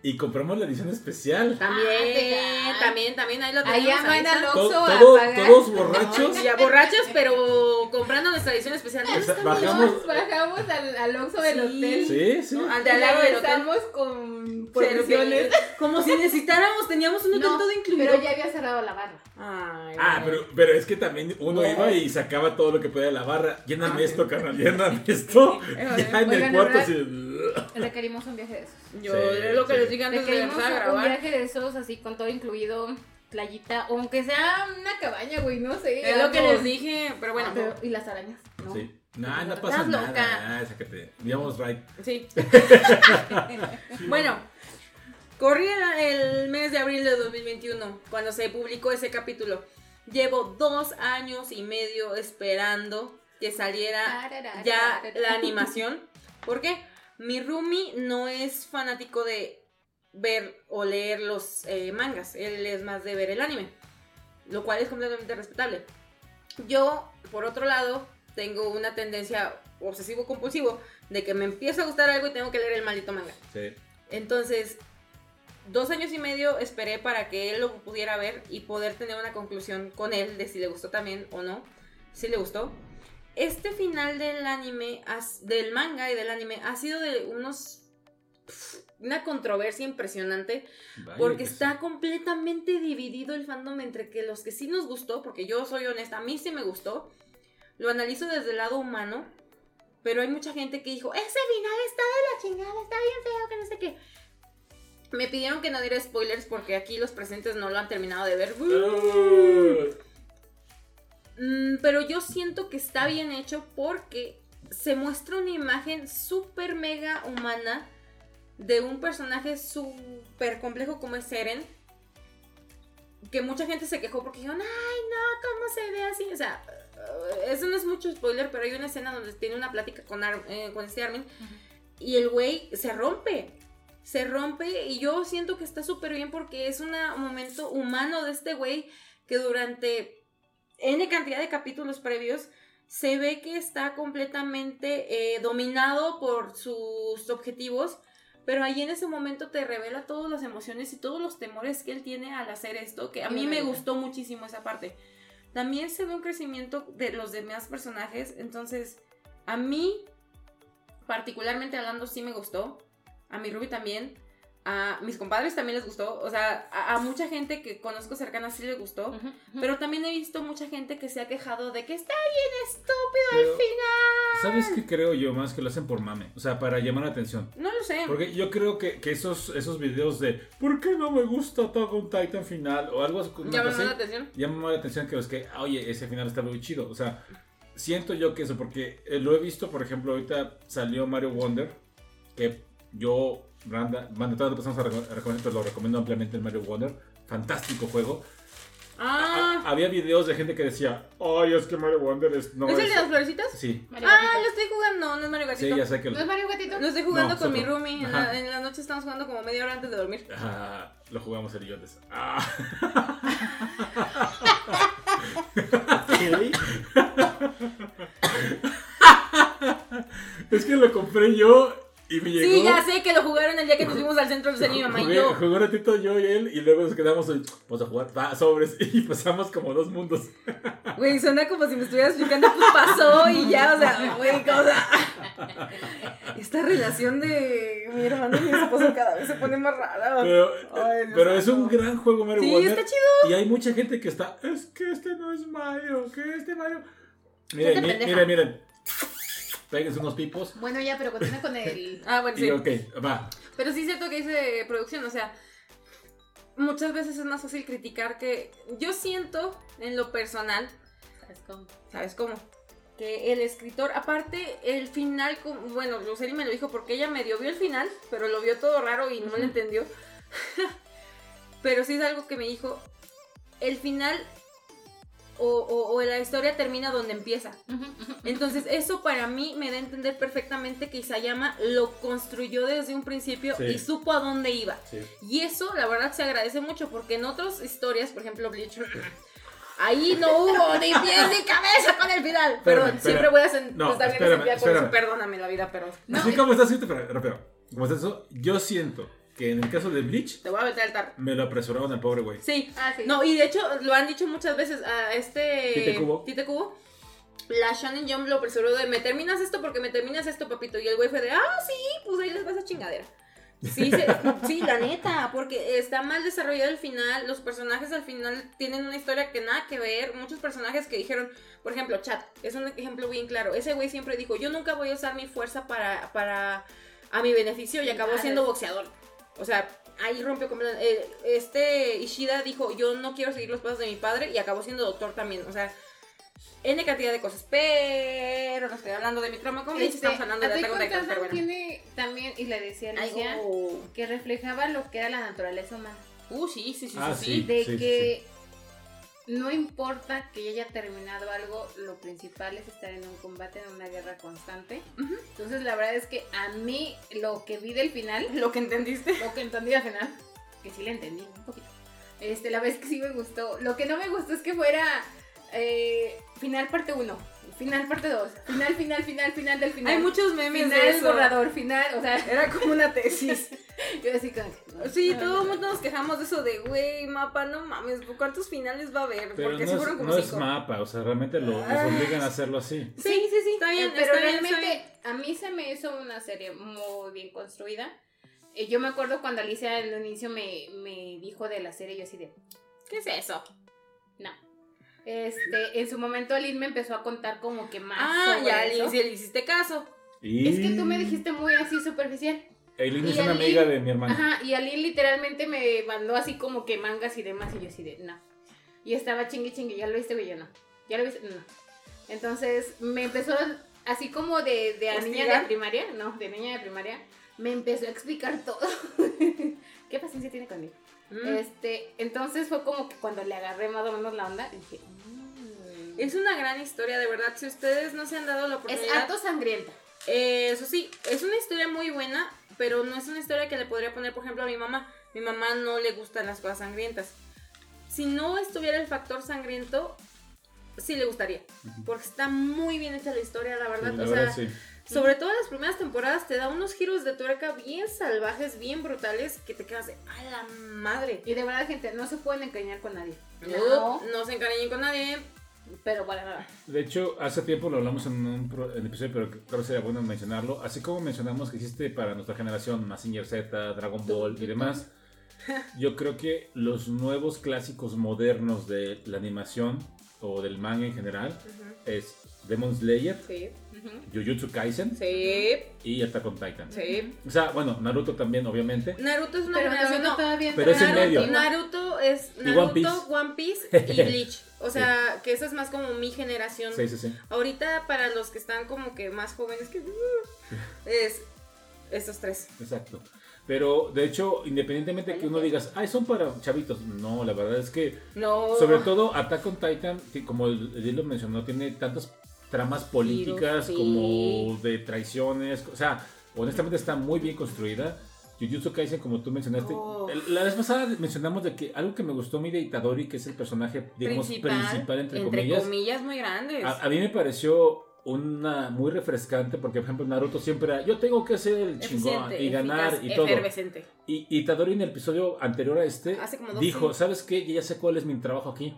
y compramos la edición especial.
También,
Ah, te
también, también ahí lo tenemos.
Allá
ahí
van al Oxxo a
todo-
pagar.
todos borrachos.
Ya borrachos, pero comprando nuestra edición especial.
Sea,
Nos
bajamos.
bajamos al, al Oxxo del
Sí.
hotel.
Sí, sí.
¿no? Al de al lado del hotel.
con
que- Como si necesitáramos, teníamos un hotel
No,
todo incluido.
pero ya había cerrado la barra.
Ay,
Ah, pero, pero es que también uno iba y sacaba todo lo que podía de la barra. Lléname esto, carnal, lléname esto. Ya en el cuarto así.
Requerimos un viaje de esos.
Yo
Sí,
es lo que
sí.
les dije antes de
Requerimos
empezar a
un
grabar.
viaje de esos así con todo incluido, playita, o aunque sea una cabaña, güey, no sé.
Es lo que les dije, pero bueno.
Pero- y las arañas, ¿no?
Sí. No, no pasa
Estás
nada.
loca.
Ah, sácate. Digamos right.
Sí. bueno, corría el mes de abril de 2021 cuando se publicó ese capítulo. Llevo dos años y medio esperando que saliera ya la animación. ¿Por qué? Mi roomie no es fanático de ver o leer los eh, mangas. Él es más de ver el anime. Lo cual es completamente respetable. Yo, por otro lado, tengo una tendencia obsesivo-compulsivo de que me empieza a gustar algo y tengo que leer el maldito manga.
Sí.
Entonces, dos años y medio esperé para que él lo pudiera ver y poder tener una conclusión con él de si le gustó también o no. Si le gustó. Este final del anime, del manga y del anime, ha sido de unos... Una controversia impresionante
Vaya
porque
que
está
sí.
completamente dividido el fandom entre que los que sí nos gustó, porque yo soy honesta, a mí sí me gustó, lo analizo desde el lado humano, pero hay mucha gente que dijo, ese final está de la chingada, está bien feo, que no sé qué. Me pidieron que no diera spoilers porque aquí los presentes no lo han terminado de ver. Mm, pero yo siento que está bien hecho porque se muestra una imagen súper mega humana de un personaje súper complejo como es Eren. Que mucha gente se quejó porque dijeron, ay no, ¿cómo se ve así? O sea, eh, eso no es mucho spoiler, pero hay una escena donde tiene una plática con, Ar- eh, con este Armin y el güey se rompe. Se rompe y yo siento que está súper bien porque es una- un momento humano de este güey que durante N cantidad de capítulos previos se ve que está completamente eh, dominado por sus objetivos, pero ahí en ese momento te revela todas las emociones y todos los temores que él tiene al hacer esto, que a mí me gustó muchísimo esa parte. También se ve un crecimiento de los demás personajes, entonces a mí, particularmente hablando, sí me gustó, a mi Ruby también, a mis compadres también les gustó, o sea, a, a mucha gente que conozco cercana sí les gustó. Pero también he visto mucha gente que se ha quejado de que está bien estúpido
Pero,
al final.
¿Sabes qué creo yo más? Que lo hacen por mame. O sea, para llamar la atención.
No lo sé.
Porque yo creo que, que esos, esos videos de ¿Por qué no me gusta Attack on Titan final? O algo así.
Llama más
así,
la atención.
llama la atención que los que, "Ah, oye, ese final está muy chido. O sea, siento yo que eso, porque eh, lo he visto, por ejemplo, ahorita salió Mario Wonder, que yo, Randa, Randa, todas las personas a reco- a recomendar, pero lo recomiendo ampliamente el Mario Wonder. Fantástico juego.
Ah,
había videos de gente que decía, ay, es que Mario Wonder es... No
¿es el de las florecitas?
Sí,
Mario
Ah,
Gatito.
lo estoy jugando. No es Mario
sí,
Gatito.
ya sé que...
¿No es Mario Gatito?
Lo estoy jugando
No,
con mi roomie. En la, en la noche estamos jugando como media hora antes de dormir.
Ah, lo jugamos el y yo antes. Ah. es que lo compré yo y me llegó.
Sí, ya sé que lo jugaron el día que nos fuimos al centro de ser mi mamá y
Jugué,
yo.
jugué un ratito yo y él y luego nos quedamos y vamos a jugar va, sobres y pasamos como dos mundos.
Güey, suena como si me estuvieras explicando, pues pasó y ya, o sea, güey, cosa. Esta relación de mi hermano y mi esposo cada vez se pone más rara.
Pero,
Ay, Dios
pero es un gran juego Mario
Sí,
Wonder.
está chido.
Y hay mucha gente que está, es que este no es Mario, que este Mario. Miren,
Gente
mi-
pendeja.
miren, miren. Péguense unos pipos.
Bueno, ya, pero continúa con el...
Ah, bueno,
Y
sí.
ok, va.
Pero sí es cierto que dice producción, o sea, muchas veces es más fácil criticar que yo siento en lo personal,
¿Sabes cómo?
¿sabes cómo? Que el escritor, aparte el final, bueno, Roseli me lo dijo porque ella medio vio el final, pero lo vio todo raro y no lo entendió. pero sí es algo que me dijo, el final o, o- o la historia termina donde empieza. Entonces, eso para mí me da a entender perfectamente que Isayama lo construyó desde un principio
Sí.
y supo a dónde iba.
Sí.
Y eso, la verdad, se agradece mucho porque en otras historias, por ejemplo, Bleach, ahí no hubo ni pies ni cabeza con el final.
Espérame,
Perdón, siempre voy a sen-
No,
estar bien
espérame,
con eso.
espérame.
Perdóname la vida, pero
Así como estás rápido. Como está eso, yo siento que en el caso de Bleach,
te voy a meter al tarro.
me lo apresuraron al pobre güey.
Sí.
Ah, sí.
No, y de hecho lo han dicho muchas veces a este
Tite Kubo.
Tite Kubo. La Shonen Jump lo apresuró de me terminas esto porque me terminas esto, papito. Y el güey fue de, ah, sí, pues ahí les vas a chingadera. Sí, se- sí, la neta, porque está mal desarrollado el final. Los personajes al final tienen una historia que nada que ver. Muchos personajes que dijeron, por ejemplo, Chat, es un ejemplo bien claro. Ese güey siempre dijo, yo nunca voy a usar mi fuerza para, para a mi beneficio y acabó siendo boxeador. O sea, ahí rompió completamente. eh, Este Ishida dijo, yo no quiero seguir los pasos de mi padre y acabó siendo doctor también. O sea, N cantidad de cosas. Pero no estoy hablando de mi trauma con
Este,
estamos hablando de
Attack on
pero bueno.
tiene también, y le decía a Alicia,
oh.
que reflejaba lo que era la naturaleza humana.
Uh, sí, sí, sí,
Ah,
sí,
sí.
sí.
De
sí,
que no importa que ya haya terminado algo, lo principal es estar en un combate, en una guerra constante. Entonces, la verdad es que a mí lo que vi del final,
Lo que entendiste.
lo que entendí al final, que sí le entendí un poquito. Este, la vez que sí me gustó. Lo que no me gustó es que fuera eh, final parte 1, final parte 2, final, final, final, final del final.
Hay muchos memes
final
de eso.
borrador, final, o sea,
Era como una tesis.
yo así como que,
Sí,
no,
todo
no,
el mundo nos quejamos de eso de, güey, mapa, no mames, ¿cuántos finales va a haber?
Pero
Porque
no,
sí
es,
fueron como
no es mapa, o sea, realmente lo, los
Ah.
obligan a hacerlo así.
Sí, sí, sí.
Está bien,
Eh, pero
está bien, está
realmente a mí se me hizo una serie muy bien construida. Eh, yo me acuerdo cuando Alicia al inicio me, me dijo de la serie, yo así de,
¿Qué es eso?
no. Este, en su momento Aline me empezó a contar como que más
Ah,
sobre
ya
eso.
le, sí le hiciste caso.
Y...
Es que tú me dijiste muy así superficial.
Eileen
Y
es una
Aileen-
amiga de mi hermana.
Ajá, y Ali literalmente me mandó así como que mangas y demás, y yo así de, no. Y estaba chingue chingue, ¿ya lo viste, güey? Yo no. ¿Ya lo viste? No. Entonces me empezó, así como de, de a niña de primaria, no, de niña de primaria, me empezó a explicar todo. ¿Qué paciencia tiene conmigo?
Mm.
Este, entonces fue como que cuando le agarré más o menos la onda, dije, "Mm".
Es una gran historia, de verdad. Si ustedes no se han dado la
es
oportunidad.
harto sangrienta.
Eh, eso sí, es una historia muy buena, pero no es una historia que le podría poner, por ejemplo, a mi mamá. Mi mamá no le gustan las cosas sangrientas. Si no estuviera el factor sangriento, sí le gustaría. Porque está muy bien hecha la historia, la verdad.
Sí, la
o
verdad,
sea,
sí.
Sobre todo en las primeras temporadas te da unos giros de tuerca bien salvajes, bien brutales, que te quedas de a la madre.
Y de verdad, gente, no se pueden encariñar con nadie.
No, no se encariñen con nadie.
Pero para nada.
De hecho, hace tiempo lo hablamos en un pro- en episodio, pero creo que sería bueno mencionarlo. Así como mencionamos que existe para nuestra generación Mazinger Z, Dragon Ball y demás, yo creo que los nuevos clásicos modernos de la animación o del manga en general es Demon Slayer,
Sí,
Jujutsu Kaisen
sí,
y Attack on Titan.
sí.
O sea, bueno, Naruto también, obviamente.
Naruto es una
Pero
generación.
Naruto
no,
todavía
Pero es en medio.
Naruto es Naruto,
One
One
Piece.
Y Bleach. O sea, que esa es más como mi generación.
Sí, sí, sí.
Ahorita para los que están como que más jóvenes que es estos tres.
Exacto. Pero de hecho, independientemente de que uno digas, ay, son para chavitos. No, la verdad es que
No.
Sobre todo Attack on Titan, que como él lo mencionó, tiene tantas tramas políticas
sí.
como de traiciones. O sea, honestamente está muy bien construida. Jujutsu Kaisen, como tú mencionaste.
Oh.
La vez pasada mencionamos de que algo que me gustó mí de Itadori, que es el personaje, digamos, principal, entre, comillas.
muy grandes.
A, a mí me pareció una muy refrescante porque, por ejemplo, Naruto siempre era, yo tengo que ser el chingón y ganar
eficaz,
y todo. Y Itadori en el episodio anterior a este dijo. ¿sabes qué? Yo ya sé cuál es mi trabajo aquí.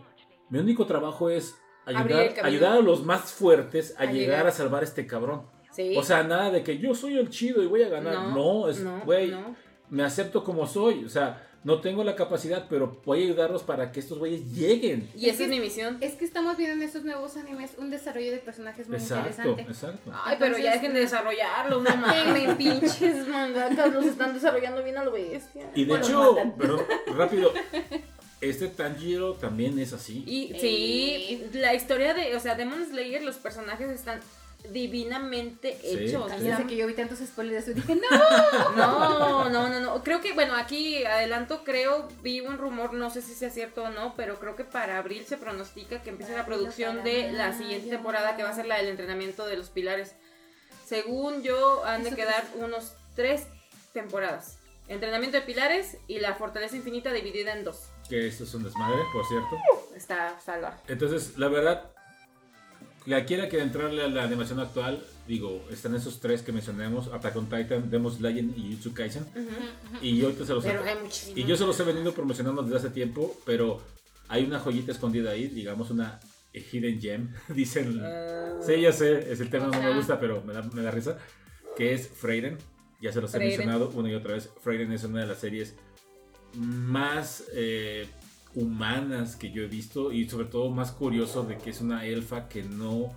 Mi único trabajo es ayudar, ayudar a los más fuertes a,
A
llegar,
llegar.
a salvar a este cabrón.
Sí.
O sea, nada de que yo soy el chido y voy a ganar. No, es, güey,
no.
me acepto como soy. O sea, no tengo la capacidad, pero voy a ayudarlos para que estos güeyes lleguen.
Y esa es mi misión.
Es que estamos viendo en estos nuevos animes un desarrollo de personajes muy
Exacto,
interesante.
exacto.
Ay, pero ya dejen de desarrollarlo, no mames, pinches mangakas los están desarrollando bien a lo bestia.
Y de
Bueno,
hecho, perdón, rápido, este Tanjiro también es así.
Y
Eh.
sí, la historia de, o sea, Demon Slayer, los personajes están divinamente
Sí,
hechos.
sí.
Desde que yo vi tantos spoilers de eso, dije, no.
No, no, no, no. Creo que, bueno, aquí adelanto, creo, vi un rumor, no sé si sea cierto o no, pero creo que para abril se pronostica que empiece la producción de la siguiente temporada, que va a ser la del entrenamiento de los pilares. Según yo, han de quedar unos tres temporadas. Entrenamiento de pilares y la fortaleza infinita dividida en dos.
Que esto es un desmadre, por cierto.
Está salva.
Entonces, la verdad, la quiera que entrarle a la animación actual, digo, están esos tres que mencionamos, Attack on Titan, Demon Slayer y Jujutsu Kaisen. Y yo se los
Pero muchísimas.
y yo se los he venido promocionando desde hace tiempo, pero hay una joyita escondida ahí, digamos una hidden gem, dicen.
Ah.
Sí, ya sé, ese tema no me gusta, pero me da, me da risa, que es Freyren. Ya se los he mencionado una y otra vez. Freyren es una de las series más eh, humanas que yo he visto y sobre todo más curioso de que es una elfa que no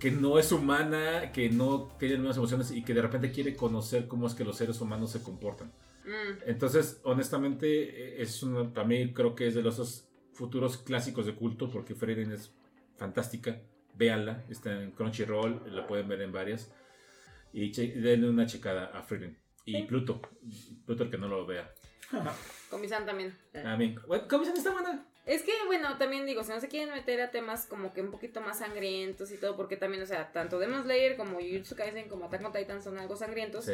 que no es humana, que no tiene las mismas emociones y que de repente quiere conocer cómo es que los seres humanos se comportan.
Mm.
Entonces, honestamente, eh, es una, mí creo que es de los futuros clásicos de culto porque Freyren es fantástica. Véanla, está en Crunchyroll, la pueden ver en varias. Y denle una checada a Freyren. Y Pluto, Pluto el que no lo vea.
Con mi san también.
También. Bueno, ¿Cómo se llama esta buena?
Es que, bueno, también digo, si no se quieren meter a temas como que un poquito más sangrientos y todo, porque también, o sea, tanto Demon Slayer como Jujutsu Kaisen como Attack on Titan son algo sangrientos.
Sí,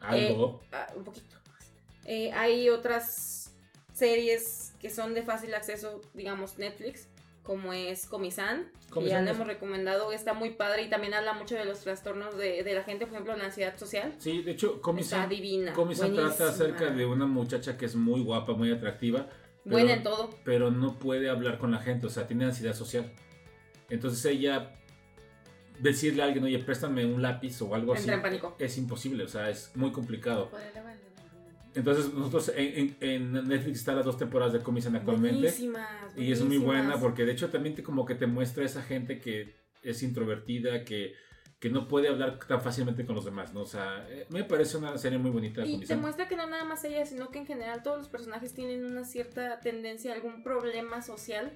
algo.
Ah, un poquito más. Eh, hay otras series que son de fácil acceso, digamos, Netflix, como es Comisan, que ya le hemos recomendado, está muy padre y también habla mucho de los trastornos de, de la gente, por ejemplo, la ansiedad social.
Sí, de hecho,
Está
Komi-san
divina.
Komi-san trata acerca de una muchacha que es muy guapa, muy atractiva. pero-
Buena en todo.
pero no puede hablar con la gente, o sea, tiene ansiedad social. Entonces ella, decirle a alguien, oye, préstame un lápiz o algo así,
Entra en pánico.
es imposible, o sea, es muy complicado. Entonces nosotros en, en- en Netflix están las dos temporadas de Comisan actualmente.
Buenísimas,
Y es muy buena porque de hecho también te, como que te muestra esa gente que es introvertida, que que no puede hablar tan fácilmente con los demás, ¿no? O sea, eh, me parece una serie muy bonita.
Y te
Nissan.
muestra que no nada más ella, sino que en general todos los personajes tienen una cierta tendencia a algún problema social.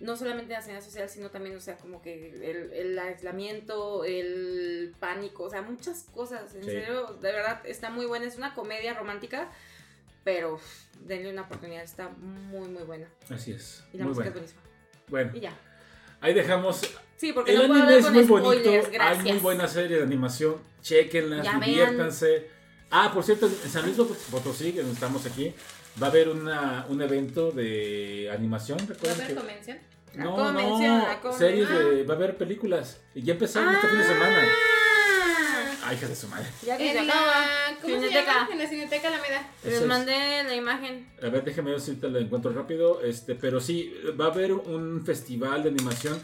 No solamente en la escena social, sino también, o sea, como que el, el aislamiento, el pánico, o sea, muchas cosas. En
Sí.
serio, de verdad, está muy buena. Es una comedia romántica, pero denle una oportunidad, está muy, muy buena.
Así es.
Y la
Muy
música es buenísima.
Bueno,
Y ya.
ahí dejamos.
Sí, porque
El
no puedo
anime
hablar
es muy bonito.
spoilers,
Hay
gracias.
muy buena serie de animación. Chequenlas,
Ya vean.
Ah, por cierto, en San Luis Potosí, que estamos aquí, va a haber una, un evento de animación.
¿Va a
¿Recuerdan
haber
que-
convención?
La
No,
convención,
no,
la conven-
series
Ah.
de. Va a haber películas. Y ya empezaron este fin de semana.
Ah,
Ay, hija de su madre.
Ya que se
En
acaba.
la, ¿Cómo se llama? En la Cineteca Alameda.
Les
es.
mandé la imagen.
A ver, déjame ver si lo encuentro rápido. Este, pero sí, va a haber un festival de animación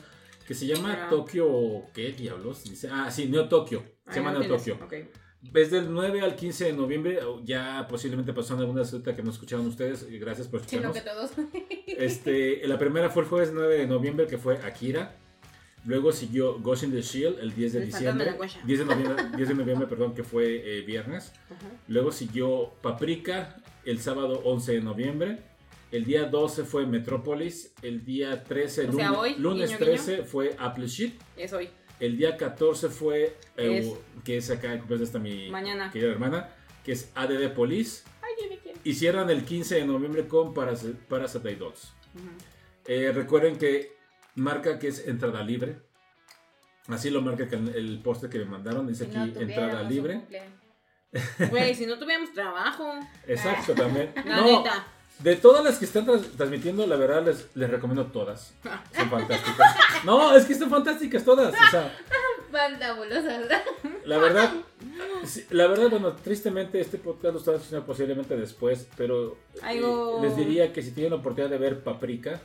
que se llama
Ah.
Tokio. ¿Qué diablos? Dice, ah, sí, Neo Tokio. Se
Ahí
llama
lo
Neo. Tokio.
Ok.
Desde el 9 al 15 de noviembre, ya posiblemente pasaron algunas que no escucharon ustedes. Gracias por
Sino
escucharnos.
que todos.
Este, la primera fue el jueves 9 de noviembre, que fue Akira. Luego siguió Ghost in the Shield el 10 de diciembre.
de la guasha.
10 de noviembre, 10 de noviembre perdón, que fue eh, viernes.
Ajá.
Luego siguió Paprika el sábado 11 de noviembre. El día 12 fue Metrópolis. El día 13,
O sea,
lunes,
hoy,
lunes
guiño,
13 fue Appleseed.
Es hoy.
El día 14 fue, eh,
Es-
que es acá, pues está mi
Mañana.
querida hermana, que es ADD Police.
Ay.
Y cierran el 15 de noviembre con Paras- Parasite Dogs.
Ujú.
Eh, recuerden que marca que es entrada libre. Así lo marca el, el póster que me mandaron. Dice
Si
aquí
no
entrada libre.
cumpleaños.
Güey, si no tuviéramos trabajo.
Exacto, también.
La
No,
neta.
De todas las que están transmitiendo, la verdad les, les recomiendo todas. Son fantásticas. No, es que están fantásticas todas. O sea,
Fantabulosas.
la verdad, la verdad, bueno, tristemente este podcast lo están haciendo posiblemente después, pero eh, les diría que si tienen la oportunidad de ver Paprika,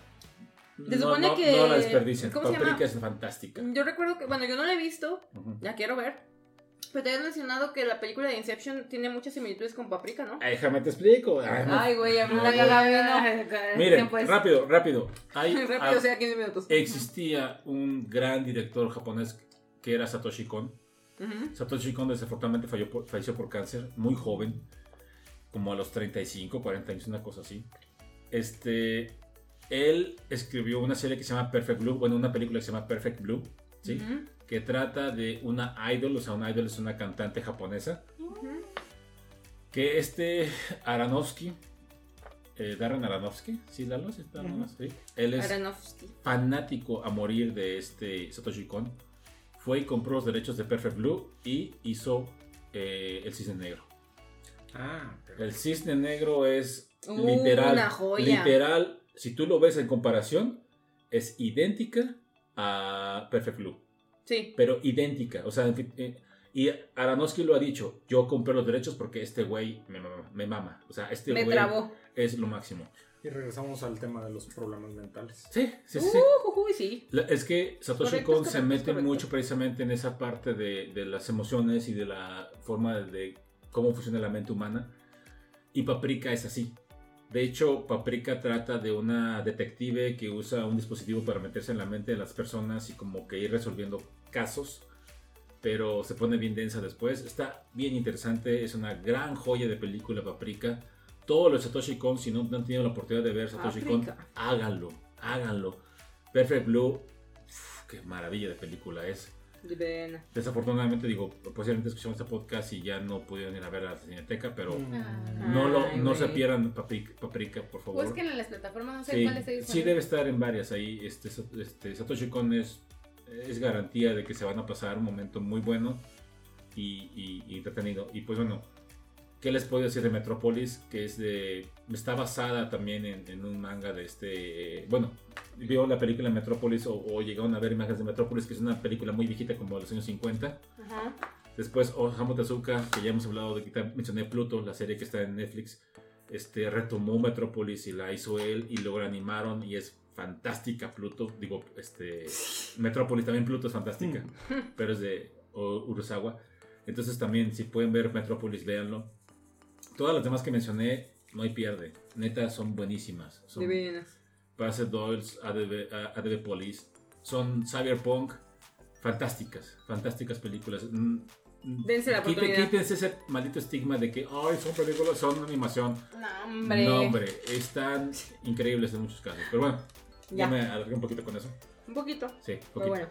Se
no,
supone
no-
que-
no la desperdicien.
¿cómo se
Paprika es fantástica.
Yo recuerdo que, bueno, yo no la he visto,
Ujú.
la quiero ver. Pero te habías mencionado que la película de Inception tiene muchas similitudes con Paprika, ¿no?
Ay, Déjame te explico. Ay, no.
Ay, güey, a mí
No,
la cagada
Miren,
pues.
rápido, rápido. Hay,
Rápido, o sea, 15 minutos.
existía un gran director japonés que era Satoshi Kon. Satoshi Kon desafortunadamente falló por- falleció por cáncer, muy joven, como a los 35, 40 años, una cosa así. Este, él escribió una serie que se llama Perfect Blue, bueno, una película que se llama Perfect Blue, ¿sí?
Ujú.
Que trata de una idol, o sea, una idol es una cantante japonesa, que este Aronofsky, eh, Darren Aronofsky, ¿sí, Lalo? ¿Sí, Darren? Sí. Él es
Aronofsky.
fanático a morir de este Satoshi Kon. Fue y compró los derechos de Perfect Blue y hizo eh, el cisne negro.
Ah, pero-
El cisne negro es
Uh,
literal.
una joya.
Literal, si tú lo ves en comparación, es idéntica a Perfect Blue.
Sí.
Pero idéntica. O sea, eh, y Aronofsky lo ha dicho. Yo compré los derechos porque este güey me mama. Me mama. O sea, este
Me
güey
trabó.
es lo máximo.
Y regresamos al tema de los problemas mentales.
Sí, sí, sí. sí.
Uh, uy, sí.
La- Es que Satoshi
Correcto,
Kon se
correcto, es
mete mucho precisamente en esa parte de, de las emociones y de la forma de cómo funciona la mente humana. Y Paprika es así. De hecho, Paprika trata de una detective que usa un dispositivo para meterse en la mente de las personas y como que ir resolviendo casos. Pero se pone bien densa después. Está bien interesante. Es una gran joya de película Paprika. Todos los Satoshi Kon, si no, no han tenido la oportunidad de ver Satoshi Kon, háganlo. Háganlo. Perfect Blue, uf, qué maravilla de película es.
Ven.
Desafortunadamente, digo, posiblemente escuchamos este podcast y ya no pudieron ir a ver a la cineteca, pero
Mm.
Ah.
no, lo,
Ay,
no se pierdan Paprika, Paprika, por favor.
Busquen en las plataformas, no sé
Sí,
cuál está
sí debe estar en varias ahí. Este, este, Satoshi Kon es, es garantía de que se van a pasar un momento muy bueno y, y- y entretenido. Y pues bueno, ¿qué les puedo decir de Metropolis? Que es de. Está basada también en, en un manga de este. bueno, vio la película Metropolis o, o llegaron a ver imágenes de Metropolis, que es una película muy viejita como de los años 50.
Ajá.
Después Osamu Tezuka, que ya hemos hablado de que mencioné Pluto, la serie que está en Netflix, este, retomó Metropolis y la hizo él y luego la animaron y es fantástica Pluto. Digo, este, Metropolis también Pluto es fantástica, pero es de Urasawa. Entonces también si pueden ver Metropolis, véanlo. Todas las demás que mencioné, no hay pierde. Neta, son buenísimas. Son
Divinas.
Parasite Doyles, ADB, A- ADB Police. Son cyberpunk, fantásticas, fantásticas películas. Mm, mm,
Dense la
quite-
oportunidad.
Quítense ese maldito estigma de que, ay, son películas, son animación.
No, hombre.
No, hombre, están increíbles en muchos casos. Pero bueno, ya,
Ya.
me alargué un poquito con eso.
Un poquito.
Sí,
Pero
poquito.
bueno,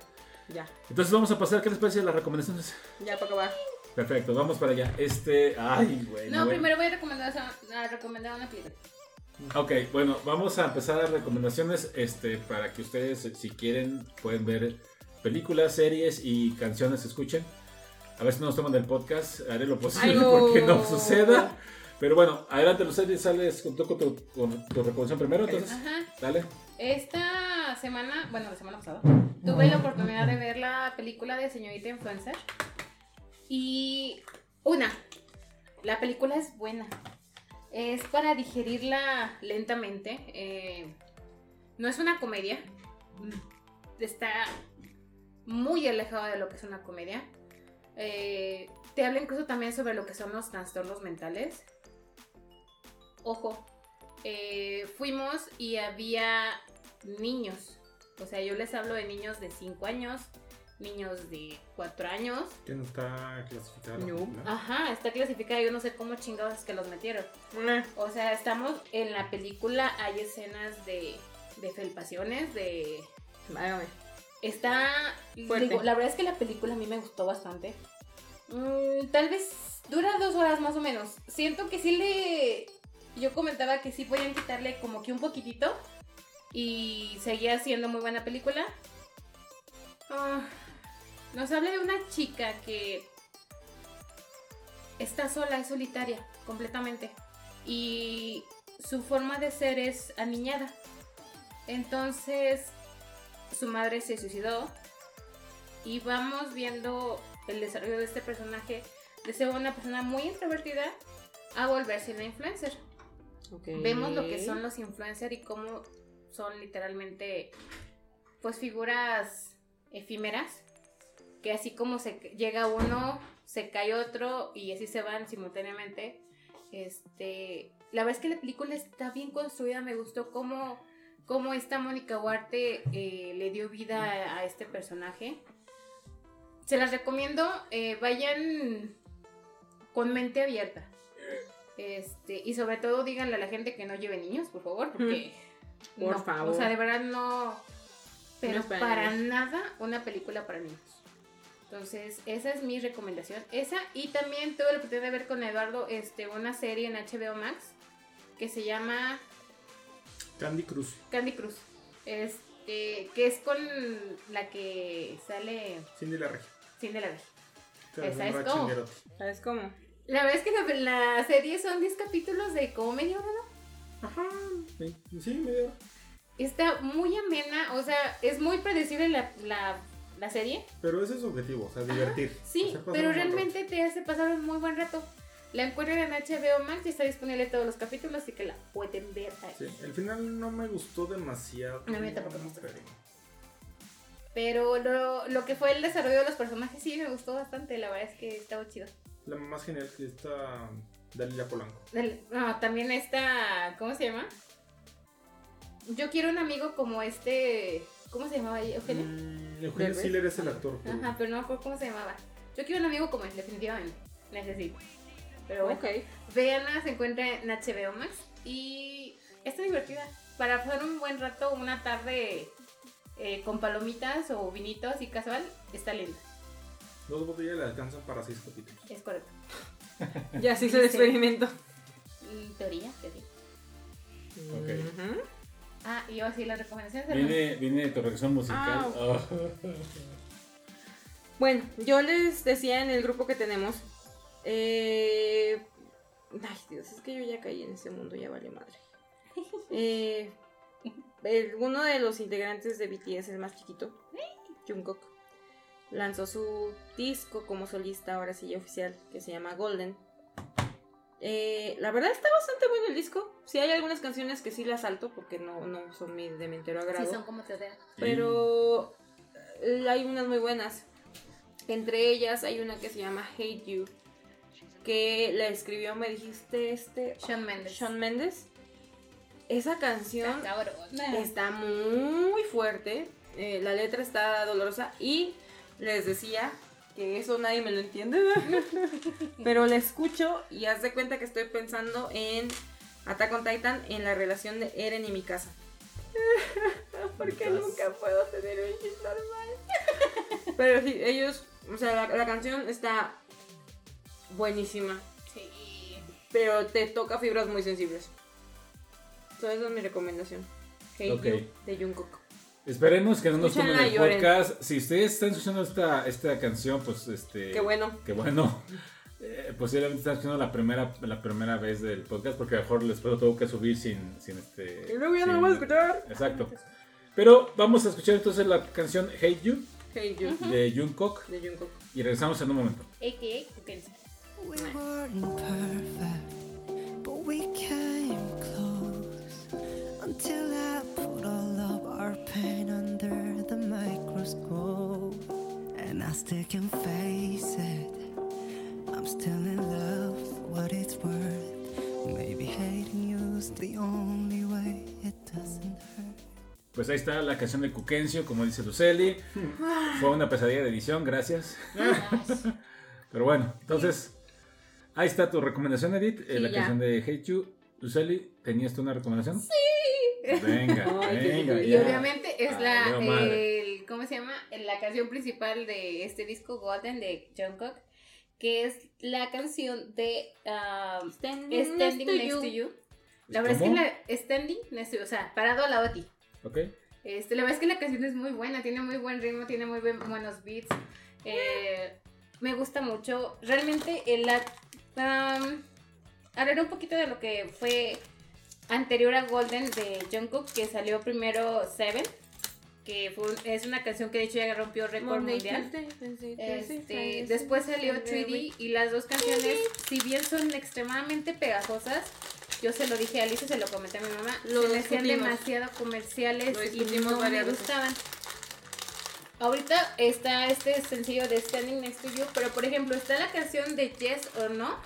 ya.
Entonces vamos a pasar, ¿qué les parece las recomendaciones?
Ya para acabar.
Perfecto, vamos para allá. Este, ay, güey.
No,
güey.
primero voy a recomendar, a recomendar una película.
Ok, bueno, vamos a empezar las recomendaciones este, para que ustedes, si quieren, pueden ver películas, series y canciones escuchen. A ver si no nos toman del podcast, haré lo posible
Ay,
porque no suceda. Pero bueno, adelante, Lucía, sales con tu, con tu, con tu recomendación primero, entonces,
Ajá.
dale.
Esta semana, bueno, la semana pasada, tuve la oportunidad de ver la película de Señorita Influencer. Y una, la película es buena. Es para digerirla lentamente. eh, no es una comedia. Está muy alejado de lo que es una comedia. Eh, te habla incluso también sobre lo que son los trastornos mentales. Ojo, eh, fuimos y había niños. O sea, yo les hablo de niños de 5 años, niños de 4 años.
Que no está clasificada. la
No.
Ajá, está clasificada, yo no sé cómo chingados es que los metieron. O sea, estamos en la película, hay escenas de, de felpaciones, de...
Válgame.
Está... Digo, la verdad es que la película a mí me gustó bastante. Mm, tal vez dura dos horas más o menos. Siento que sí le... Yo comentaba que sí podían quitarle como que un poquitito y seguía siendo muy buena película. Ah, nos habla de una chica que está sola, es solitaria, completamente. Y su forma de ser es aniñada. Entonces, su madre se suicidó. Y vamos viendo el desarrollo de este personaje de ser una persona muy introvertida a volverse una influencer. Vemos lo que son los influencers y cómo son literalmente pues figuras efímeras que así como se llega uno se cae otro y así se van simultáneamente este la verdad es que la película está bien construida me gustó cómo, cómo esta Mónica Huarte eh, le dio vida a, a este personaje se las recomiendo eh, vayan con mente abierta este, y sobre todo díganle a la gente que no lleve niños, por favor, porque
Por
no,
favor.
O sea, de verdad no pero
No para
nada una película para niños. Entonces, esa es mi recomendación. Esa y también tuve la oportunidad de ver con Eduardo este una serie en HBO Max que se llama
Candy Cruz.
Candy Cruz. Este, que es con la que sale
Cindy la Regia.
Cindy la Vez.
Te
Esa es
nombra
como-
Chinguerote.
¿Sabes cómo?
La verdad es que la, la serie son 10 capítulos de como media hora, ¿no?
Ajá. Sí, sí, media hora.
Está muy amena, o sea, es muy predecible la, la, la serie.
Pero ese es su objetivo, o sea, divertir.
Sí,
hacer pasar
pero realmente te hace pasar un muy buen rato. La encuentran en HBO Max y está disponible todos los capítulos, así que la pueden ver ahí.
Sí, el final no me gustó demasiado.
A mí tampoco me gustó.
pero-
lo, lo que fue el desarrollo de los personajes sí me gustó bastante, la verdad es que estaba chido.
La más genial que está Dalila Polanco.
Del- No, también está, ¿cómo se llama? Yo quiero un amigo como este, ¿cómo se llamaba ella? ¿Eugenio?
Mm, Eugenio
¿Derbez?
Siller es el actor. pero-
Ajá, pero no me acuerdo cómo se llamaba. Yo quiero un amigo como él, definitivamente. Necesito. Pero bueno. Veanla, se encuentra en HBO Max y está divertida. Para pasar un buen rato, una tarde eh, con palomitas o vinitos y casual, está linda.
Dos botellas le alcanzan para seis capítulos.
Es correcto.
Ya se hizo el experimento.
En teoría, sí.
Ok.
Ah, y yo así las recomendaciones. hermano.
Viene, viene tu reacción musical.
Ah,
Oh.
Bueno, yo les decía en el grupo que tenemos. eh, Ay, Dios, es que yo ya caí en ese mundo, ya vale madre. Eh, el- uno de los integrantes de BTS, el más chiquito, Jungkook, lanzó su disco como solista, ahora sí ya oficial, que se llama Golden. Eh, la verdad está bastante bueno el disco. Sí hay algunas canciones que sí las salto porque no, no son mi, de mi entero agrado.
Sí, son como te.
Pero eh, hay unas muy buenas. Entre ellas hay una que se llama Hate You, que la escribió, me dijiste, este
Shawn Mendes.
Shawn Mendes. Esa canción
está
muy fuerte, eh, la letra está dolorosa y les decía que eso nadie me lo entiende, pero la escucho y haz de cuenta que estoy pensando en Attack on Titan en la relación de Eren y mi casa. Porque nunca puedo tener un hit normal. Pero sí, ellos, o sea, la, la canción está buenísima,
Sí.
pero te toca fibras muy sensibles. Entonces esa es mi recomendación. Hate
Ok.
You de Jungkook.
Esperemos que no nos tomen el podcast. Si ustedes están escuchando esta, esta canción, pues este.
Qué bueno.
Qué bueno. Eh, posiblemente están escuchando la primera, la primera vez del podcast porque a lo mejor después lo tengo que subir sin, sin este.
Y luego ya no lo voy a escuchar.
Exacto. Pero vamos a escuchar entonces la canción Hate You
Hate You
de Jungkook
de Jungkook.
y regresamos en un momento.
A.K.A. Kukensi.
We weren't perfect, but we came close until I put all of our pain under the microscope. And I still can face it. I'm still in love for what it's worth. Maybe hating you's the only way it doesn't hurt.
Pues ahí está la canción de Cuquencio, como dice Luceli. Fue una pesadilla de edición, gracias. Pero bueno, entonces, ahí está tu recomendación, Edith. eh,
Sí,
la
ya.
canción de Hate You. Luceli, ¿tenías tú una recomendación? Sí. Venga,
Ay,
venga.
Y
ya.
obviamente es
Ah,
la, el, ¿cómo se llama? La canción principal de este disco Golden de Jungkook, que es la canción de um,
Standing,
Standing Next to You. La verdad
¿Cómo?
es que la Standing Next to You, o sea, parado al lado de ti.
Ok.
Este, la verdad es que la canción es muy buena, tiene muy buen ritmo, tiene muy buen- buenos beats. Eh, me gusta mucho. Realmente, el, la, um, hablar un poquito de lo que fue anterior a Golden de Jungkook, que salió primero Seven, que fue es una canción que de hecho ya rompió récord mundial. Este, después salió 3D y las dos canciones, si bien son extremadamente pegajosas, yo se lo dije a Alicia, se lo comenté a mi mamá,
Lo
se hacían demasiado comerciales y no me
veces.
gustaban. Ahorita está este sencillo de Standing Next to You, pero por ejemplo está la canción de Yes or No,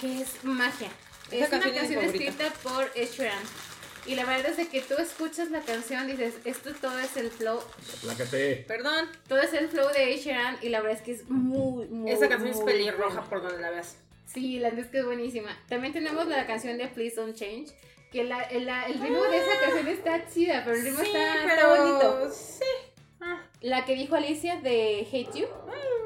que es magia. Es una
canción es
escrita por Ed Sheeran. Y la verdad es de que tú escuchas la canción y dices, esto todo es el flow,
Plácate.
Perdón,
todo es el flow de Ed Sheeran y la verdad es que es muy, muy
esa canción es
muy
pelirroja
buena.
por donde la veas.
Sí, la verdad es que es buenísima. También tenemos la canción de Please Don't Change, que la, el, la- el ritmo de esa canción está chida, pero el ritmo
Sí,
está, está
pero-
bonito.
Sí. Ah,
La que dijo Alicia de Hate You.
Mm.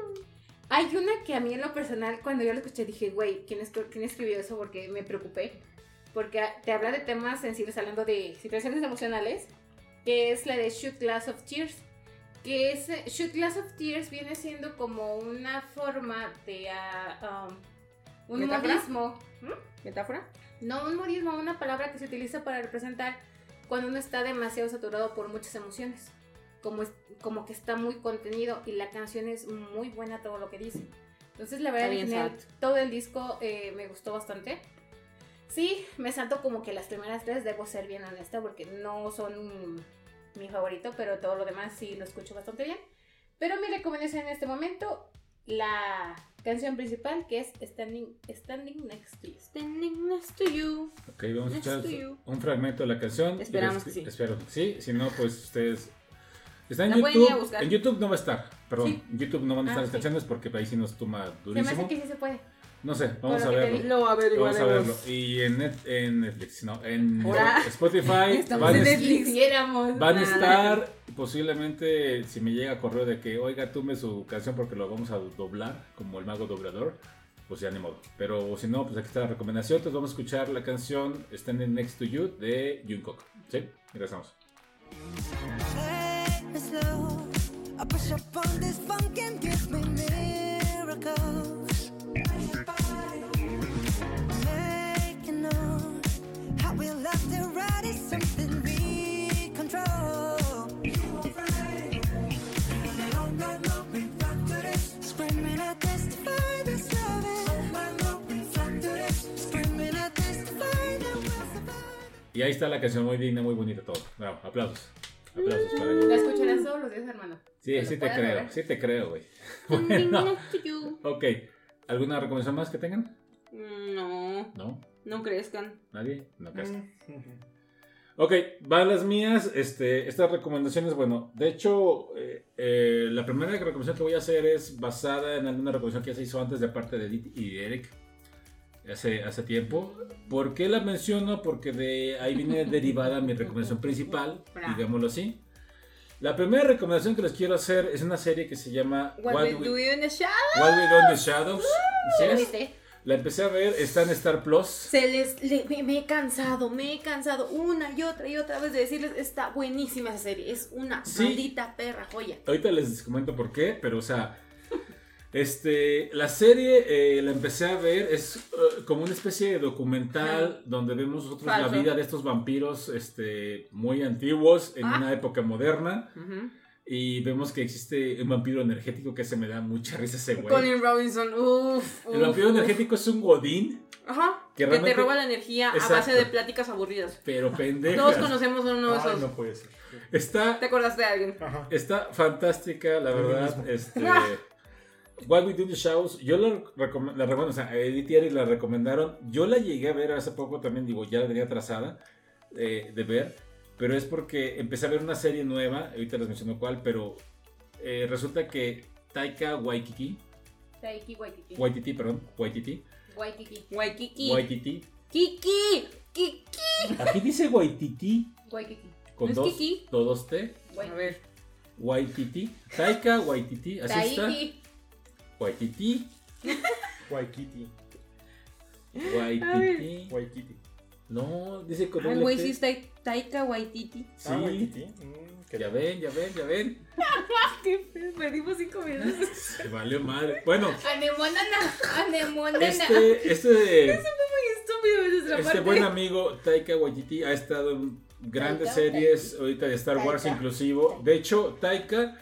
Hay una que a mí en lo personal, cuando yo la escuché, dije, güey, ¿quién, escri- ¿quién escribió eso? Porque me preocupé. Porque te habla de temas sensibles, hablando de situaciones emocionales, que es la de Shoot Glass of Tears. Que es, eh, Shoot Glass of Tears viene siendo como una forma de... ah, um, un
¿Metáfora?
modismo.
¿Metáfora?
No, un modismo, una palabra que se utiliza para representar cuando uno está demasiado saturado por muchas emociones. Como, es- como que está muy contenido y la canción es muy buena todo lo que dice. Entonces, la verdad, en
sad.
todo el disco eh, me gustó bastante. Sí, me salto como que las primeras tres, debo ser bien honesta, porque no son mi favorito, pero todo lo demás sí lo escucho bastante bien. Pero mi recomendación en este momento, la canción principal, que es Standing, Standing Next to You.
Standing next to you.
Ok, vamos a
Next to you.
un fragmento de la canción.
Esperamos que sí.
Espero que sí. Si no, pues ustedes. Está en
La pueden ir a
YouTube.
buscar.
En YouTube no va a estar. Perdón.
Sí.
En YouTube no van a estar
Ah,
las
sí.
canciones porque ahí sí nos toma
Se me
durísimo.
hace que sí se puede.
No sé, vamos a verlo.
Lo
Vamos a verlo.
averiguaremos.
Y en, Net- en Netflix, no, en. Spotify
Estamos
van, a-
en Netflix.
Van a estar posiblemente, si me llega correo de que, oiga, tume su canción porque lo vamos a doblar, como el mago doblador, pues ya ni modo. Pero si no, pues aquí está la recomendación. Entonces vamos a escuchar la canción Standing Next to You de Jungkook. ¿Sí? Regresamos.
It slow. I push up on this funk and give me miracles. Making known how we love to ride is something we control.
Y ahí está la canción muy digna, muy bonita todo. Bravo, aplausos. Aplausos para
La
ella.
escucharás todos los días, hermano.
Sí, sí te creo,
ver.
sí te creo, güey. Bueno, ok. ¿Alguna recomendación más que tengan?
Mm, No,
¿No?
no crezcan.
¿Nadie? No, casi. Ok, van las mías. Este, estas recomendaciones, bueno, de hecho, eh, eh, la primera recomendación que voy a hacer es basada en alguna recomendación que ya se hizo antes de parte de Edith y de Eric hace, hace tiempo. ¿Por qué la menciono? Porque de ahí viene derivada mi recomendación principal, digámoslo así. La primera recomendación que les quiero hacer es una serie que se llama
What,
What
we do in the shadow.
What We Do in the Shadows. Así
¿Ya lo
es.
viste?
La empecé a ver, está en Star Plus.
Se les, le- me, me he cansado, me he cansado una y otra y otra vez de decirles, está buenísima esa serie, es una
Sí.
maldita perra joya.
Ahorita les comento por qué, pero o sea, este, la serie eh, la empecé a ver, es eh, como una especie de documental donde vemos nosotros la vida de estos vampiros este, muy antiguos en
Ah.
una época moderna y vemos que existe un vampiro energético que se me da mucha risa ese güey.
Colin Robinson, uff.
El vampiro energético es un godín,
Ajá.
que
Que,
realmente-
te roba la energía a base de pláticas aburridas.
pero pendeja.
Todos conocemos uno de
Ay,
esos.
no puede ser.
Está
¿Te acordaste de alguien?
Ajá.
Está fantástica, la verdad. Este, What We Do in the Shadows, yo la, recom- la recomiendo, o sea, Edith y Eric la recomendaron. Yo la llegué a ver hace poco también, digo, ya la tenía trazada eh, de ver, pero es porque empecé a ver una serie nueva, ahorita les menciono cuál, pero eh, resulta que Taika Waititi,
Taiki Waititi.
Waititi, perdón, Waititi,
Waikiki.
Waikiki.
Waititi,
Kiki. Kiki.
aquí dice Waititi
Waikiki.
con
¿No es
dos,
Kiki?
todos T,
A ver.
Waititi, Taika Waititi, así está,
Taiki.
Waititi,
Waikiki.
Waititi.
Waikiki.
No, dice con
Ay,
doble
güey, sí está Taika Waititi.
Sí,
Ah, Waikiki. Mm,
ya ven, ya ven, ya ven.
Qué feo, perdimos cinco minutos.
Se valió madre. Bueno,
Anemonana. Anemonana.
este, este,
Estúpido de nuestra
este
parte.
buen amigo Taika Waititi ha estado en grandes
Taika,
series ahorita de Star Wars
Taika.
inclusivo. De hecho, Taika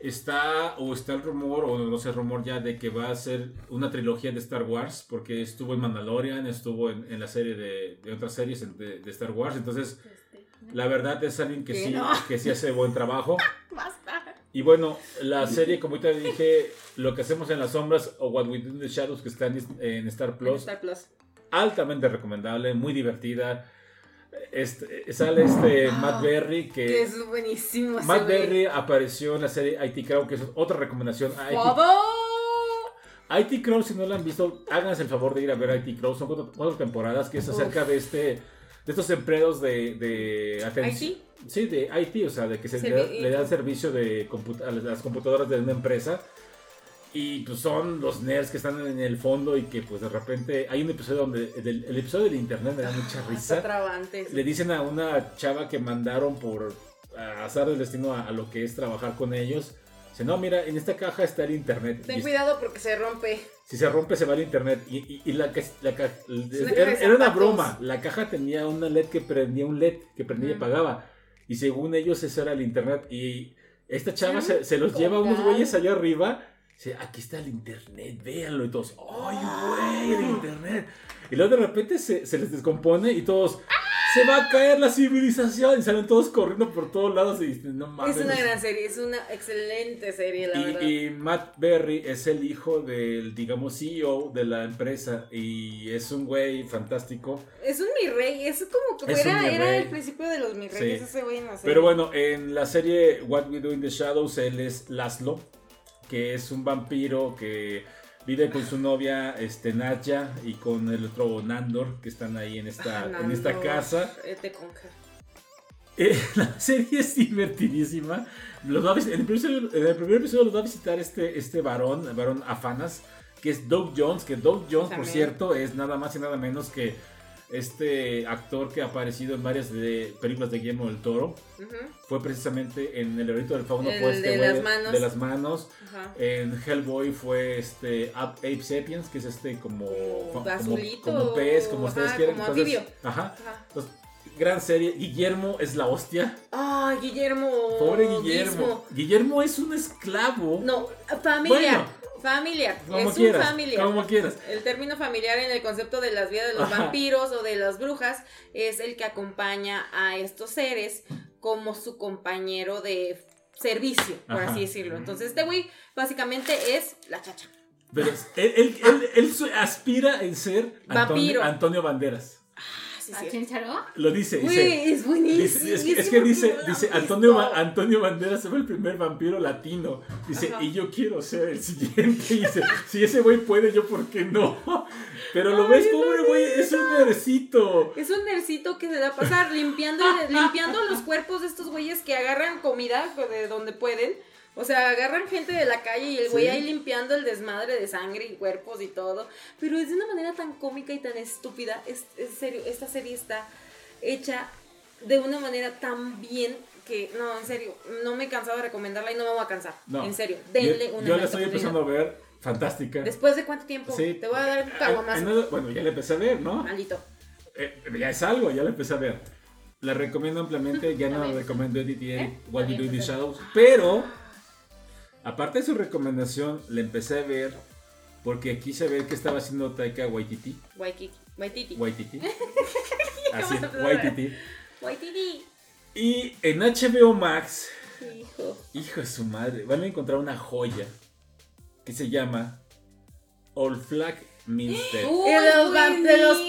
está, o está el rumor, o no sé, rumor ya de que va a hacer una trilogía de Star Wars, porque estuvo en Mandalorian, estuvo en, en la serie de, de otras series de, de Star Wars. Entonces, la verdad es alguien que sí,
no.
que sí hace buen trabajo.
Basta.
Y bueno, la serie, como ahorita dije, lo que hacemos en las sombras o What We Do in the Shadows, que está en, en Star Plus,
Star Plus.
altamente recomendable, muy divertida. Este, sale este Matt Berry,
Que
que
es buenísimo
Matt. Berry apareció en la serie IT Crowd, que es otra recomendación. IT. IT Crowd, si no la han visto, háganse el favor de ir a ver IT Crowd. Son cuatro, cuatro temporadas que es acerca de este de estos empleados de, de. Sí, de IT, o sea, de que se le,
Servi-
le dan servicio de compu- a las computadoras de una empresa. Y pues son los nerds que están en el fondo y que pues de repente hay un episodio donde el, el episodio del internet me da mucha
Está
risa.
trabante.
Le dicen a una chava que mandaron por azar del destino a, a lo que es trabajar con ellos. Dice, no, mira, en esta caja está el internet.
Ten
Y
cuidado porque se rompe.
si se rompe, se va el internet. Y, y- y la, la
una
era,
caja de
era una broma. La caja tenía una LED que prendía un LED, que prendía y apagaba. Y según ellos, eso era el internet. Y esta chava
Ah,
se, se los lleva a unos güeyes allá arriba. Dice, aquí está el internet, véanlo. Y todos, ¡ay, güey, el internet! Y luego de repente se, se les descompone y todos, ¡se va a caer la civilización! Y salen todos corriendo por todos lados y dicen, no mames.
Es una gran serie, es una excelente serie, la verdad.
Y, y Matt Berry es el hijo del, digamos, CEO de la empresa y es un güey fantástico.
Es un mi rey, es como que
Es
era
rey.
el principio de los mi reyes,
Sí.
ese güey en la serie.
Pero bueno, en la serie What We Do in the Shadows, él es Laszlo, que es un vampiro que vive con su novia este, y con el otro Nandor, que están ahí en esta,
Ah,
en esta casa.
eh.
Eh, la serie es divertidísima. Los va en, el primer, episodio- en el primer episodio los va a visitar este, este varón, el varón Afanas, que es Doug Jones, que Doug Jones, por cierto, es nada más y nada menos que este actor que ha aparecido en varias de, películas de Guillermo del Toro. Fue precisamente en El laberinto del fauno,
El
fue este
de las manos.
de las manos.
Ajá.
En Hellboy fue este Ap- Ape Sapiens, que es este como,
Como
fa-
azulito,
como, como pez, como ustedes quieran.
como
Entonces. Ajá. Entonces, gran serie. Guillermo es la hostia.
Ay, Guillermo.
Pobre Guillermo. Guillermo es un esclavo.
No, familiar.
Bueno.
Familiar.
como
es
quieras.
un familiar.
Como quieras.
El término familiar en el concepto de las vidas de los
Ajá.
vampiros o de las brujas es el que acompaña a estos seres como su compañero de servicio, por
Ajá.
así decirlo. Entonces, este güey básicamente es la chacha.
Pero él, él- él- él aspira en ser Antonio. Antonio Banderas. Lo dice, dice.
Güey, es buenísimo.
Dice- es, que, es que dice, dice Antonio, Antonio Banderas fue el primer vampiro latino. Dice,
Ajá.
y yo quiero ser el siguiente. Dice, si ese güey puede, yo por qué no. Pero lo ves, pobre güey, es un nercito.
Es un nercito que se da a pasar limpiando, limpiando los cuerpos de estos güeyes que agarran comida de donde pueden. O sea, agarran gente de la calle y el güey
Sí.
ahí limpiando el desmadre de sangre y cuerpos y todo. Pero es de una manera tan cómica y tan estúpida. Es, en serio, esta serie está hecha de una manera tan bien que, no, en serio, no me he cansado de recomendarla y no me voy a cansar.
No.
En serio,
Yo,
denle
yo
una
la
neta
estoy empezando a ver, fantástica.
¿Después de cuánto tiempo?
Sí.
Te voy a dar un caguamazo.
ah, Bueno, ya la empecé a ver, ¿no?
Maldito.
Eh, ya es algo, ya la empecé a ver. La recomiendo ampliamente, ya no la recomiendo Eric,
¿Eh?
What You Do in the Shadows. Pero, aparte de su recomendación, la empecé a ver porque quise ver qué estaba haciendo Taika Waititi.
Waikiki. Waititi.
Waititi. Así. Waititi.
Waititi.
Y en HBO Max,
Hijo.
hijo de su madre, van a encontrar una joya que se llama All Flag Means.
Uy,
de los, de piratas.
de los
Sí,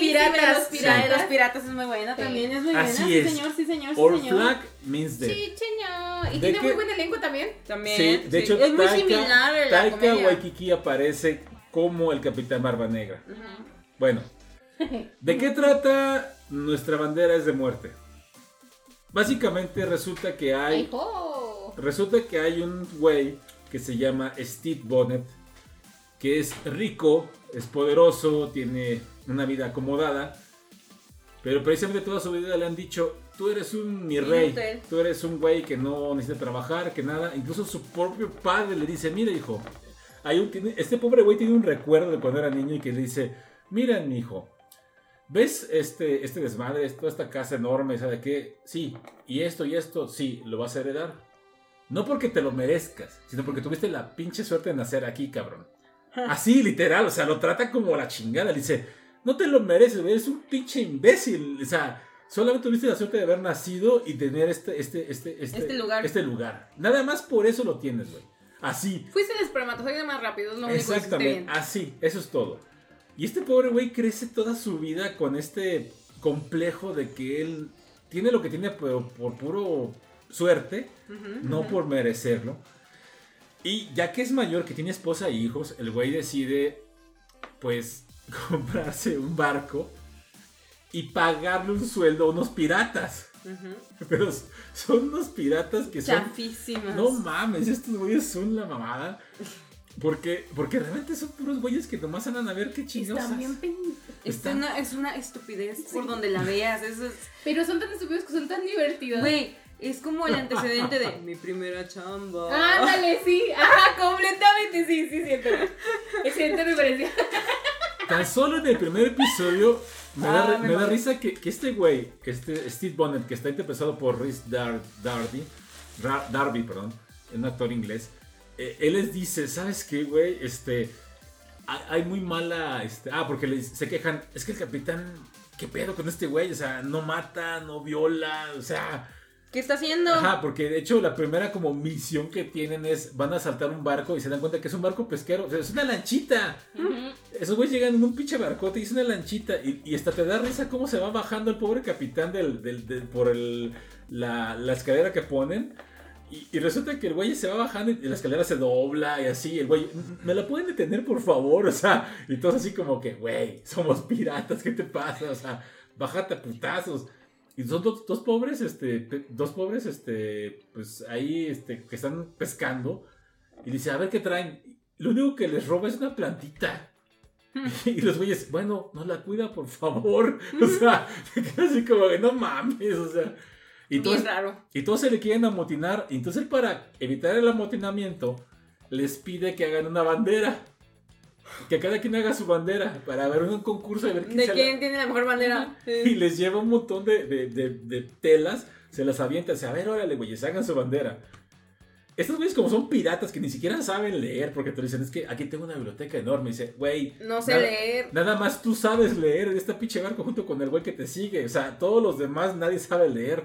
piratas.
de los piratas es muy buena
Sí.
también. Es muy buena.
Así
sí,
es.
señor, sí, señor, sí,
All
señor.
Flag Means Dead.
Sí, cheño. Y
¿De
tiene
qué?
muy buen elenco también.
También.
Sí, de
sí.
hecho,
es muy
Taika,
similar a la
Taika
comedia.
Waikiki aparece como el Capitán Barba Negra. Bueno, ¿de qué trata nuestra bandera es de muerte? Básicamente resulta que hay resulta que hay un güey que se llama Steve Bonnet que es rico, es poderoso, tiene una vida acomodada, pero precisamente toda su vida le han dicho, tú eres un mi rey,
Inútil.
tú eres un güey que no necesita trabajar, que nada, incluso su propio padre le dice, mira hijo, hay un, tiene- este pobre güey tiene un recuerdo de cuando era niño y que le dice, mira mi hijo, ¿ves este, este desmadre, toda esta casa enorme, ¿sabe qué? Sí, y esto y esto, sí, lo vas a heredar. No porque te lo merezcas, sino porque tuviste la pinche suerte de nacer aquí, cabrón. Así, literal, o sea, lo trata como la chingada. Le dice, no te lo mereces, güey, eres un pinche imbécil. O sea, solamente tuviste la suerte de haber nacido y tener este, este, este, este,
Este lugar.
Este lugar. Nada más por eso lo tienes, güey. Así.
Fuiste el espermatozoide más rápido, es lo único que
Exactamente,
bien.
así, eso es todo. Y este pobre güey crece toda su vida con este complejo de que él tiene lo que tiene pero por puro suerte, no por merecerlo. Y ya que es mayor, que tiene esposa e hijos, el güey decide, pues, comprarse un barco y pagarle un sueldo a unos piratas. Pero son unos piratas que son
Chafísimas.
no mames, estos güeyes son la mamada. Porque, porque realmente son puros güeyes que nomás andan a ver qué chingados.
Están bien
es, una, es una estupidez por donde la veas. Eso es.
Pero son tan estúpidos que son tan divertidos.
Güey, es como el antecedente de mi primera chamba.
Ándale, sí. Ajá, completamente, sí, sí, siento. Excelente referencia.
Tan solo en el primer episodio me da,
Ah, me
da risa que, que este güey, este Steve Bonnet, que está interpretado por Rhys Dar, Darby, Ra- Darby, perdón, un actor inglés, eh, él les dice, ¿sabes qué, güey? Este, hay, hay muy mala, este, ah, porque les, se quejan, es que el capitán, ¿qué pedo con este güey? O sea, no mata, no viola, o sea...
¿Qué está haciendo?
Ajá, porque de hecho la primera como misión que tienen es van a saltar un barco y se dan cuenta que es un barco pesquero, o sea, es una lanchita. Esos güeyes llegan en un pinche barcote y es una lanchita y, y hasta te da risa cómo se va bajando el pobre capitán del, del- del- por el, la, la escalera que ponen. Y, y resulta que el güey se va bajando y la escalera se dobla y así. El güey, ¿me la pueden detener por favor? O sea, y todos así como que, güey, somos piratas, ¿qué te pasa? O sea, bájate a putazos. Y son dos, dos pobres, este, dos pobres, este, pues ahí, este, que están pescando. Y dice, a ver qué traen. Lo único que les roba es una plantita. y los güeyes, bueno, no la cuida, por favor. O sea, se queda así como que no mames, o sea. Y todos,
raro.
y todos se le quieren amotinar. Y entonces, para evitar el amotinamiento, les pide que hagan una bandera. Que cada quien haga su bandera para ver un concurso de ver quién
¿De
la-
quién tiene la mejor bandera?
y les lleva un montón de, de- de- de telas, se las avienta, dice, a ver, órale, güeyes, hagan su bandera. Estos güeyes como son piratas que ni siquiera saben leer, porque te dicen, es que aquí tengo una biblioteca enorme, y dice, güey,
No sé
nada-
leer.
Nada más tú sabes leer en esta pinche barco junto con el güey que te sigue. O sea, todos los demás nadie sabe leer.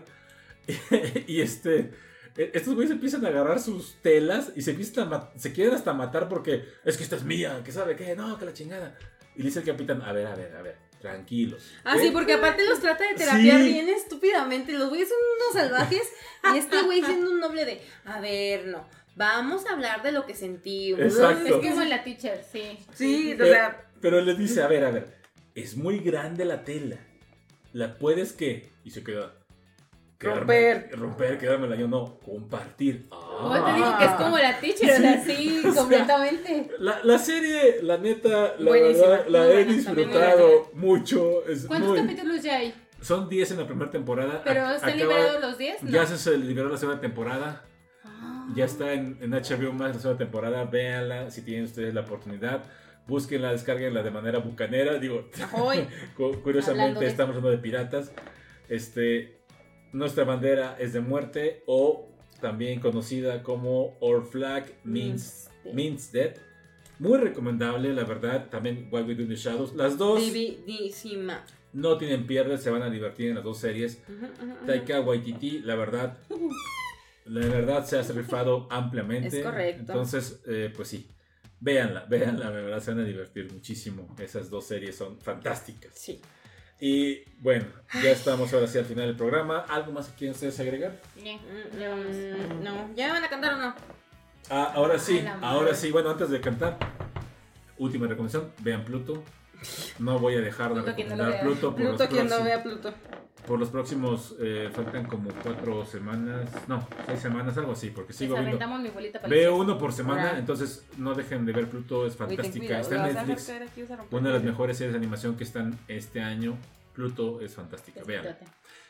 y este. E- Estos güeyes empiezan a agarrar sus telas y se empiezan a se quieren hasta matar porque es que esta es mía, que sabe qué, no, que la chingada. Y dice el capitán, a ver, a ver, a ver. tranquilos.
Ah, sí,
¿ok?
porque aparte los trata de terapiar
Sí.
bien estúpidamente. Los güeyes son unos salvajes. Y este güey siendo un noble de, a ver, no, vamos a hablar de lo que sentimos.
Exacto.
Es como en la teacher, sí.
Sí, o
Pero,
sea,
pero le dice, a ver, a ver, es muy grande la tela. ¿La puedes qué? Y se queda. Quedarme-
Romper.
Romper, quedármela yo, no, compartir.
Como te digo que es como la teacher, o sea, sí, completamente.
La, la serie, la neta, la
Buenísima,
verdad, la
muy
he
buena,
disfrutado mucho. Es
¿Cuántos
muy-
capítulos ya hay?
Son 10 en la primera temporada.
¿Pero
Ac-
están
acaba-
liberados los 10? No.
Ya se liberó la segunda temporada.
Ah.
Ya está en, en HBO más la segunda temporada. Véanla si tienen ustedes la oportunidad. Búsquenla, descarguenla de manera bucanera. Digo,
Hablando
curiosamente
de-
estamos hablando de piratas. Este, nuestra bandera es de muerte o también conocida como Our Flag Means, means Death. Muy recomendable, la verdad. También What We Do in the Shadows. Las dos
Dividísima.
no tienen pierde, se van a divertir en las dos series.
Ujú, ujú, ujú.
Taika Waititi, la verdad, la verdad se ha rifado ampliamente.
Es correcto.
Entonces, eh, pues sí, véanla, véanla, la verdad se van a divertir muchísimo. Esas dos series son fantásticas.
Sí.
Y bueno, ya estamos ahora sí al final del programa. ¿Algo más que quieren ustedes agregar?
Bien,
Mm, No, ¿ya me van a cantar o no?
Ah, ahora sí, ahora sí. Bueno, antes de cantar, última recomendación, vean Pluto. No voy a dejar de
Pluto, no
recomendar. Pluto por,
Pluto,
los
quien no vea Pluto.
Por los próximos, eh, faltan como cuatro semanas, no, seis semanas, algo así, porque sigo viendo.
aventamos mi bolita para
Veo uno por semana, entonces no dejen de ver Pluto, es fantástica. Está en Netflix, una de las mejores series de animación que están este año. Pluto es fantástica, vean.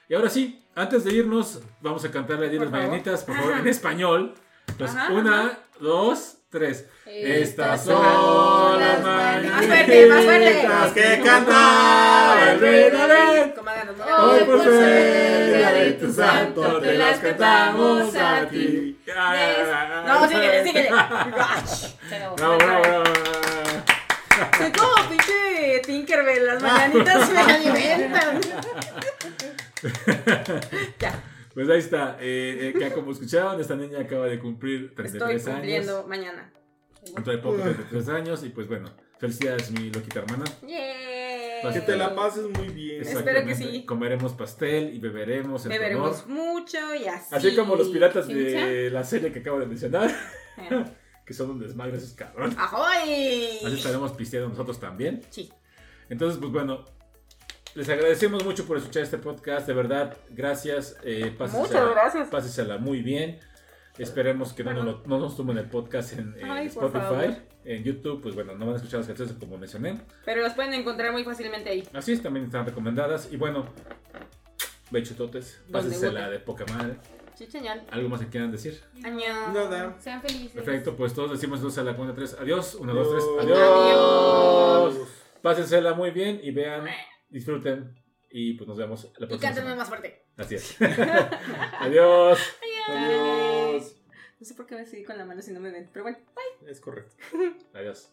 Y ahora sí, antes de irnos, vamos a cantarle a las mañanitas, por favor, en español. Entonces,
Ajá,
una, dos, tres. Estas son las
mañanitas.
Que cantaba el rey David. Hoy por ser día de tu santo, te las cantamos a ti.
No, síguele, síguele.
Bravo, bravo, bravo.
Soy como pinche Tinkerbell, las mañanitas me alimentan. ya,
Pues ahí está. Eh, eh, que como escucharon, esta niña acaba de cumplir 33
estoy cumpliendo
años.
mañana.
Dentro de poco 33 años. Y pues bueno, felicidades, mi loquita hermana.
Yeah.
Que te la pases muy bien.
Espero que sí.
Comeremos pastel y beberemos en
Beberemos
honor.
mucho y así.
Así como los piratas de la serie que acabo de mencionar,
Eh.
que son un desmadre esos cabrón.
¡Ahoy!
Así estaremos pisteando nosotros también.
Sí.
Entonces, pues bueno, les agradecemos mucho por escuchar este podcast. De verdad, gracias. Eh, pásensela-
Muchas gracias.
Pásensela muy bien. Esperemos que no nos, lo- no nos tomen el podcast en, en
Ay, por
Spotify. En YouTube, pues bueno, no van a escuchar las canciones como mencioné.
Pero las pueden encontrar muy fácilmente ahí.
Así es, también están recomendadas. Y bueno, bechutotes,
guste.
de poca madre.
Sí, señal.
¿Algo más que quieran decir?
Año.
Nada.
Sean felices.
Perfecto, pues todos decimos entonces a la cuenta 3. Adiós. 1, 2, 3.
Adiós.
Adiós.
Adiós.
Pásensela muy bien y vean, disfruten. Y pues nos vemos la
Y
próxima.
cántame
semana.
más fuerte.
Así es. Adiós.
Adiós.
No sé por qué me seguí con la mano si no me ven, pero bueno.
Es correcto.
Adiós.